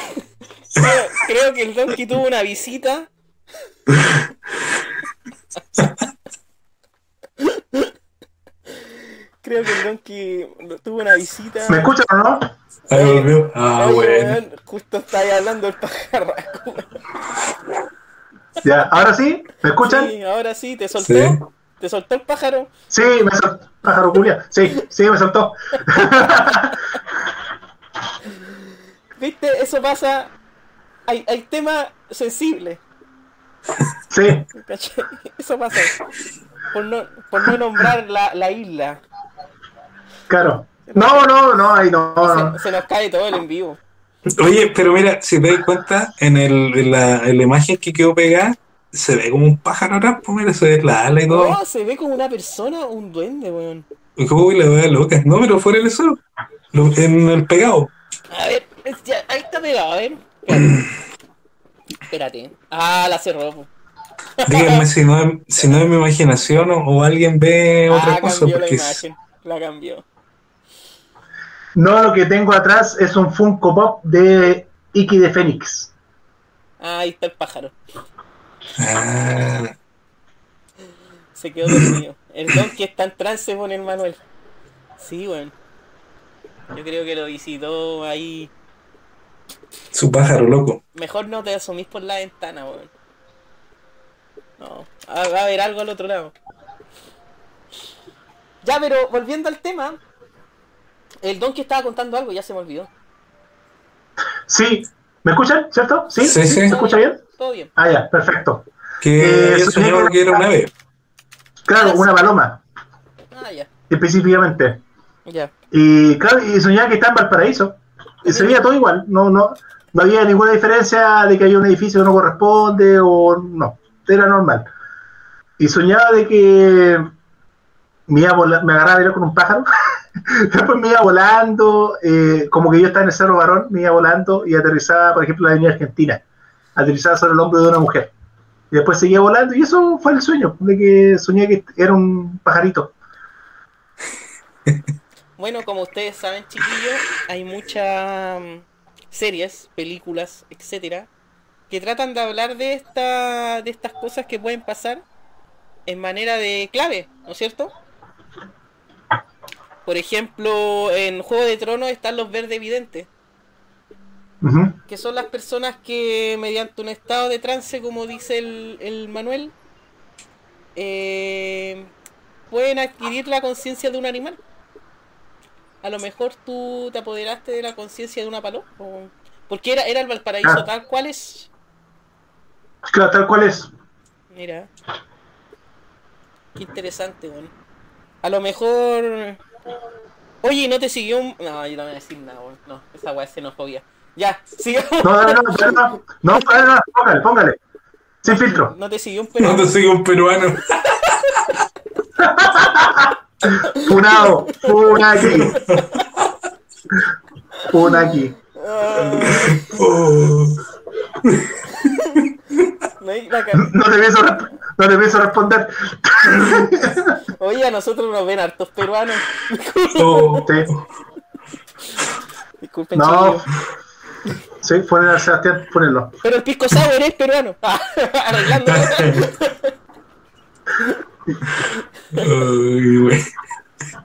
creo, creo que el Donkey tuvo una visita. Creo que el Donkey tuvo una visita. ¿Me escuchan o no? ahí volvió. Ah, Oye, bueno. justo está ahí hablando el pajarraco. Ya, ¿ahora sí? ¿Me escuchan? Sí, ahora sí, te soltó. Sí. ¿Te soltó el pájaro? Sí, me soltó. Pájaro culia. Sí, sí, me soltó. ¿Viste? Eso pasa. Hay, hay temas sensibles. Sí, ¿cachai? Eso pasa. Por no, por no nombrar la, la isla. claro. No, no, no, ahí no. no. Se, se nos cae todo el en vivo. Oye, pero mira, si te das cuenta, en, el, en, la, en la imagen que quedó pegada, se ve como un pájaro atrás, pues mira, se ve la ala y todo. No, se ve como una persona un duende, weón. Uy, la veo loca. No, pero fuera de eso, lo- en el pegado. A ver, es- ya, ahí está pegado, a ver. Espérate. Ah, la cerró. Díganme si no, es- si no es mi imaginación o, o alguien ve otra ah, cosa. cambió imagen. La cambió. No, lo que tengo atrás es un Funko Pop de Iki de Fénix. Ah, ahí está el pájaro. Ah, Se quedó dormido. El don que está en trance con el Manuel. Sí, bueno. Yo creo que lo visitó ahí. Su pájaro loco. Mejor no te asumís por la ventana, weón. No, va a haber algo al otro lado. Ya, pero volviendo al tema, el don que estaba contando algo ya se me olvidó. Sí, ¿me escuchan? ¿Cierto? ¿Sí? Sí, sí. ¿Se escucha bien? Todo bien. Ah, ya, perfecto. Que Eh, soñado que- era una ave. Claro, una paloma, Ah, ya, específicamente. ya. Y claro, y soñaba que estaba en Valparaíso. Y se veía todo igual. No, no, no había ninguna diferencia de que hay un edificio que no corresponde o no. Era normal. Y soñaba de que me, iba a vola- me agarraba a con un pájaro. Después me iba volando, eh, como que yo estaba en el Cerro Barón, me iba volando y aterrizaba, por ejemplo, la Avenida Argentina. Aterrizaba sobre el hombro de una mujer. Y después seguía volando y eso fue el sueño, de que soñé que era un pajarito. Bueno, como ustedes saben, chiquillos, hay muchas mm, series, películas, etcétera, que tratan de hablar de esta, de estas cosas que pueden pasar en manera de clave, ¿no es cierto? Por ejemplo, en Juego de Tronos están los verde videntes, Ujú. que son las personas que mediante un estado de trance, como dice el, el Manuel, eh, pueden adquirir la conciencia de un animal. A lo mejor tú te apoderaste de la conciencia de una paloma. o- Porque era, era el Valparaíso Ah. tal cual es. Claro, tal cual es. Mira. Qué interesante, bueno. A lo mejor. Oye, ¿no te siguió un.? No, yo no voy a decir nada, weón. No, esa weá es xenofobia. Ya, sigamos. No, no, no, no, no, no, no, no, póngale, póngale. Sin filtro. No te siguió un No peruano. te sigue un peruano. Funado, funa aquí. Funa aquí. Oh. no te pienso, no te pienso responder. Oye, a nosotros nos ven hartos peruanos. Oh. Sí. Disculpen, No. Sí, ponelo a Sebastián, ponelo. Pero el pisco sour es peruano. Arreglando. Güey.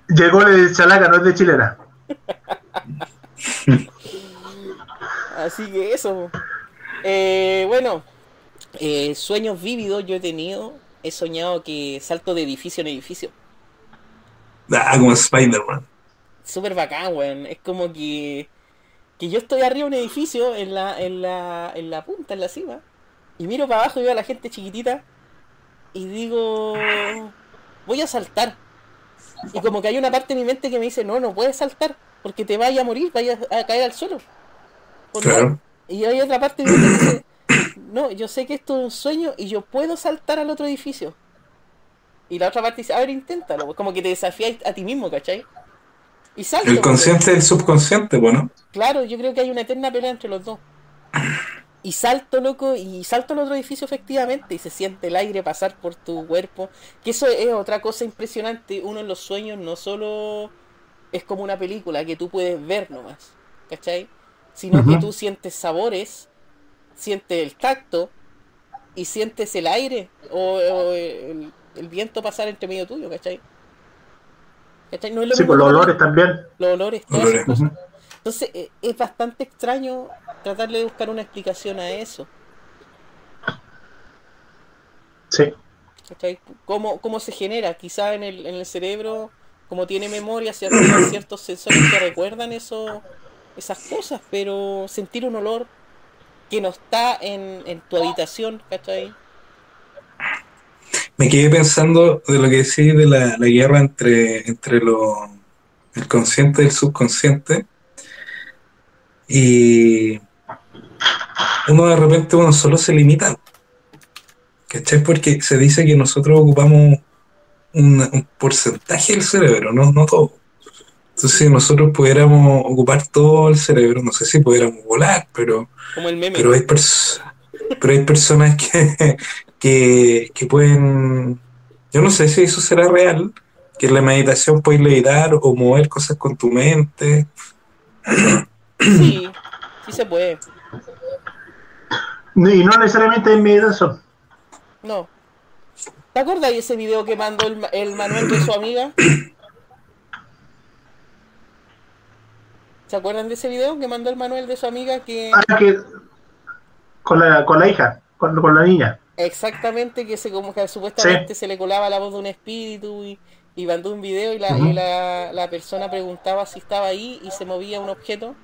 Llegó de Chalaca, no es de chilena. Así que eso. Eh, bueno, eh, sueños vívidos yo he tenido. He soñado que salto de edificio en edificio. Ah, como Spider-Man. Súper bacán, weón. Es como que, que yo estoy arriba de un edificio, en la, en, la, en la punta, en la cima, y miro para abajo y veo a la gente chiquitita, y digo, voy a saltar. Y como que hay una parte de mi mente que me dice, no, no puedes saltar, porque te vayas a morir, vayas a caer al suelo. Claro. Y hay otra parte de que dice, no, yo sé que esto es un sueño y yo puedo saltar al otro edificio. Y la otra parte dice, a ver, inténtalo. pues, Como que te desafías a ti mismo, ¿cachai? Y salto. El consciente y el subconsciente, bueno. Claro, yo creo que hay una eterna pelea entre los dos. Y salto, loco, y salto al otro edificio efectivamente, y se siente el aire pasar por tu cuerpo. Que eso es otra cosa impresionante. Uno en los sueños no solo es como una película que tú puedes ver nomás, ¿cachai? Sino que tú sientes sabores, sientes el tacto, y sientes el aire, o, o el, el viento pasar entre medio tuyo, ¿cachai? ¿Cachai? No es lo Sí, mismo por los olores también. los olores, todas Olores, esas cosas. Entonces eh, es bastante extraño tratarle de buscar una explicación a eso. Sí. ¿cachai? ¿Cómo, ¿Cómo se genera? Quizá en el, en el cerebro, como tiene memoria, se ciertos sensores que recuerdan eso, esas cosas, pero sentir un olor que no está en, en tu habitación, ¿cachai? Me quedé pensando de lo que decís de la, la guerra entre, entre lo, el consciente y el subconsciente. Y uno de repente uno solo se limita. ¿Cachai? Porque se dice que nosotros ocupamos un, un porcentaje del cerebro, no, no todo. Entonces, si nosotros pudiéramos ocupar todo el cerebro, no sé si pudiéramos volar, pero, Como el meme. pero hay pero hay personas que, que, que pueden, yo no sé si eso será real, que en la meditación puedes levitar o mover cosas con tu mente. Sí, sí se puede. Y no necesariamente en meditación. No. ¿Te acuerdas de ese video que mandó el, el Manuel de su amiga? ¿Se acuerdan de ese video que mandó el Manuel de su amiga que Ah, que con la, con la hija, con, con la niña. exactamente que se como que supuestamente se le colaba la voz de un espíritu y, y mandó un video y, la, y la, la persona preguntaba si estaba ahí y se movía un objeto?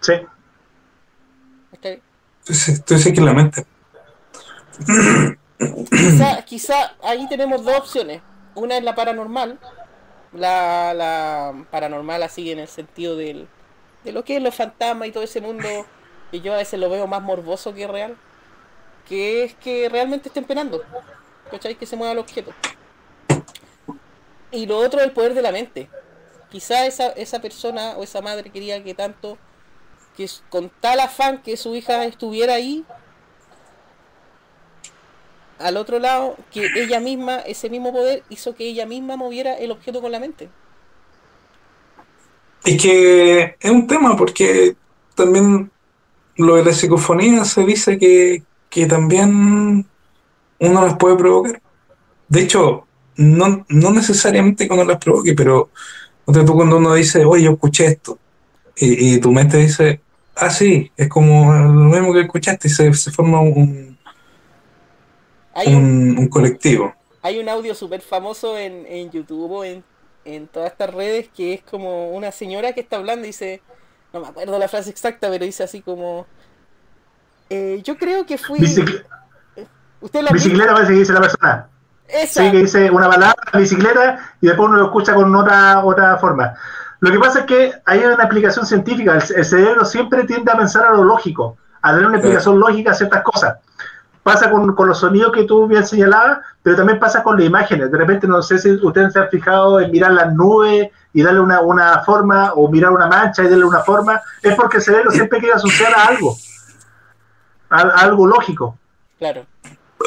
Sí. ¿Está- Entonces, dices que la mente. quizá, quizá ahí tenemos dos opciones. Una es la paranormal. La, la paranormal así en el sentido del, de lo que es los fantasmas y todo ese mundo que yo a veces lo veo más morboso que real. Que es que realmente estén penando. ¿Cachai? Que se mueva el objeto. Y lo otro es el poder de la mente. Quizá esa, esa persona o esa madre quería que tanto, que con tal afán que su hija estuviera ahí, al otro lado, que ella misma, ese mismo poder, hizo que ella misma moviera el objeto con la mente. Es que es un tema porque también lo de la psicofonía se dice que, que también uno las puede provocar. De hecho, no, no necesariamente que uno las provoque, pero cuando uno dice, oye, yo escuché esto, y, y tu mente dice, ah, sí, es como lo mismo que escuchaste, y se, se forma un, Hay un, un, un colectivo. hay un audio súper famoso en, en YouTube o en, en todas estas redes que es como una señora que está hablando y dice, no me acuerdo la frase exacta, pero dice así como, eh, yo creo que fui... Bicicle- ¿Usted la bicicleta parece que dice la persona. Esa. Sí, que dice una palabra, bicicleta, y después uno lo escucha con otra, otra forma. Lo que pasa es que hay una explicación científica. El, el cerebro siempre tiende a pensar a lo lógico, a tener una explicación lógica a ciertas cosas. Pasa con, con los sonidos que tú bien señalabas, pero también pasa con las imágenes. De repente, no sé si ustedes se han fijado en mirar las nubes y darle una, una forma, o mirar una mancha y darle una forma. Es porque el cerebro siempre quiere asociar a algo, a, a algo lógico. Claro.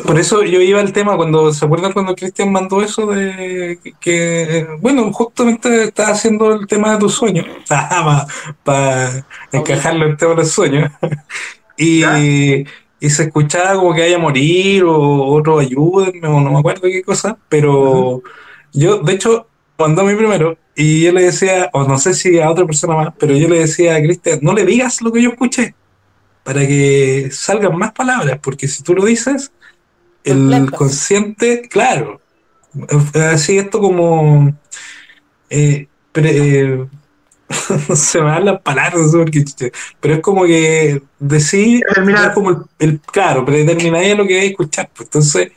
Por eso yo iba al tema cuando, ¿se acuerdan cuando Cristian mandó eso de que, bueno, justamente estaba haciendo el tema de tus sueños, para encajarlo en tema de los sueños, y, y se escuchaba como que haya morir o otro ayúdenme o no me acuerdo qué cosa, pero yo, de hecho, mandó a mí primero y yo le decía, o no sé si a otra persona más, pero yo le decía a Cristian, no le digas lo que yo escuché para que salgan más palabras, porque si tú lo dices, el consciente, claro, así esto como, eh, pre- eh, se me dan las palabras, no pero es como que decir, es como el, el- claro, predeterminar lo que vais a escuchar, pues entonces,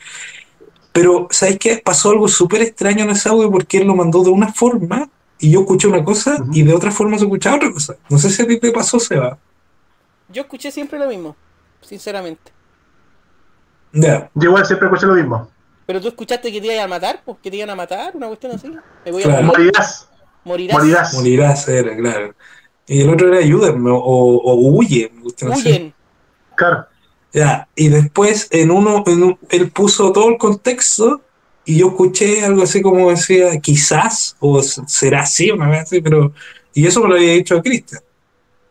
pero ¿sabes qué? Pasó algo súper extraño en ese audio porque él lo mandó de una forma y yo escuché una cosa y de otra forma se escuchaba otra cosa. No sé si a ti te pasó, Seba. Yo escuché siempre lo mismo, sinceramente. Ya, Yo igual siempre escuché lo mismo. Pero tú escuchaste que te iban a matar, pues que te iban a matar, una cuestión así. Me voy a Claro. morir, Morirás, morirás. morirás. morirás, era, claro. Y el otro era ayúdenme o, o huye. me. Huyen. Claro. Ya, y después en uno, en un- él puso todo el contexto y yo escuché algo así como decía, quizás, o será así, una vez así, pero. Y eso me lo había dicho a Cristian,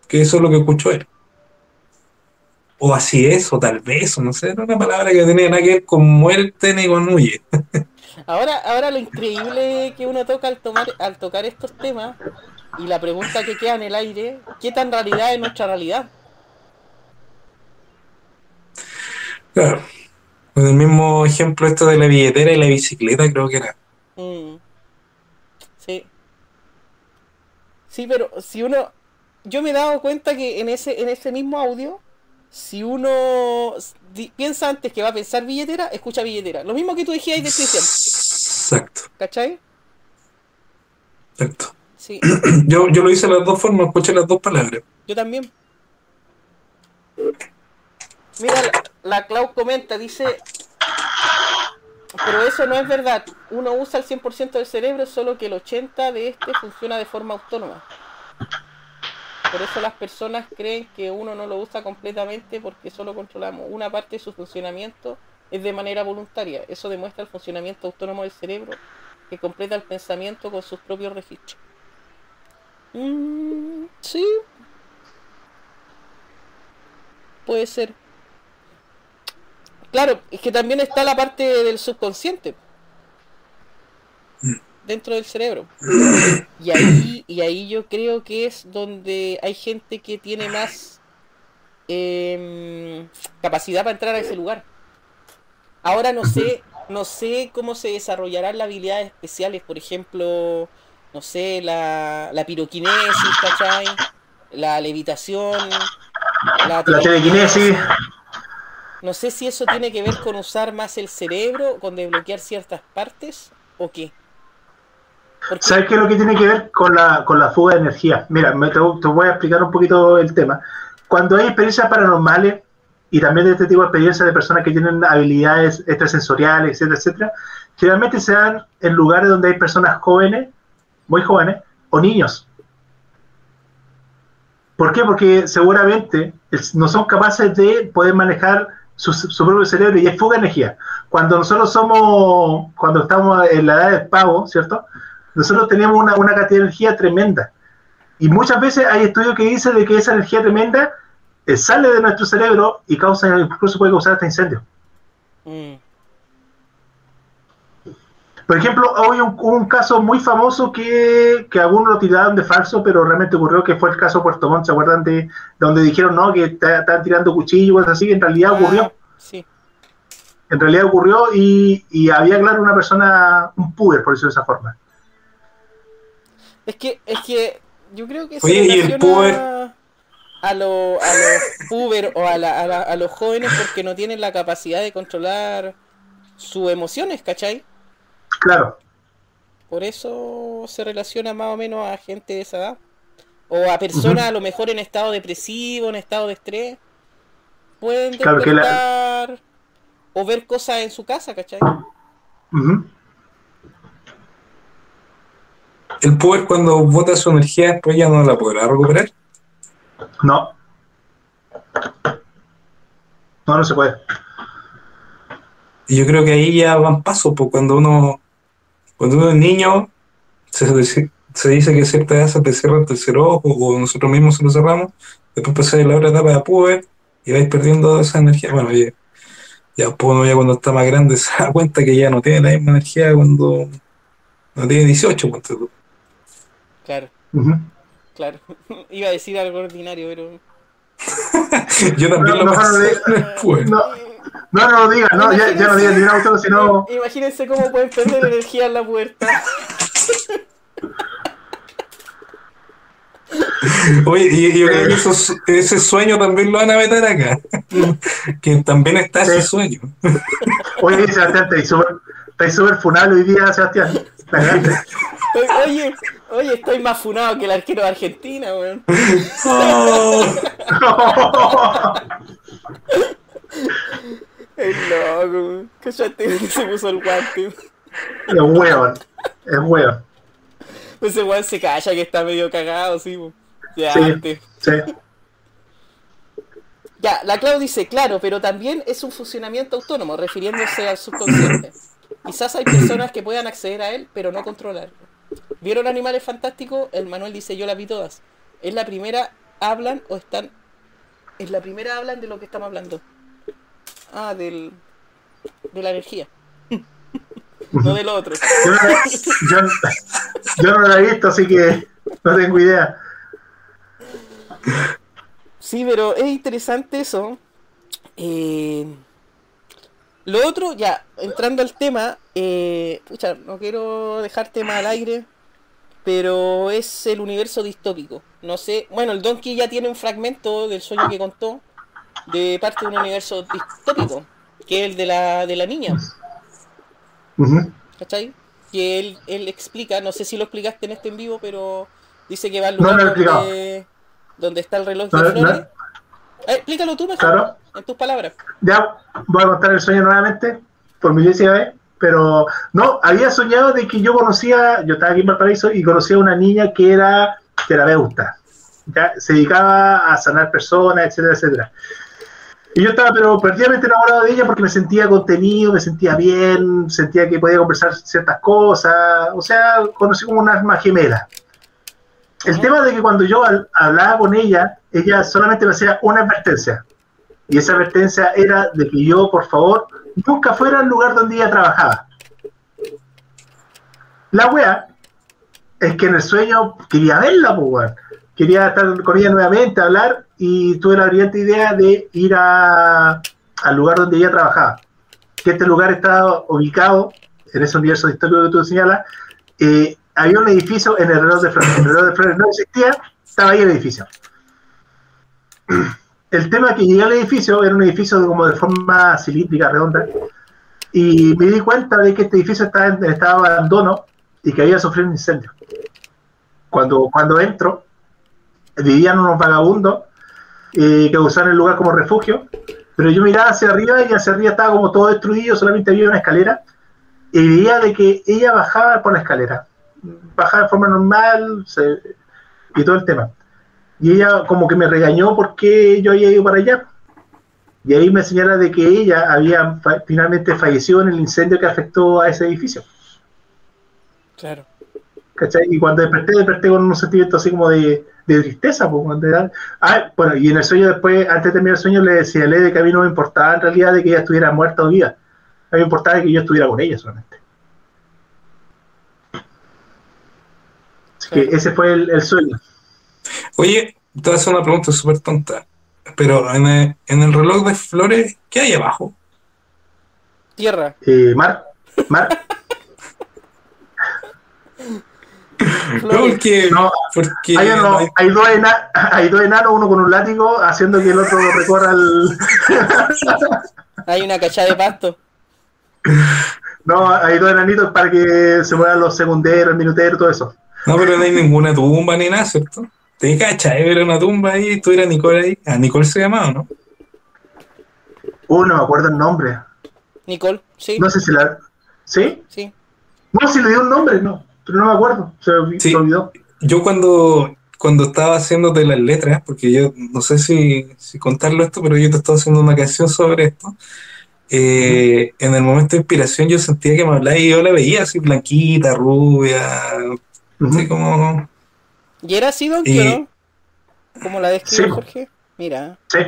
que eso es lo que escuchó él. O así es, o tal vez, o no sé, era una palabra que tenía nada que ver con muerte ni con huye. Ahora, ahora lo increíble que uno toca al tomar, al tocar estos temas y la pregunta que queda en el aire, ¿qué tan realidad es nuestra realidad? Claro. Con el mismo ejemplo esto de la billetera y la bicicleta, creo que era. Mm. Sí. Sí, pero si uno. Yo me he dado cuenta que en ese, en ese mismo audio, si uno piensa antes que va a pensar billetera, escucha billetera. Lo mismo que tú dijiste de Cristian, Exacto, ¿cachai? exacto. Sí, Yo, yo lo hice de las dos formas, escuché las dos palabras. yo también. Mira, la, la Clau comenta, dice. Pero eso no es verdad. Uno usa el 100% del cerebro, solo que el 80% de este funciona de forma autónoma. Por eso las personas creen que uno no lo usa completamente porque solo controlamos una parte de su funcionamiento es de manera voluntaria. Eso demuestra el funcionamiento autónomo del cerebro que completa el pensamiento con sus propios registros. Mm, sí. Puede ser. Claro, es que también está la parte del subconsciente dentro del cerebro. Y ahí, y ahí yo creo que es donde hay gente que tiene más em, capacidad para entrar a ese lugar. Ahora no sé, no sé cómo se desarrollarán las habilidades especiales, por ejemplo, no sé, la, la piroquinesis, ¿cachai? La levitación, La telequinesis. No sé si eso tiene que ver con usar más el cerebro, con desbloquear ciertas partes, o qué. ¿Sabes qué es lo que tiene que ver con la, con la fuga de energía? Mira, me, te, voy a explicar un poquito el tema. Cuando hay experiencias paranormales y también de este tipo de experiencias de personas que tienen habilidades extrasensoriales, etcétera, etcétera, generalmente se dan en lugares donde hay personas jóvenes, muy jóvenes, o niños. ¿Por qué? Porque seguramente no son capaces de poder manejar su, su propio cerebro y es fuga de energía. Cuando nosotros somos, cuando estamos en la edad del pavo, ¿cierto? Nosotros tenemos una, una cantidad de energía tremenda. Y muchas veces hay estudios que dicen de que esa energía tremenda eh, sale de nuestro cerebro y causa, incluso puede causar hasta incendios. Mm, Por ejemplo, hoy un, hubo un caso muy famoso que, que algunos lo tiraron de falso, pero realmente ocurrió que fue el caso Puerto Montt, ¿se acuerdan de donde dijeron no que estaban tirando cuchillos, así? En realidad ocurrió, ah, sí. en realidad ocurrió y, y había, claro, una persona, un puber, por decirlo de esa forma. Es que, es que yo creo que Oye, ¿y el relaciona puber? a, lo- a los puber o a, la- a la- a los jóvenes porque no tienen la capacidad de controlar sus emociones, ¿cachai? Claro, Por eso se relaciona más o menos a gente de esa edad. O a personas a lo mejor en estado depresivo, en estado de estrés. Pueden Claro que la- despertar o ver cosas en su casa, ¿cachai? ujú, El poder cuando bota su energía después ya no la podrá recuperar. no. No, no se puede. Y yo creo que ahí ya van pasos, pues cuando uno, cuando uno es niño, se, dice- se dice que cierta edad se te cierra el tercer ojo o nosotros mismos se lo cerramos, después pasas la otra etapa de puber y vais perdiendo esa energía. Bueno, ya, ya pues uno ya cuando está más grande se da cuenta que ya no tiene la misma energía cuando no tiene 18, ponte Claro, claro. Iba a decir algo ordinario, pero. Yo también No, lo no, pasé no, el puber. No, no, no lo digas, no, ya, ya no digas ni auto, sino... Imagínense cómo pueden perder energía en la puerta. Oye, y yo creo que esos- ese sueño también lo van a meter acá. que también está ese sueño. Oye, Sebastián, estáis estáis súper funable hoy día, Sebastián. Oye, oye, estoy más funado que el arquero de Argentina, weón. Es loco, weón. Cállate que se puso el guante. Es hueón, es hueón. Ese weón se calla que está medio cagado, sí, weón. Ya, Sí. antes. Sí. Ya, la Clau dice, claro, pero también es un funcionamiento autónomo, refiriéndose al subconsciente. Quizás hay personas que puedan acceder a él, pero no controlarlo. ¿Vieron Animales Fantásticos? El Manuel dice, yo la vi todas. ¿Es la primera hablan o están... Es la primera hablan de lo que estamos hablando? Ah, del... de la energía. no del otro. Yo no, yo, yo no la he visto, así que no tengo idea. Sí, pero es interesante eso. Eh, lo otro, ya, entrando al tema, eh, pucha, no quiero dejar tema al aire, pero es el universo distópico. No sé, bueno, el Donkey ya tiene un fragmento del sueño que contó de parte de un universo distópico, que es el de la, de la niña. ¿cachai? Que él, él explica, no sé si lo explicaste en este en vivo, pero dice que va al lugar no donde, donde está el reloj de no. flores. Explícalo tú mejor, Claro. en tus palabras. Ya voy a contar el sueño nuevamente, por mi décima vez. Pero no, había soñado de que yo conocía, yo estaba aquí en Valparaíso y conocía a una niña que era terapeuta. ya se dedicaba a sanar personas, etcétera, etcétera. Y yo estaba pero perdidamente enamorado de ella porque me sentía contenido, me sentía bien, sentía que podía conversar ciertas cosas, o sea, conocí como una arma gemela. El tema de que cuando yo al- hablaba con ella, ella solamente me hacía una advertencia. Y esa advertencia era de que yo, por favor, nunca fuera al lugar donde ella trabajaba. La wea es que en el sueño quería verla, pues. Quería estar con ella nuevamente, hablar, y tuve la brillante idea de ir a, al lugar donde ella trabajaba. Que este lugar estaba ubicado en ese universo histórico que tú señalas. eh, había un edificio en el reloj de flores. El reloj de flores no existía, estaba ahí el edificio. El tema que llegué al edificio, era un edificio como de forma cilíndrica, redonda, y me di cuenta de que este edificio estaba en estado de abandono y que había sufrido un incendio. Cuando, cuando entro, vivían unos vagabundos eh, que usaban el lugar como refugio, pero yo miraba hacia arriba y hacia arriba estaba como todo destruido, solamente había una escalera, y veía de que ella bajaba por la escalera, bajaba de forma normal se- y todo el tema. Y ella como que me regañó porque yo había ido para allá. Y ahí me señala de que ella había fa- finalmente fallecido en el incendio que afectó a ese edificio. Claro. ¿cachai? Y cuando desperté, desperté con un sentimiento así como de, de tristeza. Pues, ah, bueno, y en el sueño después, antes de terminar el sueño, le decía de que a mí no me importaba en realidad de que ella estuviera muerta o viva. A mí me importaba que yo estuviera con ella solamente. Que ese fue el, el sueño. Oye, te voy a hacer una pregunta súper tonta. Pero en el, en el reloj de flores, ¿qué hay abajo? Tierra. Eh, Mar, Mar, No, porque. No, porque hay, uno- no hay- hay dos ena- hay dos enanos, uno con un látigo, haciendo que el otro recorra el... Hay una cachada de pasto. No, hay dos enanitos para que se muevan los segunderos, el minutero, todo eso. No, pero no hay ninguna tumba ni nada, ¿cierto? Te cachai, ver una tumba ahí, estuviera Nicole ahí. Ah, Nicole se llamaba, ¿no? Uh, no me acuerdo el nombre. Nicole, sí, No sé si la... ¿Sí? sí. No, si le dio un nombre, no. Pero no me acuerdo. Se Sí. olvidó. Yo cuando, cuando estaba haciéndote las letras, porque yo no sé si, si contarlo esto, pero yo te estaba haciendo una canción sobre esto. eh, En el momento de inspiración yo sentía que me hablaba y yo la veía así blanquita, rubia, Así como... ¿Y era así, Don Y-? ¿Cómo la describe Sí. Jorge? Mira. Sí.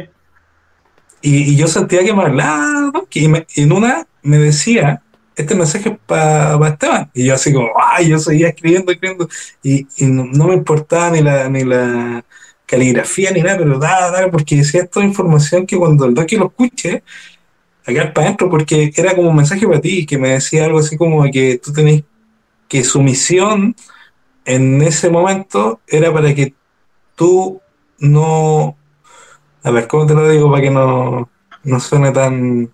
Y, y yo sentía que me hablaba, que me- en una me decía, este mensaje es para Esteban. Y yo así como, ay, yo seguía escribiendo, escribiendo. Y, y no, no me importaba ni la, ni la caligrafía ni nada, pero dale, dale, porque decía esta información que cuando el doque lo escuche, acá para adentro, porque era como un mensaje para ti, que me decía algo así como que tú tenés que su misión en ese momento era para que tú no a ver, ¿cómo te lo digo para que no, no suene tan...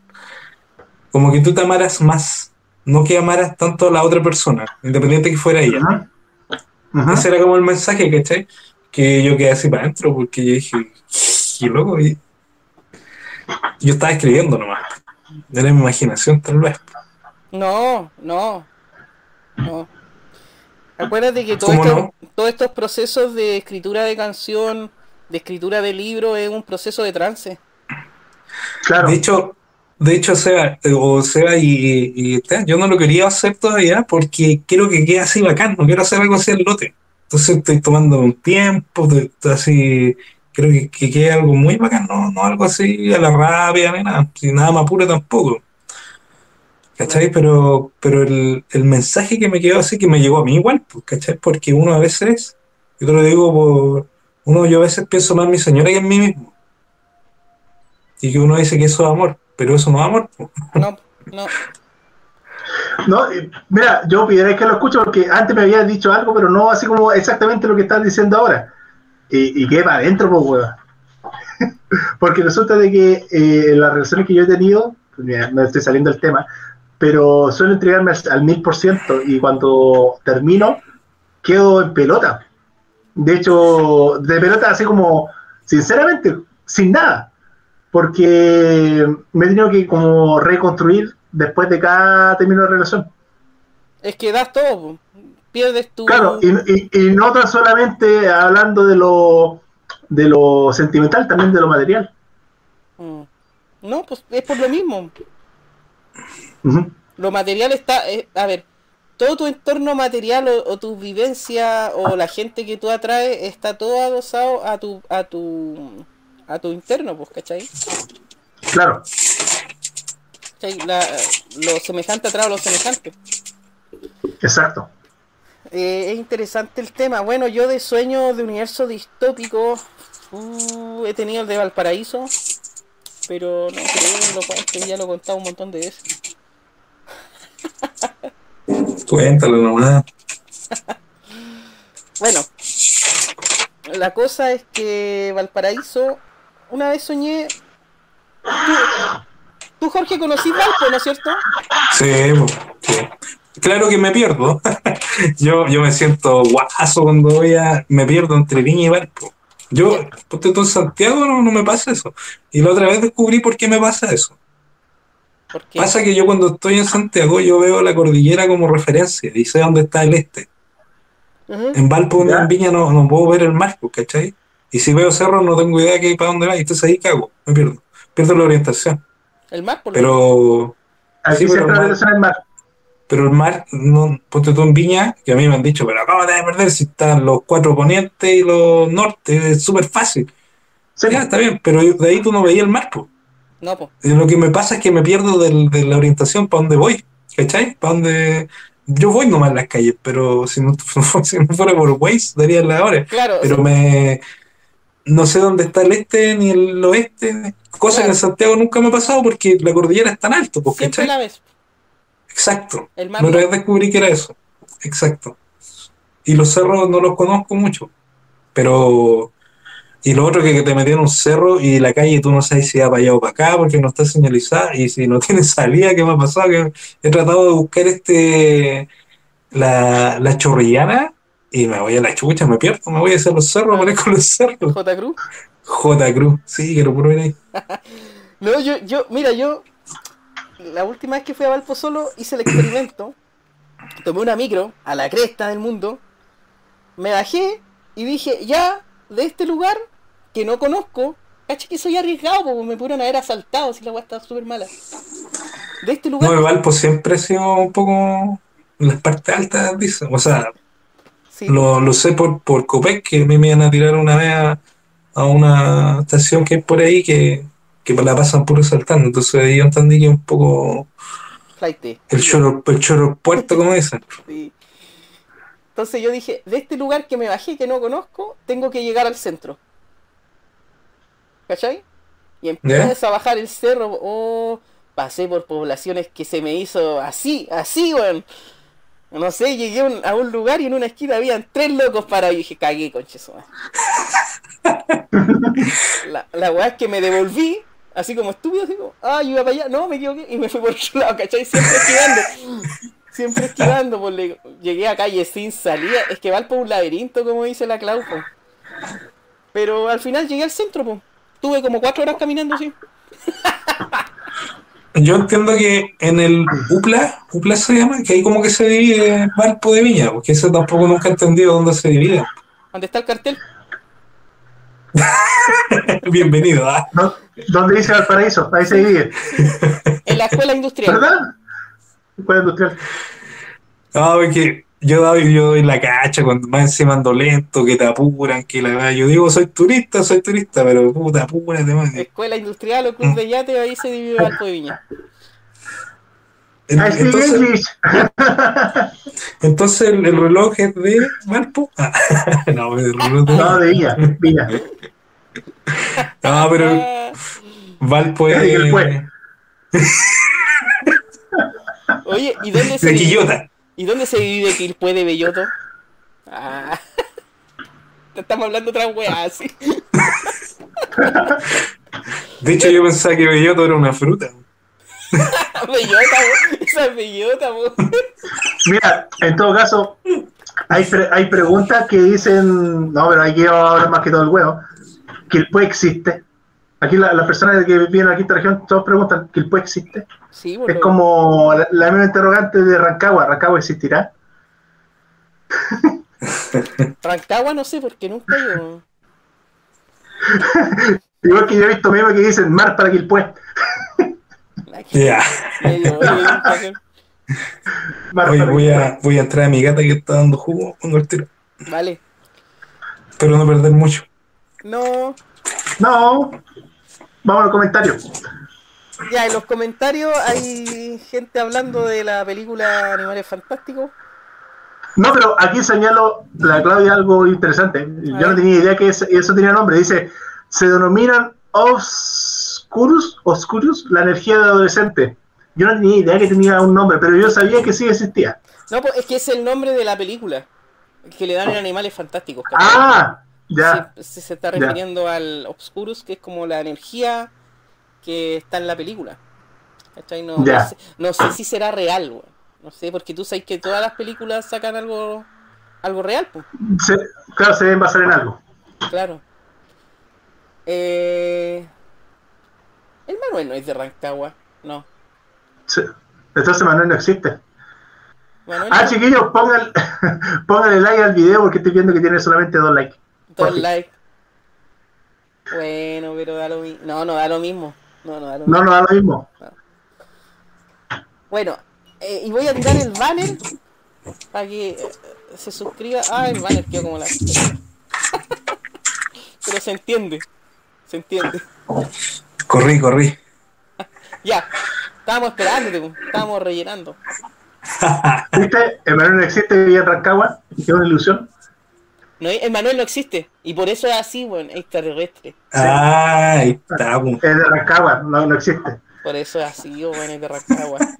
Como que tú te amaras más, no que amaras tanto a la otra persona, independiente que fuera ella. Ujú. Ese era como el mensaje, ¿cachai? Que yo quedé así para adentro porque yo dije, qué loco. Y yo estaba escribiendo nomás. Era mi imaginación, tal vez. No, no. No. Acuérdate que todo ¿Cómo esto- no? todos estos procesos de escritura de canción, de escritura de libro, es un proceso de trance. Claro. De hecho, de hecho, Seba, eh, o Seba y, yo no lo quería hacer todavía porque quiero que quede así bacán, no quiero hacer algo así al lote. Entonces estoy tomando un tiempo, de- de así, creo que, que quede algo muy bacán, no, no algo así a la rápida ni nada, si nada más puro tampoco. ¿Cachai? Pero, pero el, el mensaje que me quedó así, que me llegó a mí igual, pues, ¿cachai? Porque uno a veces, yo te lo digo por, uno yo a veces pienso más en mi señora que en mí mismo. Y que uno dice que eso es amor, pero eso no es amor. pues. No, no. No, eh, mira, yo pediré que lo escucho porque antes me habías dicho algo, pero no así como exactamente lo que estás diciendo ahora. Y, y que para adentro, pues, weón. porque resulta de que eh, las relaciones que yo he tenido, mira, me estoy saliendo del tema, pero suelo entregarme al- mil por ciento y cuando termino quedo en pelota. De hecho, de pelota así como, sinceramente, sin nada. Porque me he tenido que como reconstruir después de cada término de relación. Es que das todo. Pierdes tu. Claro, y, y- y no tan solamente hablando de lo de lo sentimental, también de lo material. Mm. No, pues es por lo mismo. Lo material está, eh, a ver, todo tu entorno material o, o tu vivencia o la gente que tú atraes está todo adosado a tu, a tu, a tu interno, pues, ¿cachai? Claro. ¿Cachai? La- lo semejante atrae a lo semejante. Exacto. Eh, es interesante el tema. Bueno, yo de sueño de universo distópico uh, he tenido el de Valparaíso, pero no creo lo cual que ya lo he contado un montón de veces. Cuéntalo nomás. Bueno, la cosa es que Valparaíso, una vez soñé. Tú, tú, Jorge, conocí Valpo, ¿no es cierto? Sí, sí. Claro que me pierdo. yo, yo me siento guaso cuando voy a. Me pierdo entre Viña y Valpo. Yo, ponte tú en Santiago, no, no me pasa eso. Y la otra vez descubrí por qué me pasa eso. Porque Pasa que yo cuando estoy en Santiago, yo veo la cordillera como referencia y sé dónde está el este. En Valpo, Ya. en Viña, no, no puedo ver el mar, pues, ¿cachai? Y si veo cerros, no tengo idea que para dónde va. Y entonces ahí cago, me pierdo. Pierdo la orientación. el mar, por Pero Aquí Sí, pero siempre la mal. relación al mar. Pero el mar, no, ponte tú en Viña, que a mí me han dicho, pero ¿cómo te vas a perder si están los cuatro ponientes y los norte? Es súper fácil. Sí, Ya, está bien, pero de ahí tú no veías el mar, pues. No. Y Lo que me pasa es que me pierdo del- de la orientación para dónde voy, ¿cachai? Para dónde... Yo voy nomás en las calles, pero si no, si no fuera por Waze, daría la hora. Claro, Pero me... No sé dónde está el este ni el oeste, cosa que en Santiago nunca me ha pasado porque la cordillera es tan alto, siempre ¿cachai? la ves. Exacto. El mar otra vez descubrí que era eso. Exacto. Y los cerros no los conozco mucho. Pero. Y lo otro que, que te metí en un cerro y la calle tú no sabes si va para allá o para acá porque no está señalizada. Y si no tiene salida, ¿qué me ha pasado? Que he tratado de buscar este. La, la chorrillana y me voy a la chucha, me pierdo, me voy hacia los cerros, aparezco en los cerros. J. Cruz. J. Cruz, sí, quiero puro ir ahí. No, yo, yo, mira, yo la última vez que fui a Valpo solo hice el experimento. Tomé una micro a la cresta del mundo. Me bajé y dije, ya, de este lugar que no conozco, caché que soy arriesgado, porque me pudieron haber asaltado si la weá estaba súper mala. De este lugar, No, el Valpo siempre ha sido un poco en las partes altas, dicen. O sea, sí, Lo, lo sé por, por Copec, que a mí me iban a tirar una vez a, a una estación que hay por ahí que, que la pasan puro saltando. Entonces ahí yo entendí que es un poco el choro, el choro puerto, como dicen. Sí. Entonces yo dije, de este lugar que me bajé, que no conozco, tengo que llegar al centro. ¿Cachai? Y empiezo a bajar el cerro, oh, pasé por poblaciones que se me hizo así, así, weón. No sé, llegué a un- a un lugar y en una esquina habían tres locos parados y dije, cagué, conche su madre". La, la weá es que me devolví, así como estúpido, como, ah, yo iba para allá, no, me equivoqué, y me fui por otro lado, ¿cachai? Siempre esquivando. Siempre esquivando, pues le- llegué a calle sin salida. Es que va por un laberinto, como dice la Clau, po. Pero al final llegué al centro, pues. Tuve como cuatro horas caminando así. Yo entiendo que en el UPLA, UPLA se llama, que ahí como que se divide Valpo de Viña, porque eso tampoco nunca he entendido dónde se divide. ¿Dónde está el cartel? Bienvenido, ¿ah? ¿no? ¿Dónde dice Valparaíso? Ahí se divide. En la escuela industrial. ¿Verdad? Escuela industrial. No, porque yo doy, yo doy la cacha cuando más encima ando lento, que te apuran, que la verdad, yo digo soy turista, soy turista, pero puta, apúrate más. Escuela industrial o club de yate, ahí se divide Valpo de Viña. Entonces, entonces el, el reloj es de Valpo. Ah, no, el reloj de No, de Villa. Villa. No, pero Ah, Valpo es Oye, ¿y dónde se de? Quillota. ¿Y dónde se divide Quilpue de Belloto? Ah. Te estamos hablando otra weá, sí. De hecho, yo pensaba que Belloto era una fruta. Bellota, esa es Bellota. Mira, en todo caso, hay, pre- hay preguntas que dicen, no, pero aquí ahora más que todo el huevo, que el PUE existe. Aquí la- las personas que viven en la quinta región, todos preguntan, ¿que el PUE existe? Sí, Es boludo. como la, la misma interrogante de Rancagua, ¿Rancagua existirá? Rancagua no sé, porque nunca yo. Igual que yo he visto memes que dicen mar para que- Ya. Oye, voy a, voy a entrar a mi gata que está dando jugo. Pongo el tiro. Vale. Espero no perder mucho. No. No. Vamos al comentario. Ya, en los comentarios hay gente hablando de la película Animales Fantásticos. No, pero aquí señalo la Claudia algo interesante. Yo no tenía idea que eso tenía nombre. Dice, se denominan Obscurus, Obscurus, la energía de adolescente. Yo no tenía idea que tenía un nombre, pero yo sabía que sí existía. No, pues es que es el nombre de la película que le dan en Animales Fantásticos. ¿cachai? Ah, ya. Sí, se, se está Ya. refiriendo al Obscurus, que es como la energía que está en la película. No, no sé, no sé si será real, weón. No sé, porque tú sabes que todas las películas sacan algo algo real, pues. Se- claro, se deben basar en algo. Claro. Eh... El Manuel no es de Rancagua, no. Sí. Entonces Manuel no existe. Manuel Ah, no- chiquillos, pongan, pónganle like al video porque estoy viendo que tiene solamente dos likes. Dos likes. Bueno, pero da lo mismo. No, no da lo mismo. No, no da lo mismo. No, no da lo mismo. Bueno, eh, y voy a tirar el banner para que eh, se suscriba. Ah, el banner quedó como la. Pero se entiende. Se entiende. Corrí, corrí. Ya. Estábamos esperándote, po. estábamos rellenando. ¿Viste? El Manuel no existe y en Rancagua. Es una ilusión. No, el Manuel no existe. Y por eso es así, bueno, es extraterrestre. Ah, ahí está. Es de Rancagua, no, no existe. Por eso es así, bueno, es de Rancagua.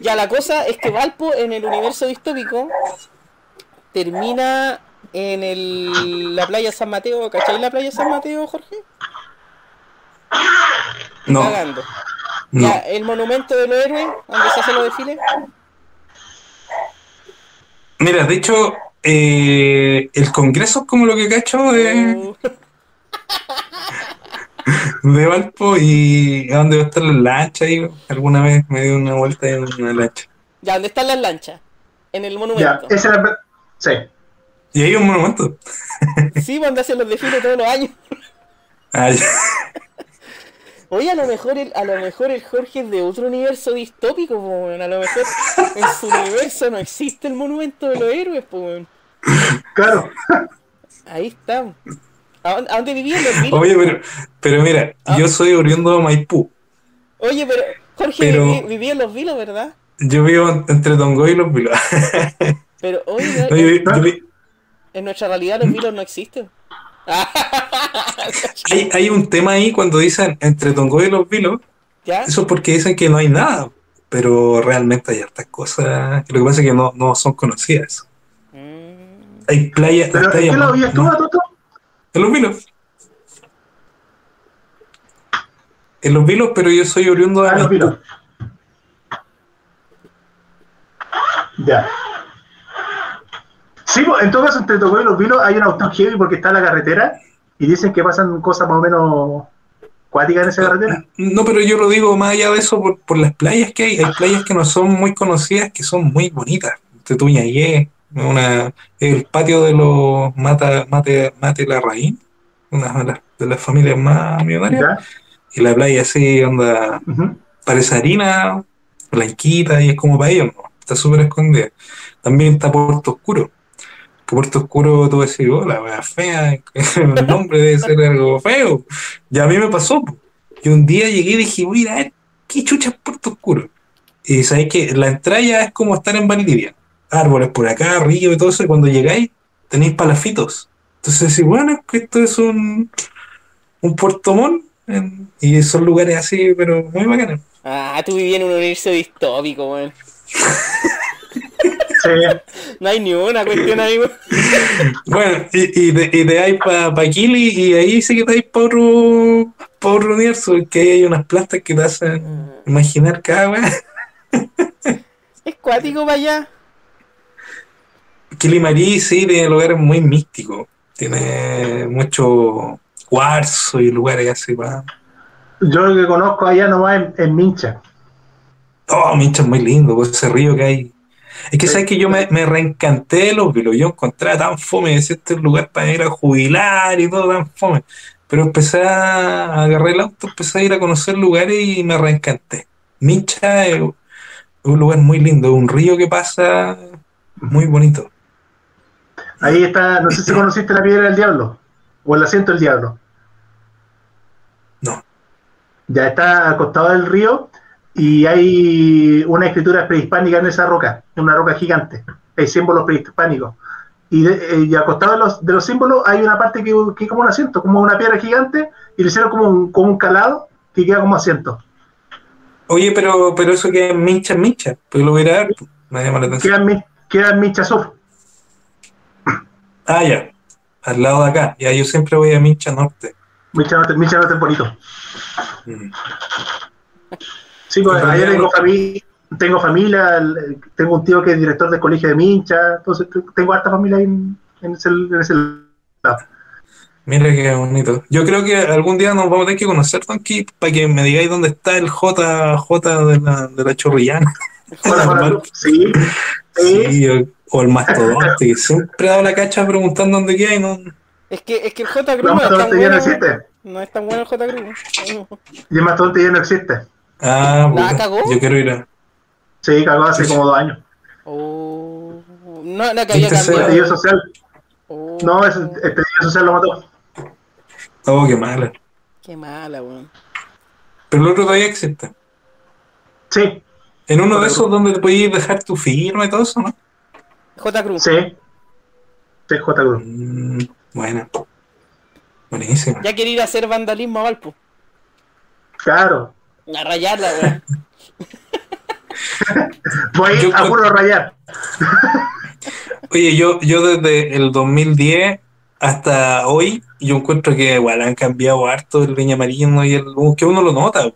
ya, la cosa es que Valpo en el universo distópico termina en el, la playa San Mateo. ¿Cachai la playa San Mateo, Jorge? No, Cagando. no. Ya, el monumento de los héroes, donde se hacen los desfiles. Mira, de hecho, eh, el Congreso es como lo que cacho de, Uh, de Valpo y a dónde va a estar la lancha ahí. Alguna vez me dio una vuelta en una lancha. ya, ¿dónde están las lanchas? En el Ya, monumento. esa era. Sí. Y hay un monumento. Sí, donde hacen los desfiles todos los años. Ah, ya. Oye, a lo mejor el, a lo mejor el Jorge es de otro universo distópico, weón. a lo mejor en su universo no existe el monumento de los héroes, weón. Claro. Ahí está. ¿A dónde, vivían los vilos? Oye, pero, pero mira, Ah. yo soy oriundo de Maipú. Oye, pero Jorge Pero- viví- vivía en los vilos, ¿verdad? Yo vivo en- entre Tongoy y Los Vilos. Pero oye, No, yo yo en nuestra realidad los vilos no existen. hay, hay un tema ahí cuando dicen entre Tongoy y Los Vilos. ¿Ya? Eso es porque dicen que no hay nada. Pero realmente hay hartas cosas. Lo que pasa es que no, no son conocidas. Mm, Hay playas. ¿Pero las en qué lo vivías tú, Toto? En Los Vilos. En Los Vilos, pero yo soy oriundo de Ah, los vilos. Ya. Sí, pues, en todo caso, entre Tocoy y los vilos hay una auto heavy porque está en la carretera y dicen que pasan cosas más o menos cuáticas en esa carretera. No, pero yo lo digo más allá de eso por, por las playas que hay. Hay playas que no son muy conocidas, que son muy bonitas. Tetuñayé, una, el patio de los Mata, Mate, Mate Larraín, una de las, de las familias más millonarias. ¿Ya? Y la playa así, onda, parece harina, blanquita, y es como para ellos, ¿no? Está súper escondida. También está Puerto Oscuro. Puerto Oscuro, tú decís, oh, la wea fea, el nombre debe ser algo feo. Y a mí me pasó, po. Y un día llegué y dije, voy a ir a ver qué chucha es Puerto Oscuro. Y sabéis que la entrada es como estar en Valdivia. Árboles por acá, río y todo eso, y cuando llegáis tenéis palafitos. Entonces decís, bueno, es que esto es un, un Puerto Montt, en- y son lugares así, pero muy bacanes. Ah, tú vivías en un universo distópico, weón. Sí. No hay ni una cuestión ahí, weón. Bueno, y, y, de, y de ahí para pa Kili, y ahí sí que otro, pa otro universo, que ahí hay unas plantas que te hacen imaginar cada vez. Es cuático para allá. Kilimarí sí tiene lugares muy místicos, tiene mucho cuarzo y lugares así para... Yo lo que conozco allá nomás en, en Mincha. Oh, Mincha es muy lindo, pues ese río que hay. Es que sabes que yo me, me reencanté de los vilos. Yo encontraba tan fome, decía este lugar para ir a jubilar y todo tan fome. Pero empecé a agarrar el auto, empecé a ir a conocer lugares y me reencanté. Mincha es un lugar muy lindo, un río que pasa muy bonito. Ahí está, no sé si conociste la piedra del diablo o el asiento del diablo. No. Ya está acostado del río y hay una escritura prehispánica en esa roca, una roca gigante. Hay símbolos prehispánicos. Y, de, eh, y acostado de los, de los símbolos hay una parte que, que es como un asiento, como una piedra gigante, y le hicieron como un, como un calado que queda como asiento. Oye, pero, pero eso queda en Mincha, Mincha. Pues lo voy a ver, me llama la atención. Queda en, Mi- queda en Mincha Sur. Ah, ya. Al lado de acá. Ya, yo siempre voy a Mincha Norte. Mincha Norte, Mincha Norte es bonito. Mm. Sí, pues allá tengo, familia, tengo familia, el- tengo un tío que es director del colegio de Mincha, entonces te- tengo harta familia ahí en, en ese, en ese lado. Mira qué bonito. Yo creo que algún día nos vamos a tener que conocer, Donkey, para que me digáis dónde está el JJ de la, de la Chorrillana. Sí, sí, Sí, o, o el mastodonte, que siempre he dado la cacha preguntando dónde queda y no. Es que, es que el J. Cruz No, no, es tan no bueno. existe. No es tan bueno el J. Cruz. y el mastodonte ya no existe. Ah, ¿La cagó? yo quiero ir a. Sí, cagó hace como dos años. Oh, no, no que Este cambiado. estallido social, Oh, no, ese- estallido social lo mató. Oh, qué mala. Qué mala, weón. Pero el otro todavía existe. Sí, En uno de esos donde te podías dejar tu firma y todo eso, ¿no? J. Cruz. sí. Sí, J. Cruz. Mm, bueno. Buenísimo. Ya quiere ir a hacer vandalismo a Valpo. Claro. A rayarla, weón. Voy Yo a puro rayar. Oye, yo, yo desde el 2010 hasta hoy, yo encuentro que igual han cambiado harto el Viña Marino y el que uno lo nota.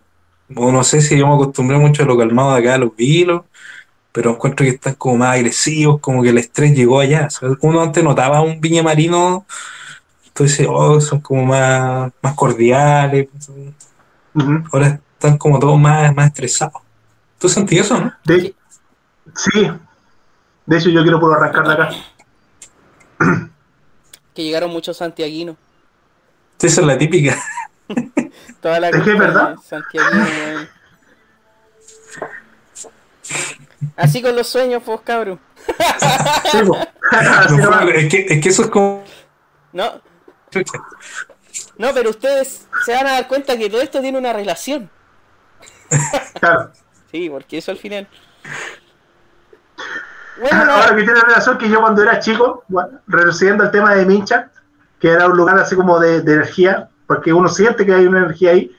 No sé si yo me acostumbré mucho a lo calmado de acá, a los vilos, pero encuentro que están como más agresivos, como que el estrés llegó allá. O sea, uno antes notaba un Viña Marino, entonces oh, son como más, más cordiales, Ujú. ahora están como todos más, más estresados. ¿Tú sentí eso, no? De- sí. De hecho, yo quiero puro arrancar de acá. Que llegaron muchos santiaguinos. Esa es la típica. Toda la Es que es verdad. santiaguino. Así con los sueños, pues, cabrón. Sí, No, nomás. es, que, es que eso es como... No, no, pero ustedes se van a dar cuenta que todo esto tiene una relación. Claro. Sí, porque eso al final. Bueno, no, Ahora que tiene razón que yo cuando era chico, bueno, reduciendo el tema de Mincha, que era un lugar así como de, de energía, porque uno siente que hay una energía ahí,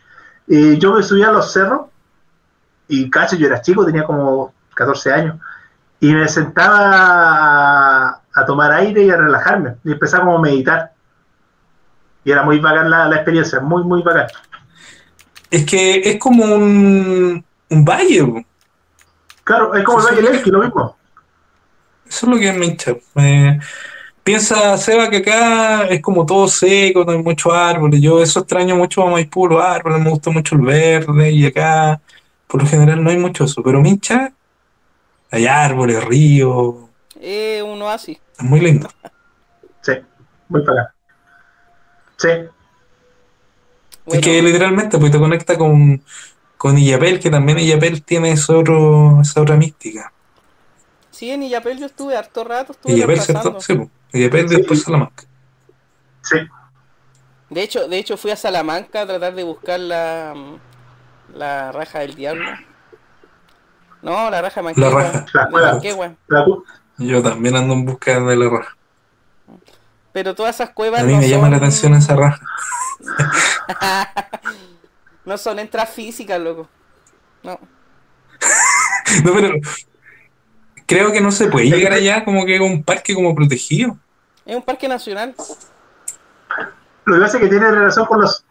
y yo me subía a los cerros, y cacho, yo era chico, tenía como 14 años, y me sentaba a, a tomar aire y a relajarme, y empezaba como a meditar. Y era muy bacán la, la experiencia, muy, muy bacán. Es que es como un, un valle. Claro, es como el Valle Elqui, lo mismo. Eso es lo que me hincha. Eh, piensa, Seba, que acá es como todo seco, no hay muchos árboles. Yo eso extraño mucho a Maipú, los árboles, me gusta mucho el verde y acá por lo general no hay mucho eso. Pero Mincha, hay árboles, ríos, eh, un oasis. es muy lindo. Sí, muy bacán. Sí, Bueno, Es que literalmente pues te conecta con, con Illapel, que también Illapel tiene ese otro, esa otra mística. sí, en Illapel yo estuve harto rato, estuve Illapel. ¿cierto? Sí, pues. Illapel Sí. después Salamanca. sí. De hecho, de hecho fui a Salamanca a tratar de buscar la, la raja del diablo. No, la raja de La raja. La De. La Yo también ando en busca de la raja. Pero todas esas cuevas A mí no me llama son- la atención esa raja. no son entras físicas, loco. No. No, pero creo que no se puede llegar allá como que es un parque como protegido. Es un parque nacional. Lo que pasa es que tiene relación con los.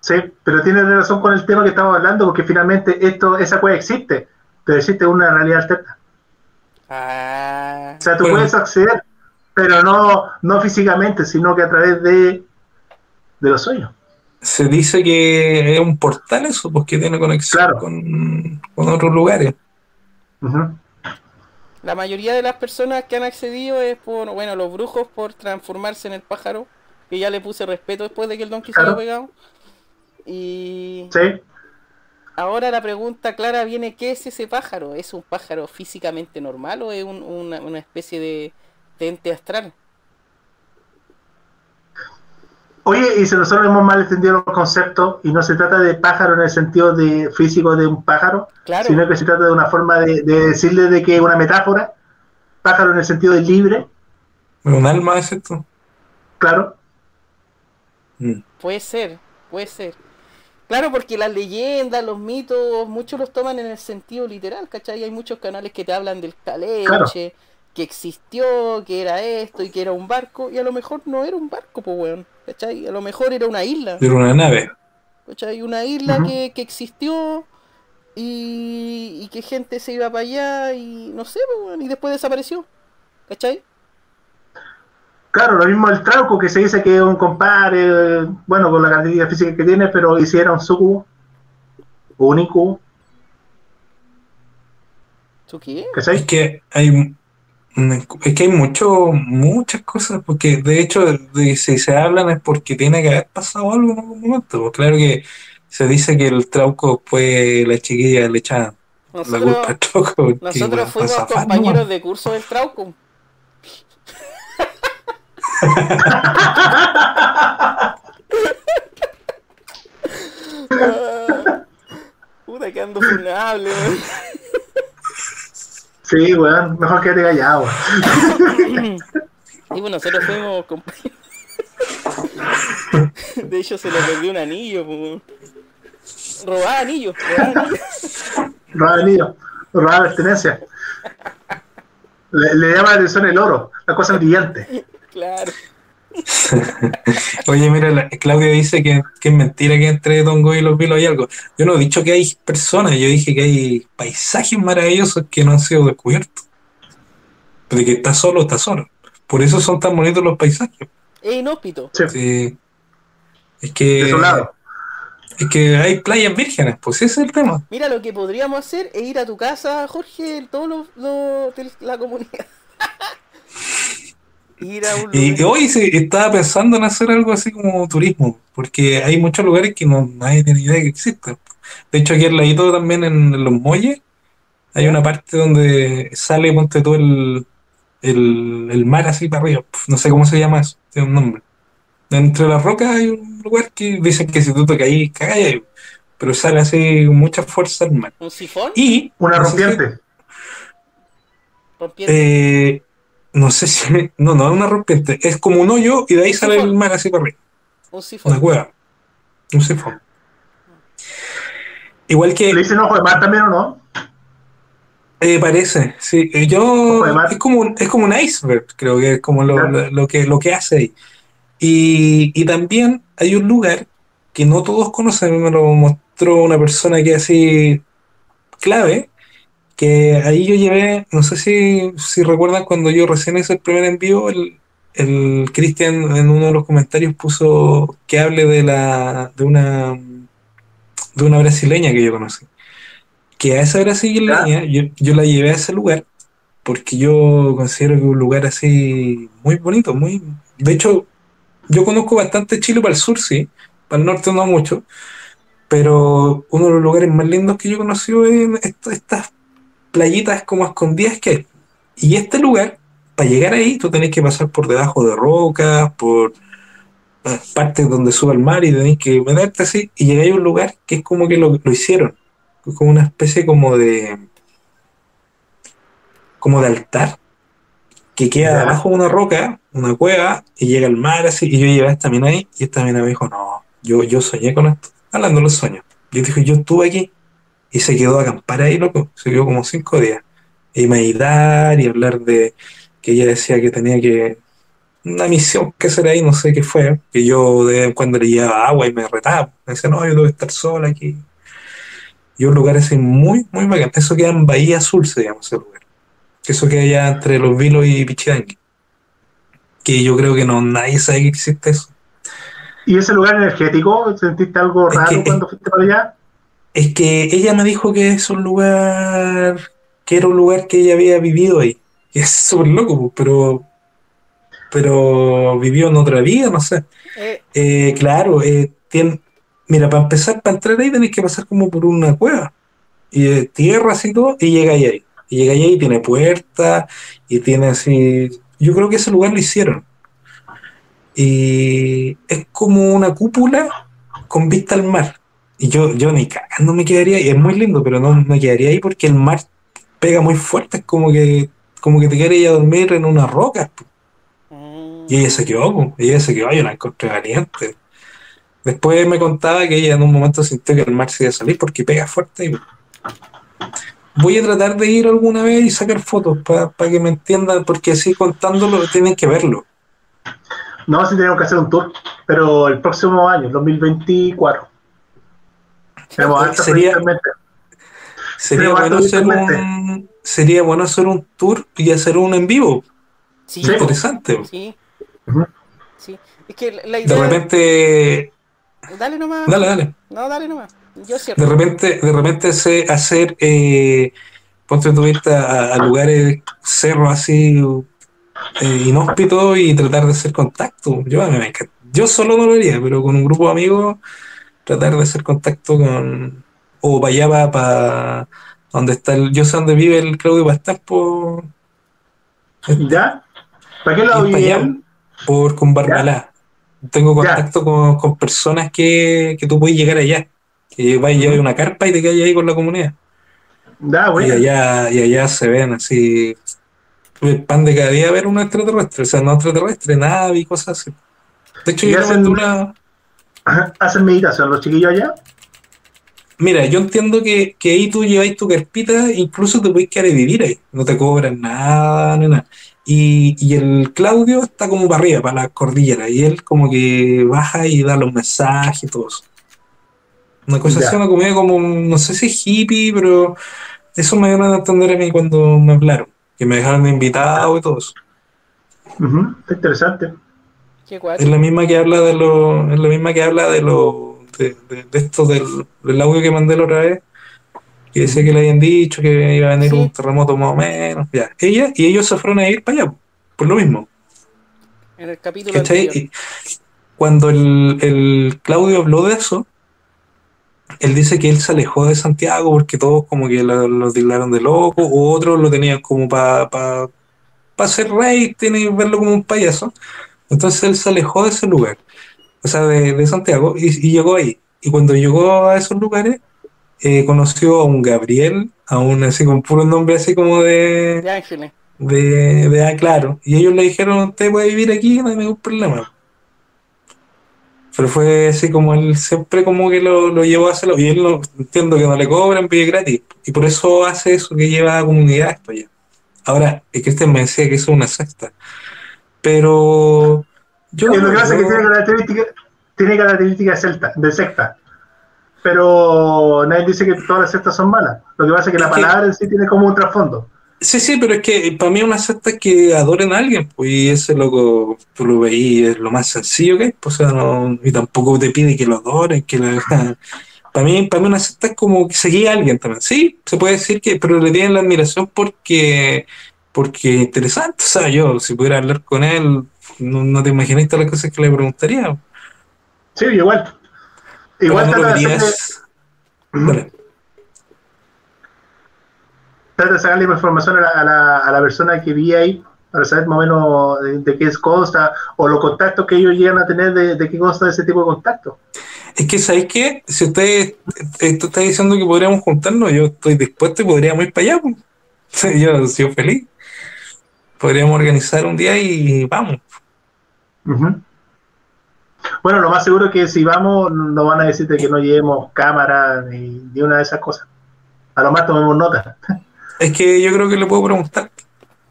Sí, pero tiene relación con el tema que estamos hablando, porque finalmente esto, esa cueva existe, pero existe una realidad alterna. Ah. O sea, tú Bueno. puedes acceder, pero no, no físicamente, sino que a través de, de los sueños. Se dice que es un portal eso, porque tiene conexión Claro. con, con otros lugares. La mayoría de las personas que han accedido es por, bueno, los brujos por transformarse en el pájaro, que ya le puse respeto después de que el se Claro. lo pegado. Y Sí. ahora la pregunta clara viene, ¿qué es ese pájaro? ¿Es un pájaro físicamente normal o es un- una, una especie de, de ente astral? Oye, y si nosotros hemos mal entendido los conceptos y no se trata de pájaro en el sentido de físico de un pájaro, Claro. sino que se trata de una forma de, de decirle de que es una metáfora, pájaro en el sentido de libre, Un alma es esto. claro, Mm. Puede ser, puede ser. Claro, porque las leyendas, los mitos, muchos los toman en el sentido literal, ¿cachai? Hay muchos canales que te hablan del Calenche, que existió, que era esto y que era un barco, y a lo mejor no era un barco, pues, weón, ¿cachai? A lo mejor era una isla, Era una nave. ¿cachai? Una isla que, que existió y, y que gente se iba para allá y no sé, pues, weón, y después desapareció, ¿cachai? Claro, lo mismo el trauco que se dice que es un compadre, bueno, con la característica física que tiene, pero hiciera un sucubo, o un incubo, ¿Tú qué? Es ¿cachai? que hay es que hay mucho, muchas cosas, porque de hecho, de, si se hablan es porque tiene que haber pasado algo en algún momento. Pues claro que se dice que el trauco después la chiquilla le echaban la Nosotros, culpa al trauco. nosotros bueno, fuimos compañeros de curso del Trauco. Ah, Puta que ando funable. Sí, weón, mejor quédate callado. weón. Y bueno, nosotros fuimos compañeros. De hecho, se le perdió un anillo, po, weón. Robaba anillos, robaba anillos. Robaba anillo, robaba pertenencia. Le, le llama la atención el oro, la cosa brillante. Claro. Oye, mira, la- Claudia dice que, que es mentira que entre Tongo y los vilos hay algo. Yo no he dicho que hay personas, yo dije que hay paisajes maravillosos que no han sido descubiertos. De que está solo, está solo. Por eso son tan bonitos los paisajes. Es inhóspito. Sí, Sí. Es que, desolado. es que hay playas vírgenes, pues ese es el tema. Mira, lo que podríamos hacer es ir a tu casa, Jorge, todos los, los de la comunidad. ir a un Y, lugar. y hoy sí, estaba pensando en hacer algo así como turismo, porque hay muchos lugares que no nadie tiene idea que existen. De hecho, aquí al ladito también en los muelles hay una parte donde sale, ponte todo el, el, el mar así para arriba. No sé cómo se llama eso, tiene un nombre. Entre las rocas hay un lugar que dicen que si tú te caís, cagáis, pero sale así con mucha fuerza el mar. ¿Un sifón? Y Una no sé si- rompiente. Rompiente. eh, no sé si, no, no es una rompiente, es como un hoyo y de ahí sale el mar así para arriba. un Una sifón. cueva. Un sifón. Igual que ¿Le dicen ojo de mar también o no? eh, parece, sí. Eh, Yo es como un, es como un iceberg, creo que es como lo, Claro. lo- lo que lo que hace ahí. Y, y también hay un lugar que no todos conocen, me lo mostró una persona que es así clave, que ahí yo llevé, no sé si, si recuerdan cuando yo recién hice el primer envío, el, el Cristian en uno de los comentarios puso que hable de la de una de una brasileña que yo conocí. Que a esa brasileña yo, yo la llevé a ese lugar porque yo considero que es un lugar así muy bonito, muy de hecho yo conozco bastante Chile para el sur, sí, para el norte no mucho, pero uno de los lugares más lindos que yo he conocido es est- estas playitas como escondidas que hay. Y este lugar, para llegar ahí, tú tenés que pasar por debajo de rocas, por eh, partes donde sube el mar y tenés que meterte así, y llegáis a un lugar que es como que lo, lo hicieron, es como una especie como de como de altar que queda Ya. abajo de una roca, una cueva, y llega el mar así, y yo llevé esta mina ahí, y esta mina me dijo, no, yo, yo soñé con esto, hablando de los sueños. Yo dije, yo estuve aquí, y se quedó a acampar ahí, loco, se quedó como cinco días, y meditar, y hablar de que ella decía que tenía que, una misión que hacer ahí, no sé qué fue, que yo de vez en cuando le llevaba agua y me retaba, me decía, no, yo que estar sola aquí. Y un lugar así muy, muy bacán, eso queda en Bahía Azul, se llama ese lugar eso queda allá entre los Vilos y Pichidangui. Que yo creo que no nadie sabe que existe eso. ¿Y ese lugar energético? ¿Sentiste algo Es raro que- cuando fuiste para allá? Es que ella me dijo que es un lugar que era un lugar que ella había vivido ahí. Y es súper loco, pues, pero pero vivió en otra vida, no sé. Eh, Eh, claro, eh, tiene, mira, para empezar, para entrar ahí tenés que pasar como por una cueva. Y de tierra así todo, y llegáis ahí. Y llegáis ahí, tiene puertas, y tiene así. Yo creo que ese lugar lo hicieron. Y es como una cúpula con vista al mar. Y yo, yo ni cagando me quedaría ahí. Es muy lindo, pero no me quedaría ahí porque el mar pega muy fuerte. Es como que, como que te quedaría a dormir en una roca. mm, Y ella se quedó, po. ella se quedó, yo la encontré valiente. Después me contaba que ella en un momento sintió que el mar se iba a salir porque pega fuerte. y- Voy a tratar de ir alguna vez y sacar fotos para que me entiendan, porque así contándolo tienen que verlo. No, sí tenemos que hacer un tour, pero el próximo año, el 2024. Sería- bueno hacer un, sería bueno hacer un tour y hacer uno en vivo. sí. Interesante. sí, sí. Es que la- la De idea. repente, Dale nomás. dale, dale. No, dale nomás. Yo cierro. De repente, de repente se- hacer, eh, ponte tu vista a, a lugares, cerros así eh, inhóspitos y tratar de hacer contacto. Yo, me encanta. Yo solo no lo haría, pero con un grupo de amigos, tratar de hacer contacto con. O para allá, para, donde está el. Yo sé dónde vive el Claudio Pastar por. ¿Ya? ¿Para qué lado vive por con Barbalá. Tengo contacto con, con personas que, que tú puedes llegar allá. Que vas a llevar una carpa y te quedas ahí con la comunidad. Da, Y bueno. allá, y allá se ven así. El pan de cada día ver un extraterrestre, o sea, no extraterrestre, nave y cosas así. De hecho, Y yo hacen- una. Hacen meditación los chiquillos allá. Mira, yo entiendo que, que ahí tú lleváis tu carpita, incluso te puedes quedar a vivir ahí. No te cobran nada, ni nada. Y, y el Claudio está como para arriba, para la cordillera, y él como que baja y da los mensajes y todo eso. Una cosa Ya. así, una comida como, no sé si hippie, pero eso me dieron a entender a mí cuando me hablaron, que me dejaron de invitado y todo eso. Está interesante. Qué Es la misma que habla de lo, es la misma que habla de lo, de, de- de esto del, del audio que mandé la otra vez, que decía que le habían dicho que iba a venir Sí. un terremoto más o menos, ya. Ella y ellos se fueron a ir para allá, por lo mismo, En el capítulo. Y cuando el, el Claudio habló de eso, él dice que él se alejó de Santiago porque todos como que lo, lo tildaron de loco, o otros lo tenían como para pa, pa hacer rating y verlo como un payaso. Entonces él se alejó de ese lugar, o sea, de, de Santiago, y, y llegó ahí. Y cuando llegó a esos lugares, eh, conoció a un Gabriel, a un así con puro nombre así como de, De Ángeles. de, de ah, claro. Y ellos le dijeron, usted puede vivir aquí, no hay ningún problema. Pero fue así como él siempre como que lo, lo llevó a hacerlo. Y él no, entiendo que no le cobran, vive gratis. Y por eso hace eso, que lleva a comunidades para allá. Ahora, el Cristian me decía que eso es una secta. Pero yo Es lo que pasa es que tiene características tiene características de, celta, de secta. Pero nadie dice que todas las sectas son malas. Lo que pasa es que la Es que- palabra en sí tiene como un trasfondo. Sí, sí, pero es que para mí una secta es que adoren a alguien, pues, y ese loco, tú lo veís, es lo más sencillo que hay, pues, o sea, no, y tampoco te pide que lo adoren, que la, para mí, para mí una secta es como que seguía a alguien también, sí, se puede decir que, pero le tienen la admiración porque, porque es interesante, o sea, yo, si pudiera hablar con él, no, no te imaginas todas las cosas que le preguntaría, Sí, igual. Igual no lo trata de, trata sacarle información a la, a la- a la persona que vi ahí para saber más o menos de, de qué es consta o los contactos que ellos llegan a tener de, de qué consta ese tipo de contactos. Es que, ¿sabéis qué? Si usted esto está diciendo que podríamos juntarnos, yo estoy dispuesto y podríamos ir para allá. pues. Yo soy feliz. Podríamos organizar un día y vamos. Bueno, lo más seguro es que si vamos, nos van a decir de que no llevemos cámara ni, ni una de esas cosas. A lo más tomemos nota. Es que yo creo que le puedo preguntar.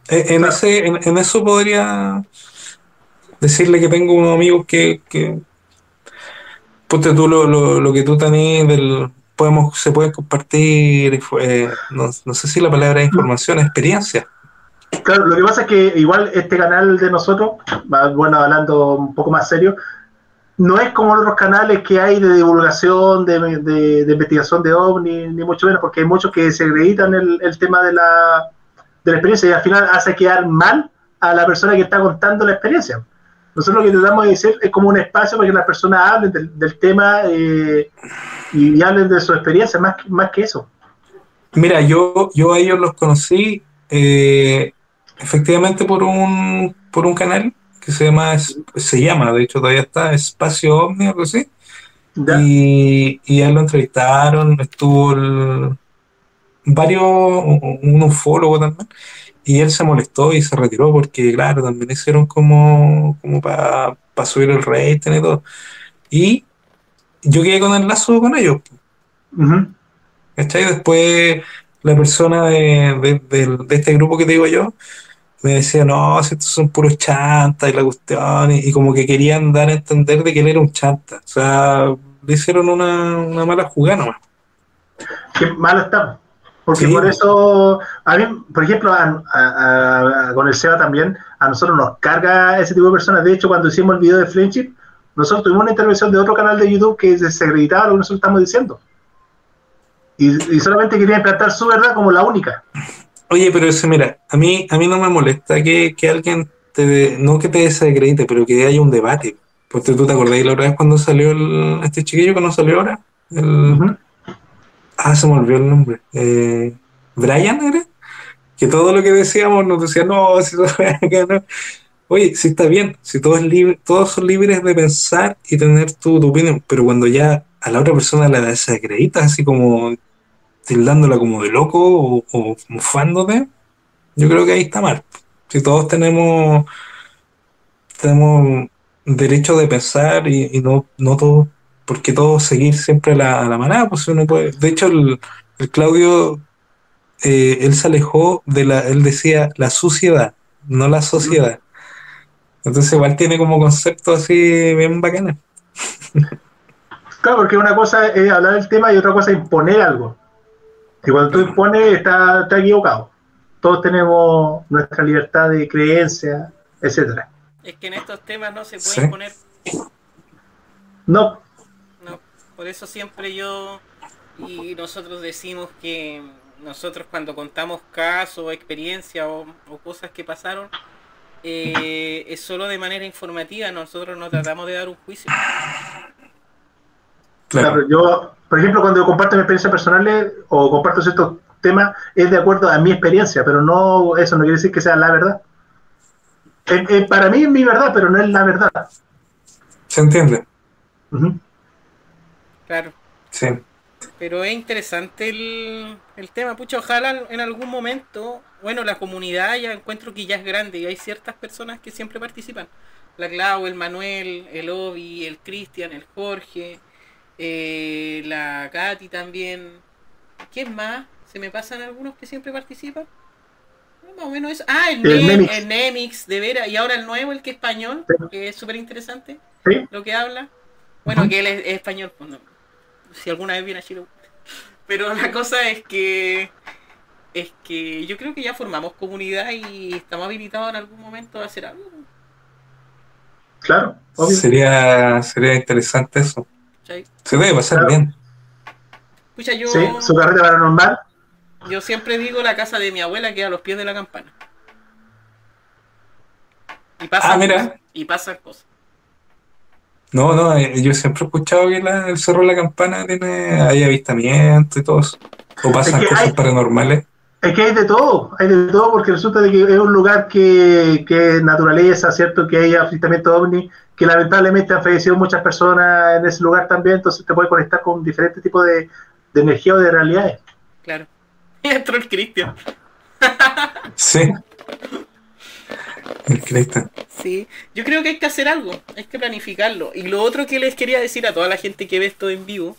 Eh, En, ese, en, en eso podría decirle que tengo unos amigos que, que ponte tú lo, lo, lo que tú tenés del podemos se pueden compartir eh, no, no sé si la palabra es información experiencia Claro, lo que pasa es que igual este canal de nosotros, bueno, hablando un poco más serio, no es como otros canales que hay de divulgación, de, de- investigación de ovni, ni mucho menos, porque hay muchos que se acreditan el, el tema de la, de la experiencia y al final hace quedar mal a la persona que está contando la experiencia. Nosotros lo que tratamos de decir es como un espacio para que las personas hablen del, del tema eh, y, hablen de su experiencia, más, más que eso. Mira, yo, yo a ellos los conocí eh, efectivamente por un, por un canal que se llama, se llama, de hecho todavía está, Espacio Ovni, algo así. Y, y a él lo entrevistaron, estuvo el- varios, un ufólogo también, y él se molestó y se retiró porque, claro, también hicieron como, como para subir el rating y todo. Y yo quedé con el lazo con ellos. Ujú. ¿Cachai? Después la persona de, de- de este grupo que te digo yo me decía, no, si estos son puros chantas y la cuestión, y, y como que querían dar a entender de que él era un chanta. O sea, le hicieron una, una mala jugada nomás. Qué malo estamos. Porque Sí. por eso, a mí, por ejemplo, a- a- a- con el SEBA también, a nosotros nos carga ese tipo de personas. De hecho, cuando hicimos el video de Friendship, nosotros tuvimos una intervención de otro canal de YouTube que desacreditaba lo que nosotros estamos diciendo. Y, y solamente quería implantar su verdad como la única. Oye, pero eso, mira, a mí, a mí no me molesta que, que alguien te, de- no que te desacredite, pero que haya un debate. Porque tú te acordás la otra vez cuando salió el, este chiquillo que no salió ahora, el. Ah, se me olvidó el nombre. Eh, ¿Brian era? Que todo lo que decíamos nos decía, no, si no, que no". Oye, sí está bien, si todos, es libre, todos son libres de pensar y tener tu, tu opinión, pero cuando ya a la otra persona la desacreditas, así como tildándola como de loco o, o mofándote, yo creo que ahí está mal. Si todos tenemos, tenemos derecho de pensar y, y no, no todos porque todos seguir siempre la, la manada, pues uno puede. De hecho, el, el Claudio, eh, él se alejó de la, él decía la suciedad, no la sociedad. Entonces igual tiene como concepto así bien bacana. Claro, porque una cosa es hablar del tema y otra cosa es imponer algo. Y cuando tú impones, está, está equivocado. Todos tenemos nuestra libertad de creencia, etcétera. Es que en estos temas no se puede Sí. poner. No, No, por eso siempre yo y nosotros decimos que nosotros cuando contamos casos o experiencias o, o cosas que pasaron, eh, es solo de manera informativa, nosotros no tratamos de dar un juicio. Claro. Claro, yo, por ejemplo, cuando yo comparto mi experiencia personal o comparto ciertos temas, es de acuerdo a mi experiencia, pero no, eso no quiere decir que sea la verdad. Eh, eh, para mí es mi verdad, pero no es la verdad. ¿Se entiende? Claro. Sí. Pero es interesante el, el tema, pucha, ojalá en algún momento, bueno, la comunidad ya encuentro que ya es grande y hay ciertas personas que siempre participan. La Clau, el Manuel, el Obi, el Cristian, el Jorge, eh, la Katy también. ¿Quién más? ¿Se me pasan algunos que siempre participan? No, Más o menos eso. Ah, el, El Ne- Nemix. el Nemix, de veras. Y ahora el nuevo, el que es español, que es súper interesante ¿Sí? lo que habla. Bueno, que él es, es español, pues no. si alguna vez viene a Chile. Pero la cosa es que es que yo creo que ya formamos comunidad y estamos habilitados en algún momento a hacer algo. Claro, obvio. Sería, sería interesante eso. ¿Cachai? Se debe pasar Claro. bien. Pucha, yo, Sí, su carrera paranormal. yo siempre digo la casa de mi abuela que a los pies de la campana. Y pasan Ah, mira. cosas. Y pasan cosas. No, no, eh, yo siempre he escuchado que la- el Cerro de la Campana tiene, hay avistamiento y todo eso. O pasan Es que cosas hay- paranormales. Es que hay de todo, hay de todo, porque resulta de que es un lugar que, que es naturaleza, ¿cierto? Que hay avistamiento ovni, que lamentablemente han fallecido muchas personas en ese lugar también, entonces te puede conectar con diferentes tipos de, de energía o de realidades. Claro. Y entró el Cristian. Sí. El Cristian. Sí, yo creo que hay que hacer algo, hay que planificarlo. Y lo otro que les quería decir a toda la gente que ve esto en vivo,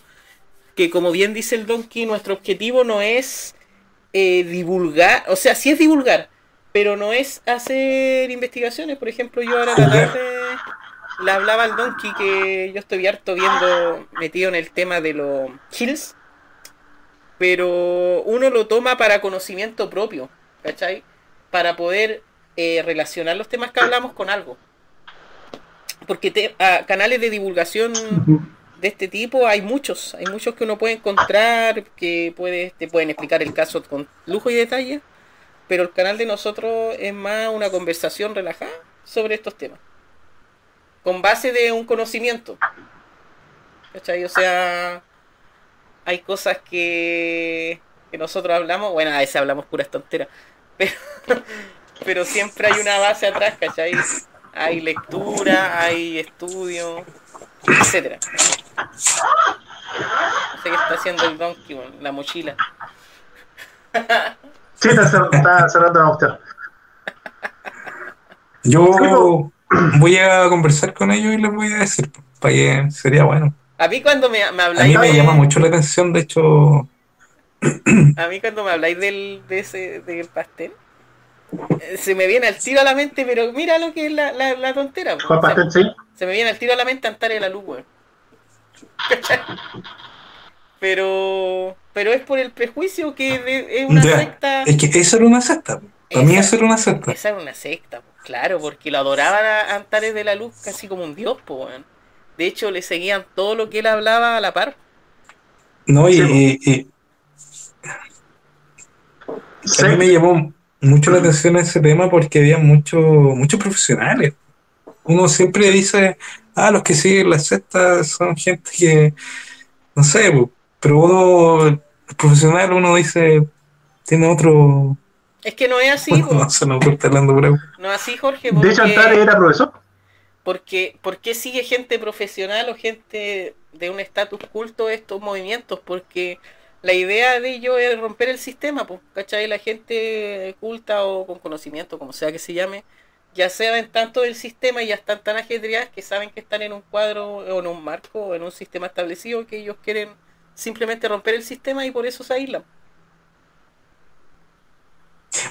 que como bien dice el Donkey, nuestro objetivo no es eh, divulgar, o sea, sí es divulgar, pero no es hacer investigaciones. Por ejemplo, yo ahora la tarde le hablaba al Donkey que yo estoy harto viendo, metido en el tema de los kills, pero uno lo toma para conocimiento propio, ¿cachai? Para poder eh, relacionar los temas que hablamos con algo. porque te- a canales de divulgación de este tipo hay muchos, hay muchos que uno puede encontrar, que puede, te pueden explicar el caso con lujo y detalle, pero el canal de nosotros es más una conversación relajada sobre estos temas, con base de un conocimiento. ¿Cachai? O sea, hay cosas que, que nosotros hablamos, bueno, a veces hablamos puras tonteras, pero, pero siempre hay una base atrás, ¿cachai? Hay lectura, hay estudio, etcétera. No sé qué está haciendo el donkey, weón, la mochila. Sí, está, cer- está cerrando la cuestión. Yo voy a conversar con ellos y les voy a decir, para que sería bueno. A mí cuando me, me A mí habláis me de, llama mucho la atención, de hecho, a mí cuando me habláis del, de ese, del pastel, eh, se me viene al tiro a la mente, pero mira lo que es la, la, la tontera. Weón. Pastel, Se, sí. se me viene al tiro a la mente Antares de la Luz, weón. Pero, pero es por el prejuicio que de- es una ya, secta. es que eso era una secta. Para mí eso era una secta. Esa era una secta, pues, claro, porque lo adoraban a Antares de la Luz casi como un dios, pues, weón. De hecho, le seguían todo lo que él hablaba a la par. No, y, Sí, y- y Sí. a mí me llamó mucho la atención ese tema porque había muchos muchos profesionales. Uno siempre dice, ah, los que siguen las sectas son gente que, no sé, po, pero uno, el profesional, uno dice, tiene otro, Es que no es así, no se nos gusta hablando. No es así, Jorge, De hecho, porque, Antares era profesor. porque, ¿por qué sigue gente profesional o gente de un estatus culto estos movimientos? Porque la idea de ello es romper el sistema, pues, ¿cachai? La gente culta o con conocimiento, como sea que se llame, ya saben tanto del sistema y ya están tan ajetreadas que saben que están en un cuadro o en un marco o en un sistema establecido que ellos quieren simplemente romper el sistema y por eso se aíslan.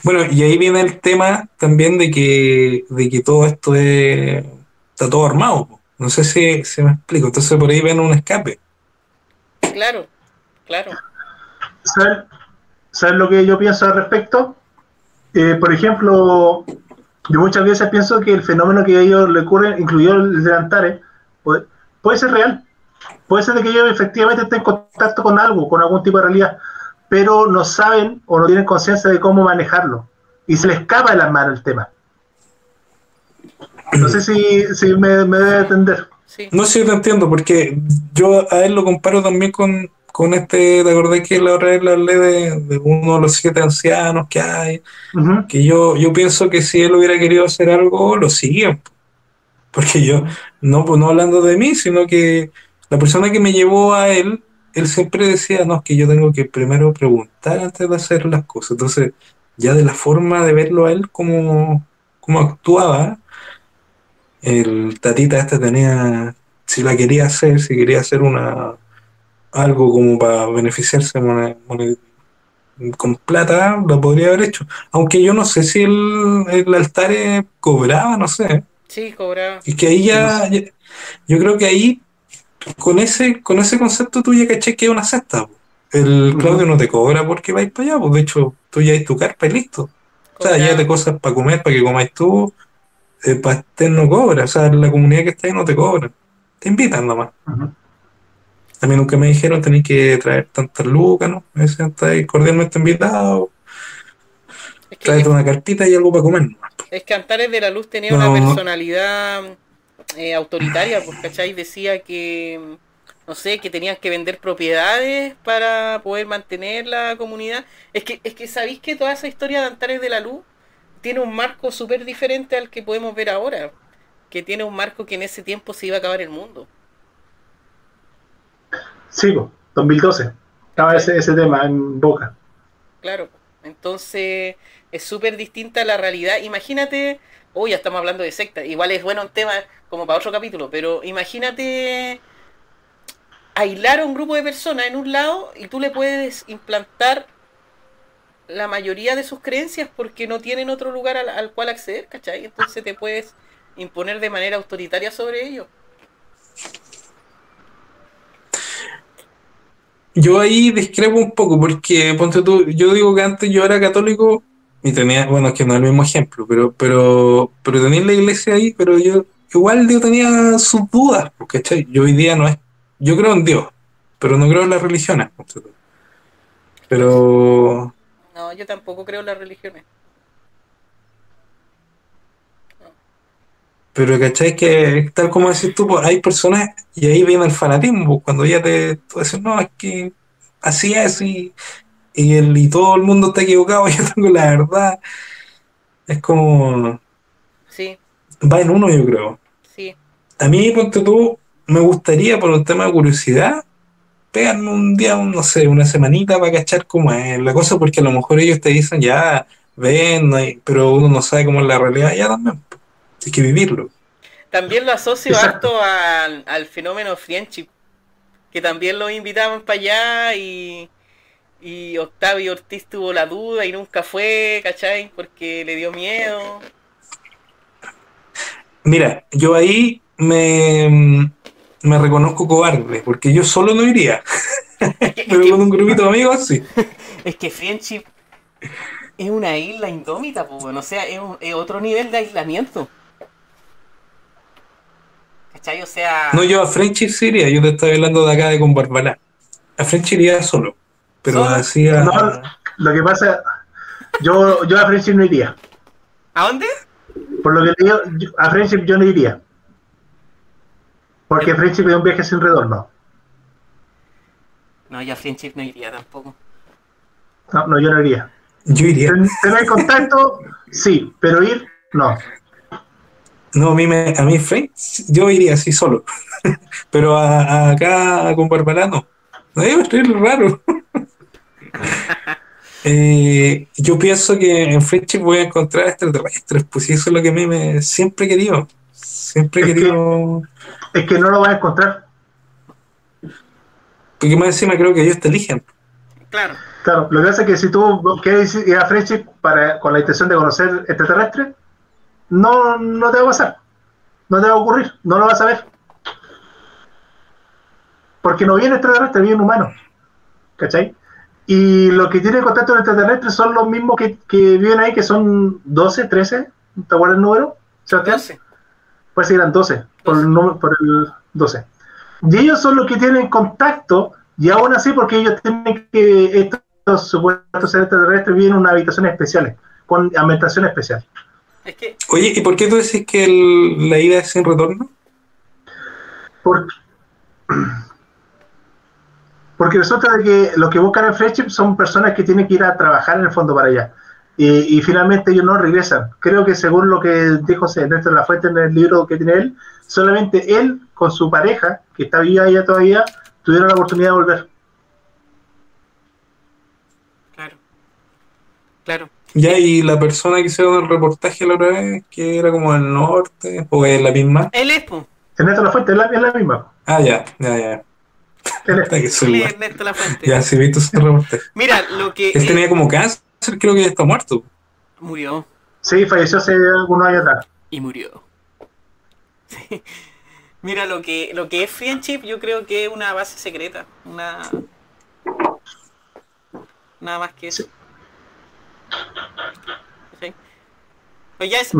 Bueno, y ahí viene el tema también de que, de que todo esto es, está todo armado. No sé si, si me explico. Entonces por ahí ven un escape. Claro, claro. ¿Saben, saben lo que yo pienso al respecto? Eh, por ejemplo, yo muchas veces pienso que el fenómeno que a ellos le ocurre, incluido el de Antares, puede, puede ser real. Puede ser de que ellos efectivamente estén en contacto con algo, con algún tipo de realidad, pero no saben o no tienen conciencia de cómo manejarlo. Y se les escapa de las manos el tema. No sé si, si me, me debe entender. Sí. No sé si te entiendo, porque yo a él lo comparo también con, con este, ¿te acordás que la otra vez le hablé de, de uno de los siete ancianos que hay? Ujú. Que yo, yo pienso que si él hubiera querido hacer algo, lo siguen. Porque yo, no, pues no hablando de mí, sino que la persona que me llevó a él, él siempre decía, no, es que yo tengo que primero preguntar antes de hacer las cosas. Entonces, ya de la forma de verlo a él, como, como actuaba, el tatita este tenía, si la quería hacer, si quería hacer una algo como para beneficiarse con plata, lo podría haber hecho. Aunque yo no sé si el, el altar cobraba, no sé. Sí, cobraba. Y que ahí ya, ya- yo creo que ahí, con ese, con ese concepto tú ya caché que es una cesta. El. Claudio no te cobra porque vais para allá, pues de hecho tú ya hay tu carpa y listo. O sea, ya te cosas para comer, para que comáis tú, eh, pastel no cobra, o sea, la comunidad que está ahí no te cobra. Te invitan nomás. Ujú. A mí nunca me dijeron tenéis que traer tantas lucas, ¿no? Me decían, estáis cordialmente invitados, Es que, tráete una carpita y algo para comer. nomás. es que Antares de la Luz tenía No. una personalidad eh, autoritaria, pues, ¿cachai? Decía que, no sé, que tenían que vender propiedades para poder mantener la comunidad. Es que, es que sabéis que toda esa historia de Antares de la Luz tiene un marco súper diferente al que podemos ver ahora. Que tiene un marco que en ese tiempo se iba a acabar el mundo. Sí, po, 2012. Estaba ese, ese tema en boca. Claro. Entonces es súper distinta a la realidad. Imagínate, hoy ya estamos hablando de secta, igual es bueno un tema como para otro capítulo, pero imagínate aislar a un grupo de personas en un lado y tú le puedes implantar la mayoría de sus creencias porque no tienen otro lugar al, al cual acceder, ¿cachai? Entonces te puedes imponer de manera autoritaria sobre ellos. Yo ahí discrepo un poco porque, ponte tú, yo digo que antes yo era católico y tenía, bueno, es que no es el mismo ejemplo, pero, pero, pero tenía la iglesia ahí, pero yo igual yo tenía sus dudas, porque yo hoy día no es, yo creo en Dios, pero no creo en las religiones. Pero No, yo tampoco creo en las religiones. Pero ¿cachai? Que tal como decís tú, pues, hay personas y ahí viene el fanatismo, pues, cuando ya te tú dices, no, es que así es y, y, el, y todo el mundo está equivocado, yo tengo la verdad. Es como, Sí, va en uno yo creo. sí. A mí, ponte tú, me gustaría por un tema de curiosidad, pegarme un día, un, no sé, una semanita para cachar cómo es la cosa, porque a lo mejor ellos te dicen, ya, ven, no hay- pero uno no sabe cómo es la realidad, ya también. Hay que vivirlo. También lo asocio Exacto. harto al, al fenómeno friendship, que también lo invitaban para allá y, y Octavio Ortiz tuvo la duda y nunca fue, ¿cachai? Porque le dio miedo. Mira, yo ahí me, me reconozco cobarde, porque yo solo no iría, Es que, pero con un grupito de amigos sí. es que friendship es una isla indómita, pues, bueno, o sea, es, un- es otro nivel de aislamiento. ¿Cachai? O sea... No, yo a Frenchy sí iría, yo te estaba hablando de acá de con Barbalá. A Frenchy iría solo, pero ¿Solo? así a... No, lo que pasa, yo, yo a Friendship no iría. ¿A dónde? Por lo que digo, yo- a Friendship yo no iría. Porque Friendship es un viaje sin retorno. No, yo a friendship no iría tampoco. No, no, yo no iría. Yo iría. Ten- Tener contacto, sí, pero ir, no. No, a mí, me, a mí French, yo iría así solo, pero a, a acá con Barbalá no. Ser raro. Eh, yo pienso que en Friendship voy a encontrar extraterrestres, pues eso es lo que a mí me siempre he querido. Siempre he Es que- querido. Es que no lo vas a encontrar. Porque más encima creo que ellos te eligen. Claro. Claro, lo que pasa es que si tú quieres ir a Friendship para, con la intención de conocer extraterrestres, no, no te va a pasar. No te va a ocurrir. No lo vas a ver. Porque no viene extraterrestre, viene humano. ¿Cachai? Y los que tienen contacto con extraterrestres son los mismos que, que viven ahí, que son 12, 13. ¿Te acuerdas el número? Sebastián? 12. Pues eran 12, por el, número- por el 12. Y ellos son los que tienen contacto, y aún así, porque ellos tienen que, estos supuestos seres extraterrestres viven en una habitación especial, con ambientación especial. Es que, Oye, ¿y por qué tú decís que el- la ida es sin retorno? Porque, porque resulta de que los que buscan el friendship son personas que tienen que ir a trabajar en el fondo para allá. Y, y finalmente ellos no regresan. Creo que según lo que dijo Ernesto de la Fuente en el libro que tiene él, solamente él con su pareja, que está viva allá todavía, tuvieron la oportunidad de volver. claro. Claro. Ya, y la persona que hicieron el reportaje la otra vez, que era como del norte, o es la misma. Él es. Ernesto de la Fuente es la, es la misma. Ah, ya, ya, ya. Ernesto La Fuente. Ya, sí, visto ese reportaje. Mira, lo que... Él él tenía como cáncer, creo que ya está muerto. Murió. Sí, falleció hace algunos años atrás. y murió. Sí. Mira, lo que, lo que es Friendship yo creo que es una base secreta. Una... Nada más que eso. ¿Sí? Pues ya es...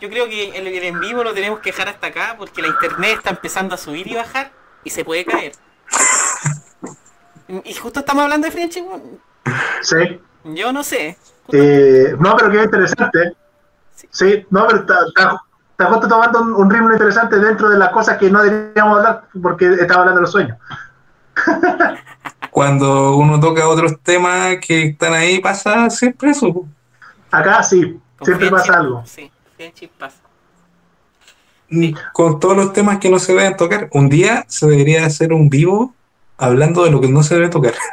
Yo creo que el, el en vivo lo tenemos que dejar hasta acá porque la internet está empezando a subir y bajar y se puede caer. Y justo estamos hablando de Friendship. weón. Sí. Yo no sé. Eh, no, pero qué interesante. Sí, no, pero está, está, está justo tomando un, un ritmo interesante dentro de las cosas que no deberíamos hablar porque estaba hablando de los sueños. Cuando uno toca otros temas que están ahí, pasa siempre eso. Acá sí, Con siempre pasa algo. Sí, Friendship pasa. Mm, Con todos los temas que no se deben tocar. Un día se debería hacer un vivo hablando de lo que no se debe tocar.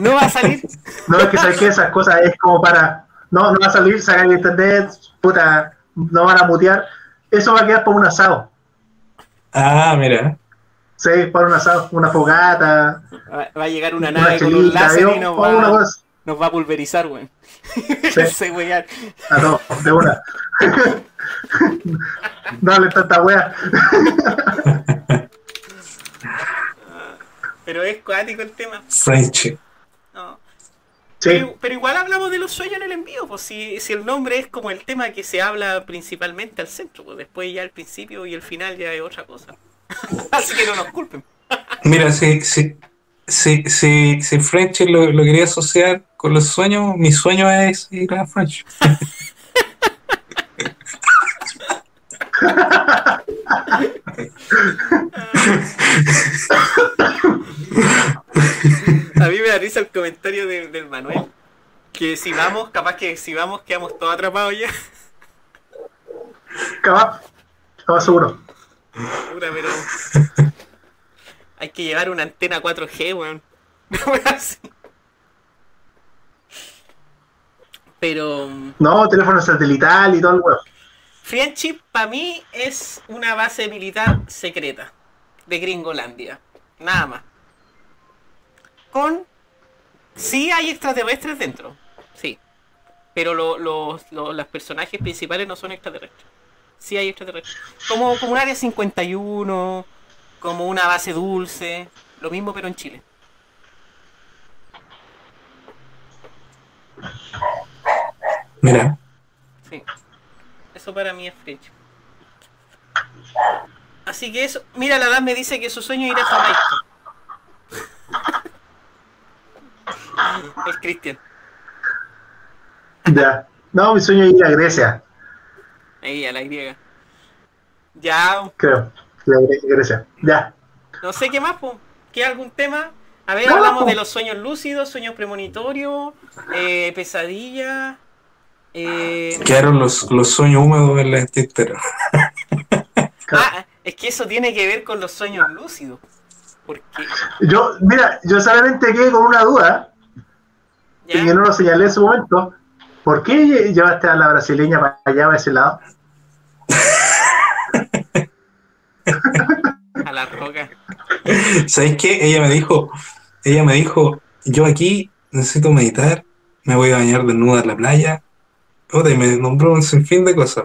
No va a salir. No es que sabes que esas cosas es como para. No, no va a salir, sacar el internet, puta, no van a mutear. Eso va a quedar para un asado. Ah, mira. Sí, para un asado, una fogata, Va a llegar una una nave con un láser y nos una va, cosa. nos va a pulverizar, weón. Sí. Weón. Ah, no, de una. Dale tanta wea. Pero es cuático el tema. Friendship. No. Sí, Pero, pero igual hablamos de los sueños en el envío, pues si, si el nombre es como el tema que se habla principalmente al centro, pues después ya el principio y el final ya es otra cosa. Así que no nos culpen. Mira, si, si, si, si, si French lo, lo quería asociar con los sueños, mi sueño es ir a French. A mí me da risa el comentario de- del Manuel. Que si vamos, capaz que si vamos quedamos todos atrapados ya. capaz. Estaba seguro. Pero. Hay que llevar una antena 4G, weón. Pero. mm, No, teléfono satelital y todo el huevo. Friendship para mí es una base militar secreta de Gringolandia. Nada más. Con. Sí hay extraterrestres dentro. Sí. Pero lo- los, los, los personajes principales no son extraterrestres. Sí hay extraterrestres. Como, como un área 51, como una base dulce. Lo mismo pero en Chile. Mira, Sí. Eso para mí es Friendship. Así que eso. Mira, la edad me dice que su sueño es ir a Jamaica. El Cristian. Ya. No, mi sueño es ir a Grecia, Ahí, a la griega. Ya, creo. Ir a Gre- Grecia. Ya. no sé qué más, po. ¿Qué algún tema? A ver, No, hablamos po. de los sueños lúcidos, sueños premonitorios, eh, pesadillas. Eh... quedaron los, los sueños húmedos en la entera. Ah, es que eso tiene que ver con los sueños lúcidos. Porque. Yo, mira, yo solamente quedé con una duda, y Ya, que no lo señalé en su momento. ¿Por qué lle- llevaste a la brasileña para allá, para ese lado? a la roca. ¿Sabes qué? Ella me dijo, ella me dijo, yo aquí necesito meditar, me voy a bañar desnuda en la playa. Puta, y me nombró un sinfín de cosas.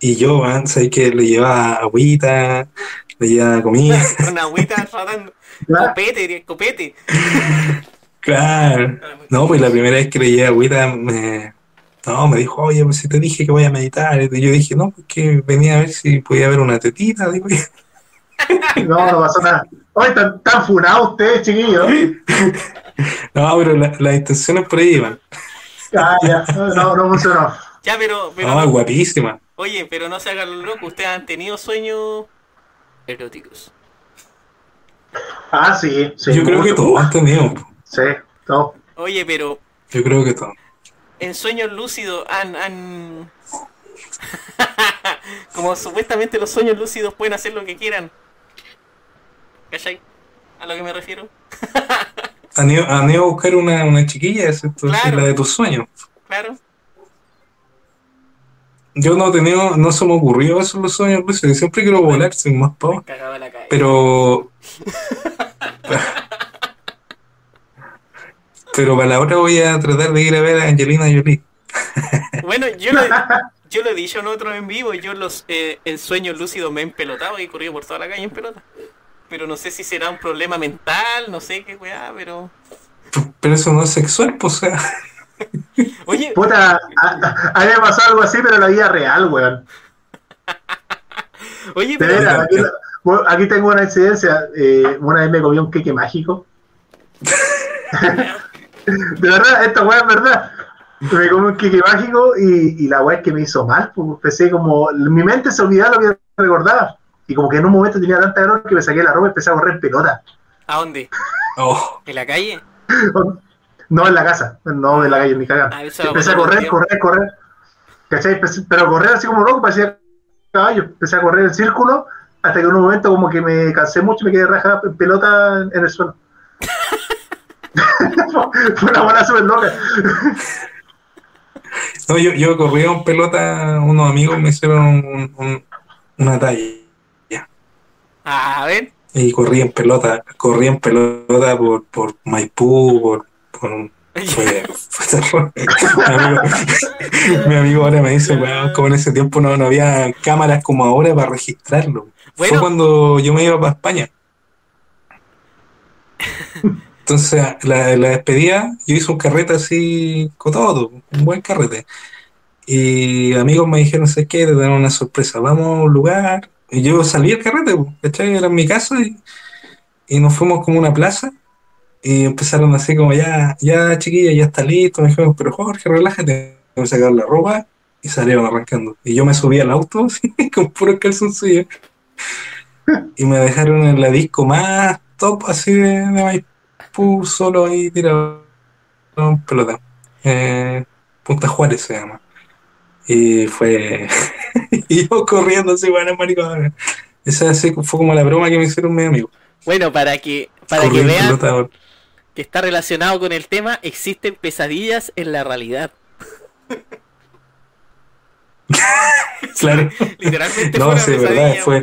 Y yo, man, ¿sabes qué? Le llevaba agüita, le llevaba comida. Con agüita tratando. Copete, diría, copete. Claro. No, pues la primera vez que le llevé agüita, me, no, me dijo, oye, pues si te dije que voy a meditar. Y yo dije, no, pues que venía a ver si podía ver una tetita. Digo. No, no pasó nada. Oye, tan, tan funados ustedes, chiquillos. no, pero la- las intenciones por ahí iban. Ah, ya. No, no funcionó. Ya, pero. no- guapísima. Oye, pero no se hagan los locos. Ustedes han tenido sueños eróticos. Ah, sí. sí Yo creo que todos han tenido. Sí, todo. Oye, pero Yo creo que todos. en sueños lúcidos han. han... Como supuestamente los sueños lúcidos pueden hacer lo que quieran. ¿Cachai? A lo que me refiero. Han ido, han ido a buscar una, una chiquilla, es esto, Claro. la de tus sueños. Claro. Yo no tenido, no se me ocurrió eso los sueños lúcidos. Siempre quiero volar sin más calle. Pero. Pero para la otra voy a tratar de ir a ver a Angelina Jolie. Bueno, yo lo, yo lo he dicho en otro en vivo. Yo los eh, en sueños lúcidos me he empelotado y he corrido por toda la calle en pelota. Pero no sé si será un problema mental, no sé qué weá, pero. Pero eso no es sexual, pues, o sea. Oye, Puta, a, mí me pasó algo así, pero en la vida real, weón. oye, De pero. veras, aquí, bueno, aquí tengo una incidencia. eh, una vez me comí un queque mágico. De verdad, esta weá es verdad. Me comí un queque mágico y, y la weá es que me hizo mal. Pues empecé como. Mi mente se olvidaba lo que recordaba. Y como que en un momento tenía tanta calor que me saqué la ropa y empecé a correr en pelota. ¿A dónde? Oh, ¿En la calle? No en la casa, no en la calle, en mi cagada. Ah, Empecé a correr, correr, correr. ¿Cachai? Empecé- pero correr así como loco, parecía caballo. Empecé a correr en círculo hasta que en un momento como que me cansé mucho y me quedé rajada en pelota en, el suelo. Fue una bola súper loca. no, yo, yo corrí en pelota, unos amigos me hicieron un- un- una talla. A ver. Y corrí en pelota, corrí en pelota por, por Maipú, por, por fue, fue terror. mi, amigo, mi amigo ahora me dice, weón, como en ese tiempo no, no había cámaras como ahora para registrarlo. Fue Bueno. cuando yo me iba para España. Entonces, la, la despedida, yo hice un carrete así, con todo, un buen carrete. Y amigos me dijeron, ¿sabes qué? Te dan una sorpresa, vamos a un lugar. Y yo salí del carrete, ¿cachai? Era en mi casa y, y nos fuimos como a una plaza. Y empezaron así como, ya, ya chiquilla, ya está listo. Me dijeron, pero Jorge, relájate. Me sacaron la ropa y salieron arrancando. Y yo me subí al auto con puro calzoncillo. Y me dejaron en la disco más top así de, de Maipú, solo ahí tirado pelota. Eh, Punta Juárez se llama. Y fue. y yo corriendo así, bueno, maricón. Esa así fue como la broma que me hicieron mis amigos. Bueno, para que, para que vean que está relacionado con el tema, existen pesadillas en la realidad. Claro. Literalmente No, sí, verdad, fue.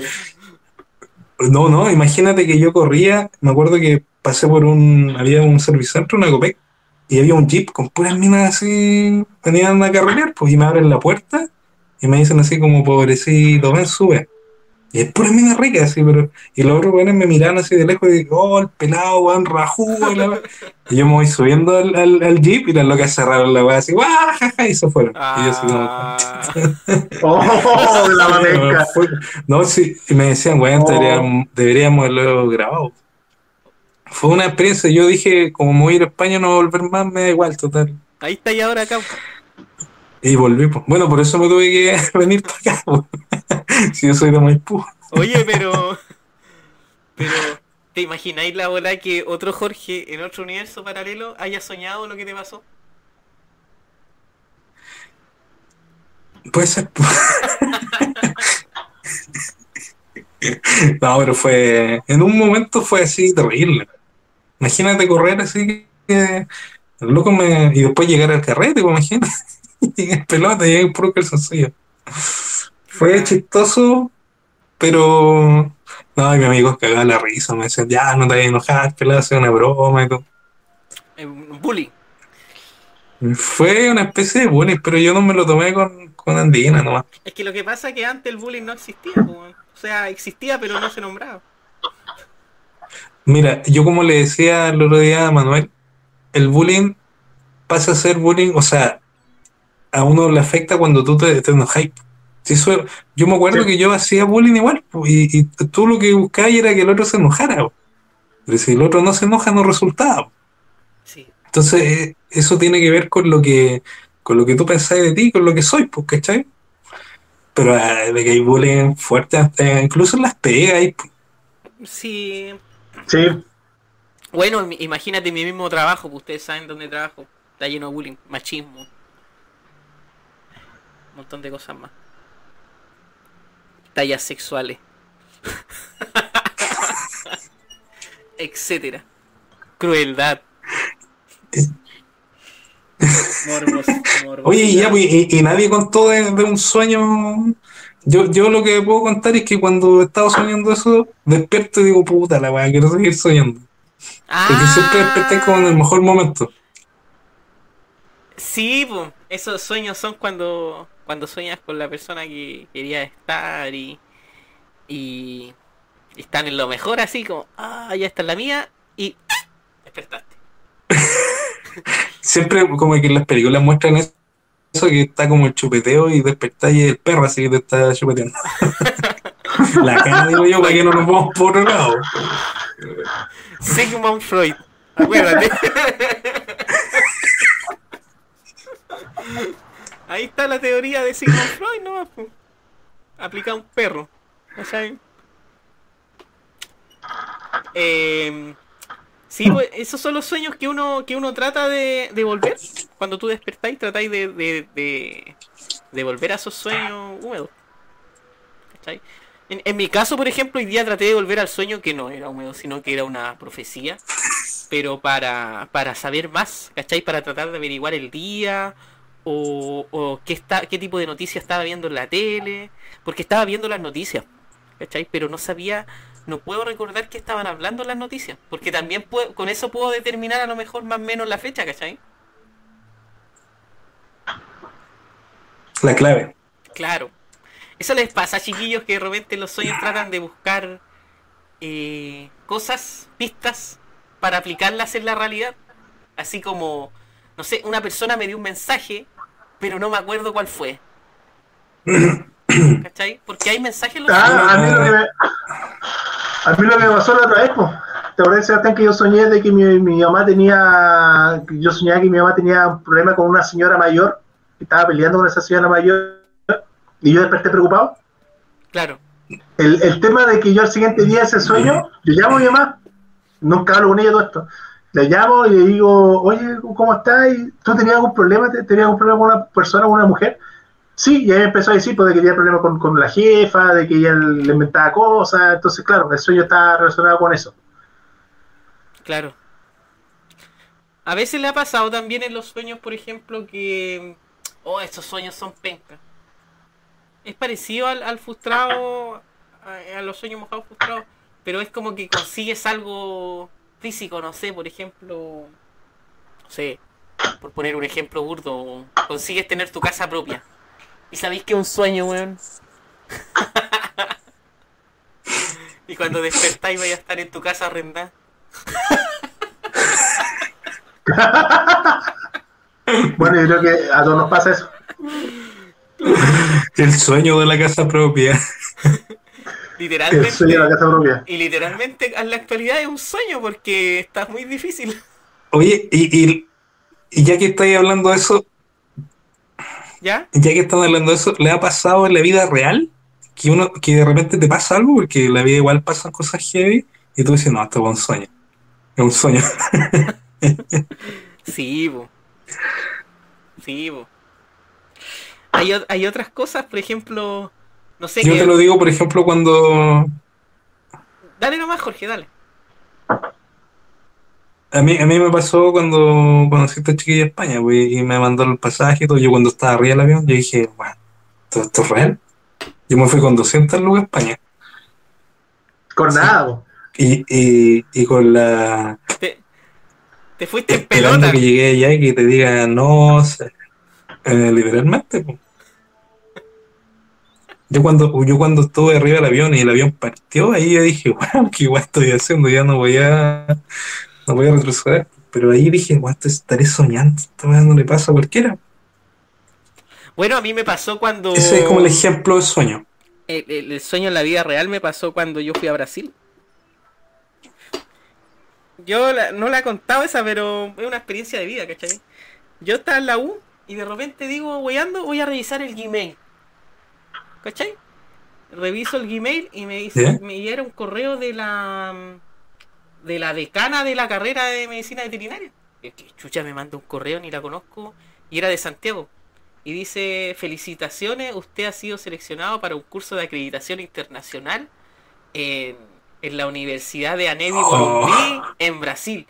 No, no, imagínate que yo corría, me acuerdo que pasé por un, había un servicentro, una Copec, y había un jeep con puras minas así, venían a carretear, pues, y me abren la puerta y me dicen así como, pobrecito, ven, sube. Y es puras minas ricas, así, pero, y los otros weones me miran así de lejos y digo, oh, el pelado, weón, rajudo, y la wea. Y yo me voy subiendo al, al, al jeep y las locas cerraron la weá así, ¡guau! jaja", y se fueron. Y yo así como, Ah, ¡Oh, la maneca! No, sí, y me decían, weón, Oh. deberíamos, deberíamos haberlo grabado. Fue una experiencia, yo dije, como me voy a ir a España, no voy a volver más, me da igual, total. ahí está y ahora acá. Y volví. Bueno, por eso me tuve que venir para acá. Si yo soy de Maipú. Oye, pero. Pero. ¿Te imagináis la bola que otro Jorge en otro universo paralelo haya soñado lo que te pasó? Puede ser. No, pero fue. En un momento fue así terrible. Imagínate correr así que. El loco me. Y después llegar al carrete, pues imagínate. Llegué en pelota, llegué en puro calzoncillo. Fue chistoso, pero. No, y mi amigo cagaba la risa. Me decían, ya, no te vayas a enojar, que le hace una broma y todo. Eh, Un bullying. Fue una especie de bullying, pero yo no me lo tomé con, con Andina nomás. Es que lo que pasa es que antes el bullying no existía. O sea, existía pero no se nombraba. Mira, yo como le decía el otro día a Manuel, el bullying pasa a ser bullying, o sea, a uno le afecta cuando tú te, te enojas. Si eso- yo me acuerdo Sí. que yo hacía bullying igual, y, y tú lo que buscabas era que el otro se enojara. Pero si el otro no se enoja, no resultaba. Sí. Entonces, eh, eso tiene que ver con lo que, con lo que tú pensás de ti, con lo que soy, pues, ¿cachai? Pero ah, de que hay bullying fuerte, hasta incluso en las pegas, po. Sí. Sí, Bueno, im- imagínate mi mismo trabajo, pues ustedes saben dónde trabajo. Está lleno de bullying, machismo. Un montón de cosas más. Tallas sexuales. Etcétera. Crueldad. Morbos, morbos. Oye, y ya, pues, y, y nadie contó de, de un sueño. Yo, yo lo que puedo contar es que cuando estaba soñando eso, despierto y digo, puta la weá, quiero seguir soñando. Porque siempre desperté como en el mejor momento. Sí, po. esos sueños son cuando, cuando sueñas con la persona que querías estar y, y están en lo mejor así como, ah, ya está la mía y despertaste. Siempre como que en las películas muestran eso, que está como el chupeteo y despertáis y el perro así que te está chupeteando. la cara digo yo, para que no nos vamos por otro lado. Sigmund Freud, acuérdate. Ahí está la teoría de Sigmund Freud, ¿no? Aplica a un perro. ¿cachai? Eh, sí, pues, esos son los sueños que uno, que uno trata de, de volver. Cuando tú despertáis, tratáis de, de, de, de volver a esos sueños húmedos. ¿Cachai? En, en mi caso, por ejemplo, hoy día traté de volver al sueño que no era húmedo, sino que era una profecía. Pero para, para saber más, ¿cachai? Para tratar de averiguar el día o, o qué, está, qué tipo de noticias estaba viendo en la tele. Porque estaba viendo las noticias, ¿cachai? Pero no sabía, no puedo recordar qué estaban hablando en las noticias. Porque también puedo- con eso puedo determinar a lo mejor más o menos la fecha, ¿cachai? La clave. Claro. Eso les pasa, chiquillos, que de repente en los sueños tratan de buscar eh, cosas, pistas, para aplicarlas en la realidad. Así como, no sé, una persona me dio un mensaje, pero no me acuerdo cuál fue. ¿Cachai? Porque hay mensajes en los Ah, a mí lo que me, a mí lo que me pasó la otra vez. ¿Te acuerdas, Sebastián, que yo soñé de que mi, mi mamá tenía, yo soñaba que mi mamá tenía un problema con una señora mayor, que estaba peleando con esa señora mayor, y yo desperté preocupado? Claro. El, el tema de que yo al siguiente día ese sueño, yo llamo a mi mamá, nunca hablo con ella todo esto, le llamo y le digo, oye, ¿cómo estás? ¿Tú tenías algún problema? ¿Te- ¿Tenías algún problema con una persona, con una mujer? Sí, y ahí empezó a decir pues, de que tenía problemas con, con la jefa, de que ella le inventaba cosas, entonces claro, el sueño está relacionado con eso. Claro. A veces le ha pasado también en los sueños, por ejemplo, que. Oh, estos sueños son pencas. Es parecido al, frustrado, a los sueños mojados frustrados, pero es como que consigues algo físico, no sé, por ejemplo. No sé, por poner un ejemplo burdo, consigues tener tu casa propia. Y sabéis que es un sueño, weón. y cuando despertáis vais a estar en tu casa arrendada. Bueno, yo creo que a todos nos pasa eso. El sueño de la casa propia. El Literalmente. sueño de la casa propia. Y literalmente en la actualidad es un sueño porque está muy difícil. Oye, y, y, y ya que estáis hablando de eso, ¿Ya? ya que están hablando de eso, ¿le ha pasado en la vida real? Que uno, que de repente te pasa algo, porque en la vida igual pasan cosas heavy, y tú dices, no, esto es un sueño. Es un sueño. Sí, bo. Sí, bo. Hay, hay otras cosas, por ejemplo, no sé Yo qué. te lo digo, por ejemplo, cuando Dale nomás, Jorge, dale. A mí, a mí me pasó cuando conocí a esta chiquilla de España, pues, y me mandó el pasaje y todo. Yo cuando estaba arriba del avión, yo dije, bueno, ¿esto, esto es real? Yo me fui con 200 lucas a España. Con Sí. nada, po. Y, y, y con la... Te, te fuiste en Esperando pelota. que llegué allá y que te diga, no, sé, eh, literalmente. pues. Yo cuando, yo cuando estuve arriba del avión y el avión partió, ahí yo dije, wow, qué guay estoy haciendo, ya no voy a, no voy a retroceder. Pero ahí dije, guau, esto estaré soñando, weá no le pasa a cualquiera. Bueno, a mí me pasó cuando. Ese es como el ejemplo de sueño. el, el- el sueño en la vida real me pasó cuando yo fui a Brasil. Yo la- no la he contado esa, pero es una experiencia de vida, ¿cachai? Yo estaba en la U y de repente digo, weyando, voy a revisar el Gmail. ¿Cachai? Reviso el Gmail y me dice, me llega un correo de la de la decana de la carrera de medicina veterinaria. Y que chucha me manda un correo, ni la conozco, y era de Santiago. Y dice, felicitaciones, usted ha sido seleccionado para un curso de acreditación internacional en, en la Universidad de Anevi Oh. En Brasil.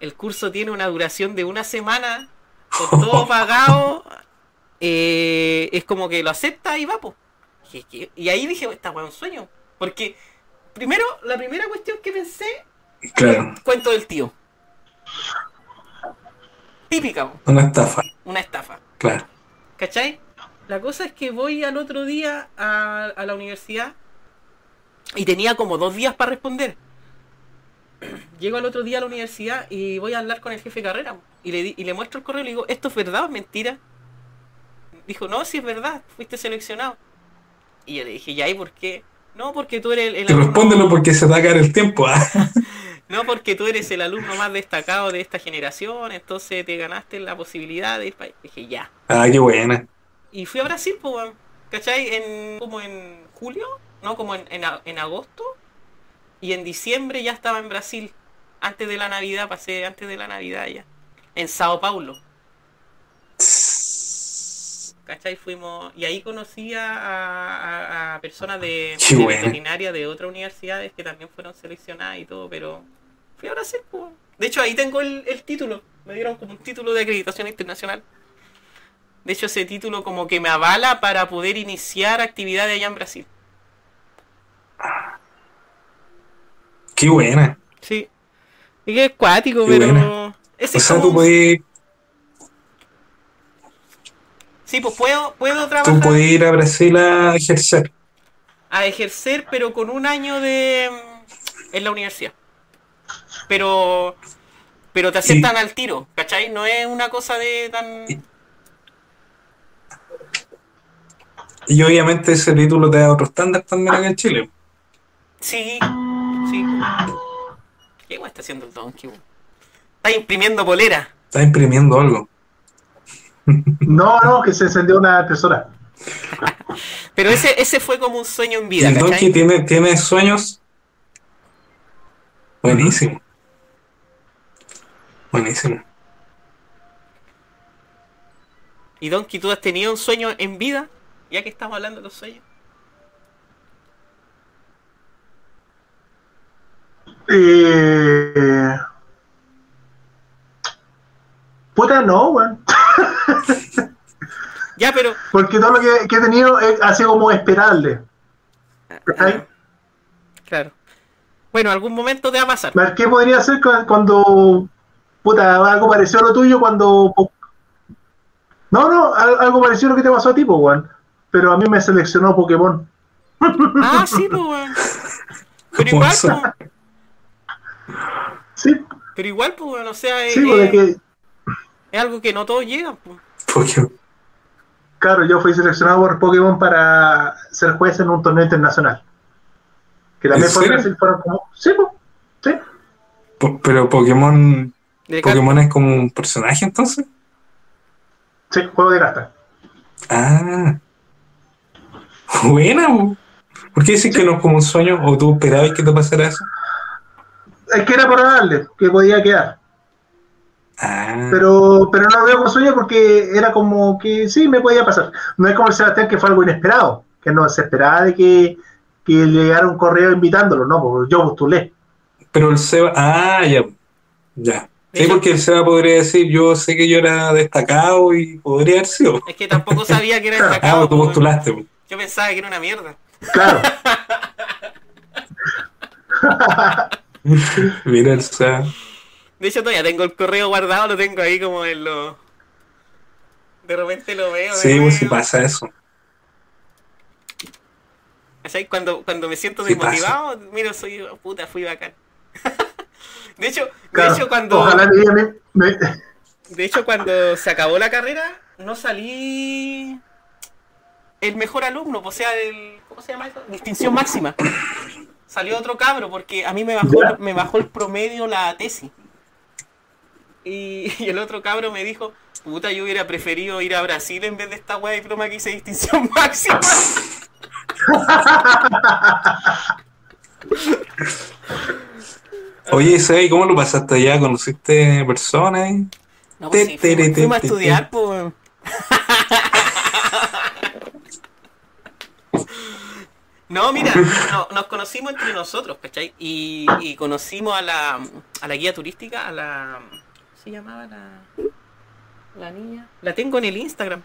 El curso tiene una duración de una semana, con todo pagado. eh, es como que lo acepta y va, po. Y ahí dije, esta weá un sueño. Porque, primero, la primera cuestión que pensé, Claro, cuento del tío. Típica, una estafa, una estafa. claro. ¿Cachai? La cosa es que voy al otro día a, a la universidad y tenía como dos días para responder. Llego al otro día a la universidad y voy a hablar con el jefe de carrera y le, di- y le muestro el correo y le digo, ¿esto es verdad o es mentira? Dijo, no, si es verdad, fuiste seleccionado. Y yo le dije, ¿ya y por qué? No, porque tú eres el, el alumno- respóndelo porque se te va a caer el tiempo. ah. No, porque tú eres el alumno más destacado de esta generación, entonces te ganaste la posibilidad de ir para... Dije, ya. Ah, qué buena. Y fui a Brasil, pues. ¿Cachai? En, como en julio, no, como en, en agosto. Y en diciembre ya estaba en Brasil. Antes de la Navidad, pasé antes de la Navidad ya. En Sao Paulo. ¿Cachai? Fuimos. Y ahí conocí a, a- a personas de, Qué veterinaria de otras universidades que también fueron seleccionadas y todo, pero fui a Brasil, pues. De hecho, ahí tengo el, el título. Me dieron como un título de acreditación internacional. De hecho, ese título como que me avala para poder iniciar actividades allá en Brasil. Qué buena. Sí. Y que es cuático, Qué pero. Ese O es sea, como- tú puedes, Sí, pues puedo, puedo tú trabajar puedes ir a Brasil a ejercer. a ejercer, pero con un año de. mm, en la universidad. pero pero te aceptan al tiro, ¿cachai? No es una cosa de tan... Y obviamente ese título te da otro estándar también acá en Chile. Sí, sí. ¿Qué está haciendo el Donkey? Está imprimiendo polera. Está imprimiendo algo. No, no, que se encendió una impresora. Pero ese, ese fue como un sueño en vida, el Donkey tiene, tiene sueños. Buenísimo. Buenísimo. Y Donkey, ¿tú has tenido un sueño en vida? Ya que estamos hablando de los sueños. Eh... Puta, no, weón. Ya, pero... Porque todo lo que, que he tenido es- ha sido como esperable. ¿Cachai? Claro. Bueno, algún momento te va a pasar. ¿Qué podría ser cu- cuando. Puta, algo parecido a lo tuyo cuando. No, no, al- algo parecido a lo que te pasó a ti, po, weón. Pero a mí me seleccionó Pokémon. Ah, sí, pues, weón. Pero igual, Sí, pero igual, pues, weón, o sea, sí, porque es- algo que no todos llegan, pues. Porque claro, yo fui seleccionado por Pokémon para ser juez en un torneo internacional. Que también ¿En fue? Brasil, fueron como. Sí, po, sí. Po- Pero Pokémon, Pokémon es como un personaje entonces. Sí, juego de cartas. Ah. Buena, po. ¿por qué dices que no es como un sueño? ¿O tú esperabas que te pasara eso? Es que era para darle, que podía quedar. Ah. Pero, pero no lo veo como sueño porque era como que sí, me podía pasar. No es como el Sebastián que fue algo inesperado, que no se esperaba de que, que le llegara un correo invitándolo, no, porque yo postulé. Pero el Seba. Ah, ya. Ya. Sí, porque el Seba podría decir: Yo sé que yo era destacado y podría haber sido. Es que tampoco sabía que era Ah, destacado. tú pues, postulaste. po. Yo pensaba que era una mierda. Claro, Mira el Seba. De hecho, todavía tengo el correo guardado, lo tengo ahí como en lo. De repente lo veo. Sí, pues pasa eso. ¿Cachai? Cuando, cuando me siento Sí desmotivado, mira, soy puta, fui bacán. de hecho, de hecho cuando. Ojalá mi día me- me- De hecho, cuando se acabó la carrera, no salí el mejor alumno, o sea, el, ¿cómo se llama eso? Distinción máxima. Salió otro cabro porque a mí me bajó, me bajó el promedio la tesis. Y, y el otro cabro me dijo, puta, yo hubiera preferido ir a Brasil en vez de esta weá de diploma que hice distinción máxima. Oye, ¿y cómo lo pasaste allá? ¿Conociste personas? ahí? No, pues sí, fuimos, a estudiar, pues. No, mira, no- nos conocimos entre nosotros, ¿cachai? Y, y conocimos a la, a la guía turística, a la... ¿Cómo se llamaba la, la niña? La tengo en el Instagram.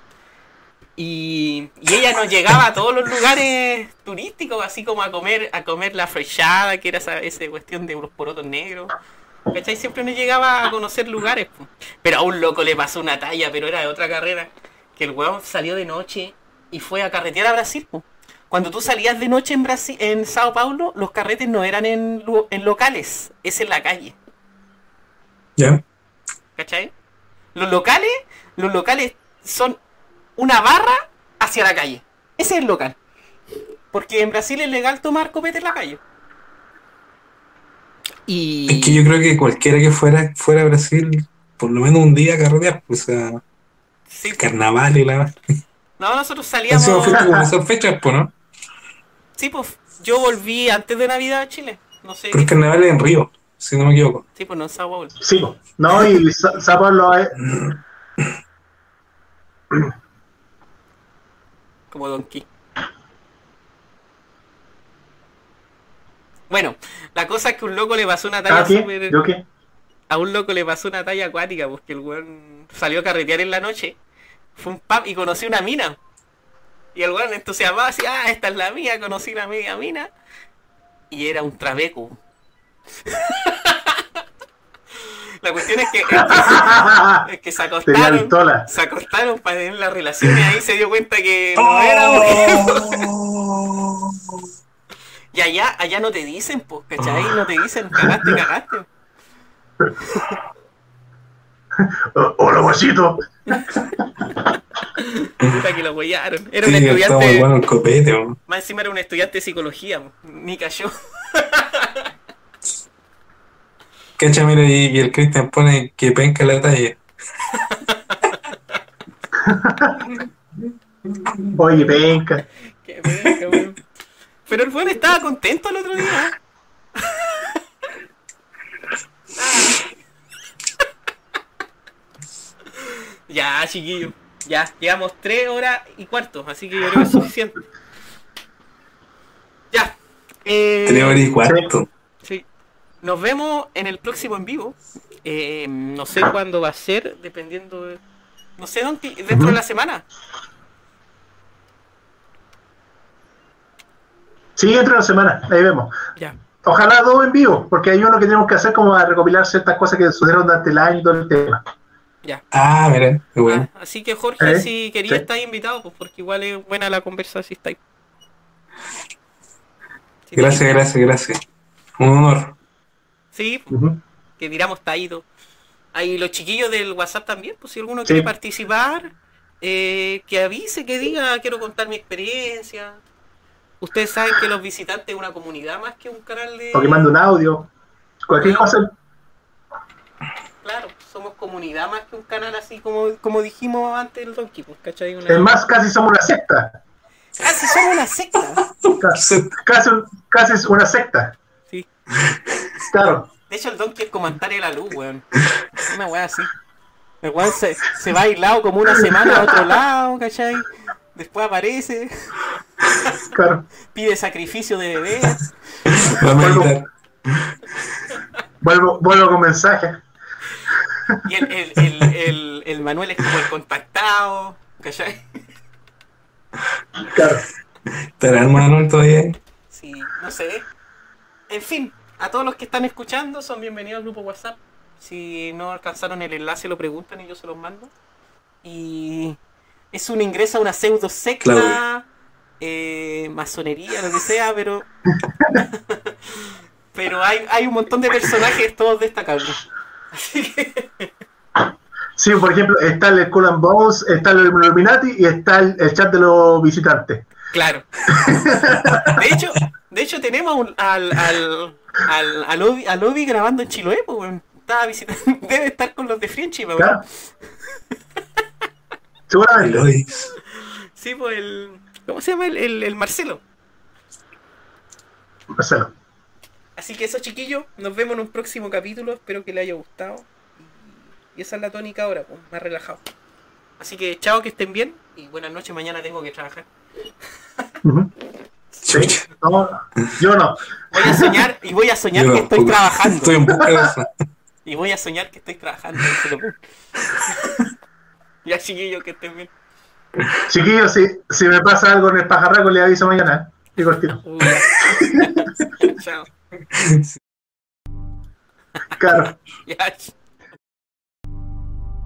Y, y ella nos llegaba a todos los lugares turísticos, así como a comer a comer la frechada, que era esa, esa cuestión de los porotos negros. ¿Cachai? Siempre nos llegaba a conocer lugares. po. Pero a un loco le pasó una talla, pero era de otra carrera. Que el weón salió de noche y fue a carretear a Brasil. po. Cuando tú salías de noche en Brasil, en Sao Paulo, los carretes no eran en, en locales, es en la calle. ¿Ya? ¿Cachai? Los locales, los locales son una barra hacia la calle. Ese es el local. Porque en Brasil es legal tomar copete en la calle. Y... Es que yo creo que cualquiera que fuera, fuera a Brasil, por lo menos un día a carretear, pues, o sea, Sí, carnaval y la. no, nosotros salíamos... fuiste como en esas fechas, pues, ¿no? Sí, pues yo volví antes de Navidad a Chile. No sé. Pero el qué- carnaval es en Río, si no me equivoco. Sí, pues no Sao Paulo. sí, po. no, y Sa- Sao Paulo es- Como Donkey. Bueno, la cosa es que un loco le pasó una talla ¿Ah, qué? súper... ¿Yo qué? A un loco le pasó una talla acuática porque el weón salió a carretear en la noche. Fue un pub y conoció una mina. Y el weón entusiasmado así, ah, esta es la mía, conocí la media mina. Y era un trabeco. la cuestión es que, es que, es que se acostaron. Se acostaron para tener la relación y ahí se dio cuenta que no era mujer. Oh. Y allá, allá no te dicen, pues, ¿cachai? No te dicen, cagaste, cagaste. Hola, guachito. Puta que lo huellaron. Era un Sí, estudiante. bueno copete. Más encima era un estudiante de psicología. Ni cayó. Cacha, mira, y, y el Cristian pone que penca la talla. Oye, penca. Qué penca, weón. Pero el buen estaba contento el otro día. ya, chiquillo. Ya, llevamos tres horas y cuarto, así que yo creo que es suficiente. Ya. Eh, Tres horas y cuarto. Nos vemos en el próximo en vivo. Eh, no sé cuándo va a ser, dependiendo de... No sé dónde, dentro de la semana. Sí, dentro de la semana, ahí vemos. Ya. Ojalá dos en vivo, porque hay uno que tenemos que hacer como a recopilar ciertas cosas que sucedieron durante el año y todo el tema. Ya. Ah, mira, qué bueno. Ah, así que Jorge, ¿Eh? si quería Sí. estar invitado, pues porque igual es buena la conversa si estáis. Si Gracias, gracias, gracias. Un honor. Sí, Ujú. que tiramos taído. Ahí los chiquillos del WhatsApp también, pues si alguno Sí. quiere participar, eh, que avise, que diga, quiero contar mi experiencia. Ustedes saben que los visitantes es una comunidad más que un canal de... O que mande un audio. Cualquier cosa. Claro, somos comunidad más que un canal así como, como dijimos antes el Donkey, pues, ¿cachai? Una- Es más, casi somos una secta. Casi somos una secta. Casi, casi, casi es una secta. Claro. De hecho, el Donkey es como Antares de la luz, weón. Una weá así. El weón se, se va aislado como una semana a otro lado, ¿cachai? Después aparece, Claro. pide sacrificio de bebés. Vuelvo, vuelvo con mensajes. Y el, el, el, el, el Manuel es como el contactado, ¿cachai? Claro. ¿Estará el Manuel todavía? Sí, no sé. En fin, a todos los que están escuchando son bienvenidos al grupo WhatsApp. Si no alcanzaron el enlace lo preguntan y yo se los mando. Y es un ingreso a una pseudo secta, eh, masonería, lo que sea, pero... pero hay, hay un montón de personajes todos destacables. Así que... Sí, por ejemplo, está el Skull and Bones, está el Illuminati y está el, el chat de los visitantes. Claro. De hecho, de hecho tenemos un- al, al, al, al, Obi, al Obi grabando en Chiloé, pues, weón. Estaba visitando, debe estar con los de Friendship, weón. Claro. Seguramente. Sí, pues el. ¿Cómo se llama? El, el, el Marcelo. Marcelo. Así que eso, chiquillos, nos vemos en un próximo capítulo. Espero que les haya gustado. Y esa es la tónica ahora, pues, más relajado. Así que chao, que estén bien. Y buenas noches, mañana tengo que trabajar. Chucha. No, yo no. Voy a soñar y voy a soñar Yo que estoy trabajando. Estoy en busca de eso. Y voy a soñar que estoy trabajando. ya, chiquillos, que estén bien. Chiquillos, si, si me pasa algo en el pajarraco, le aviso mañana. Ya. chao. Claro.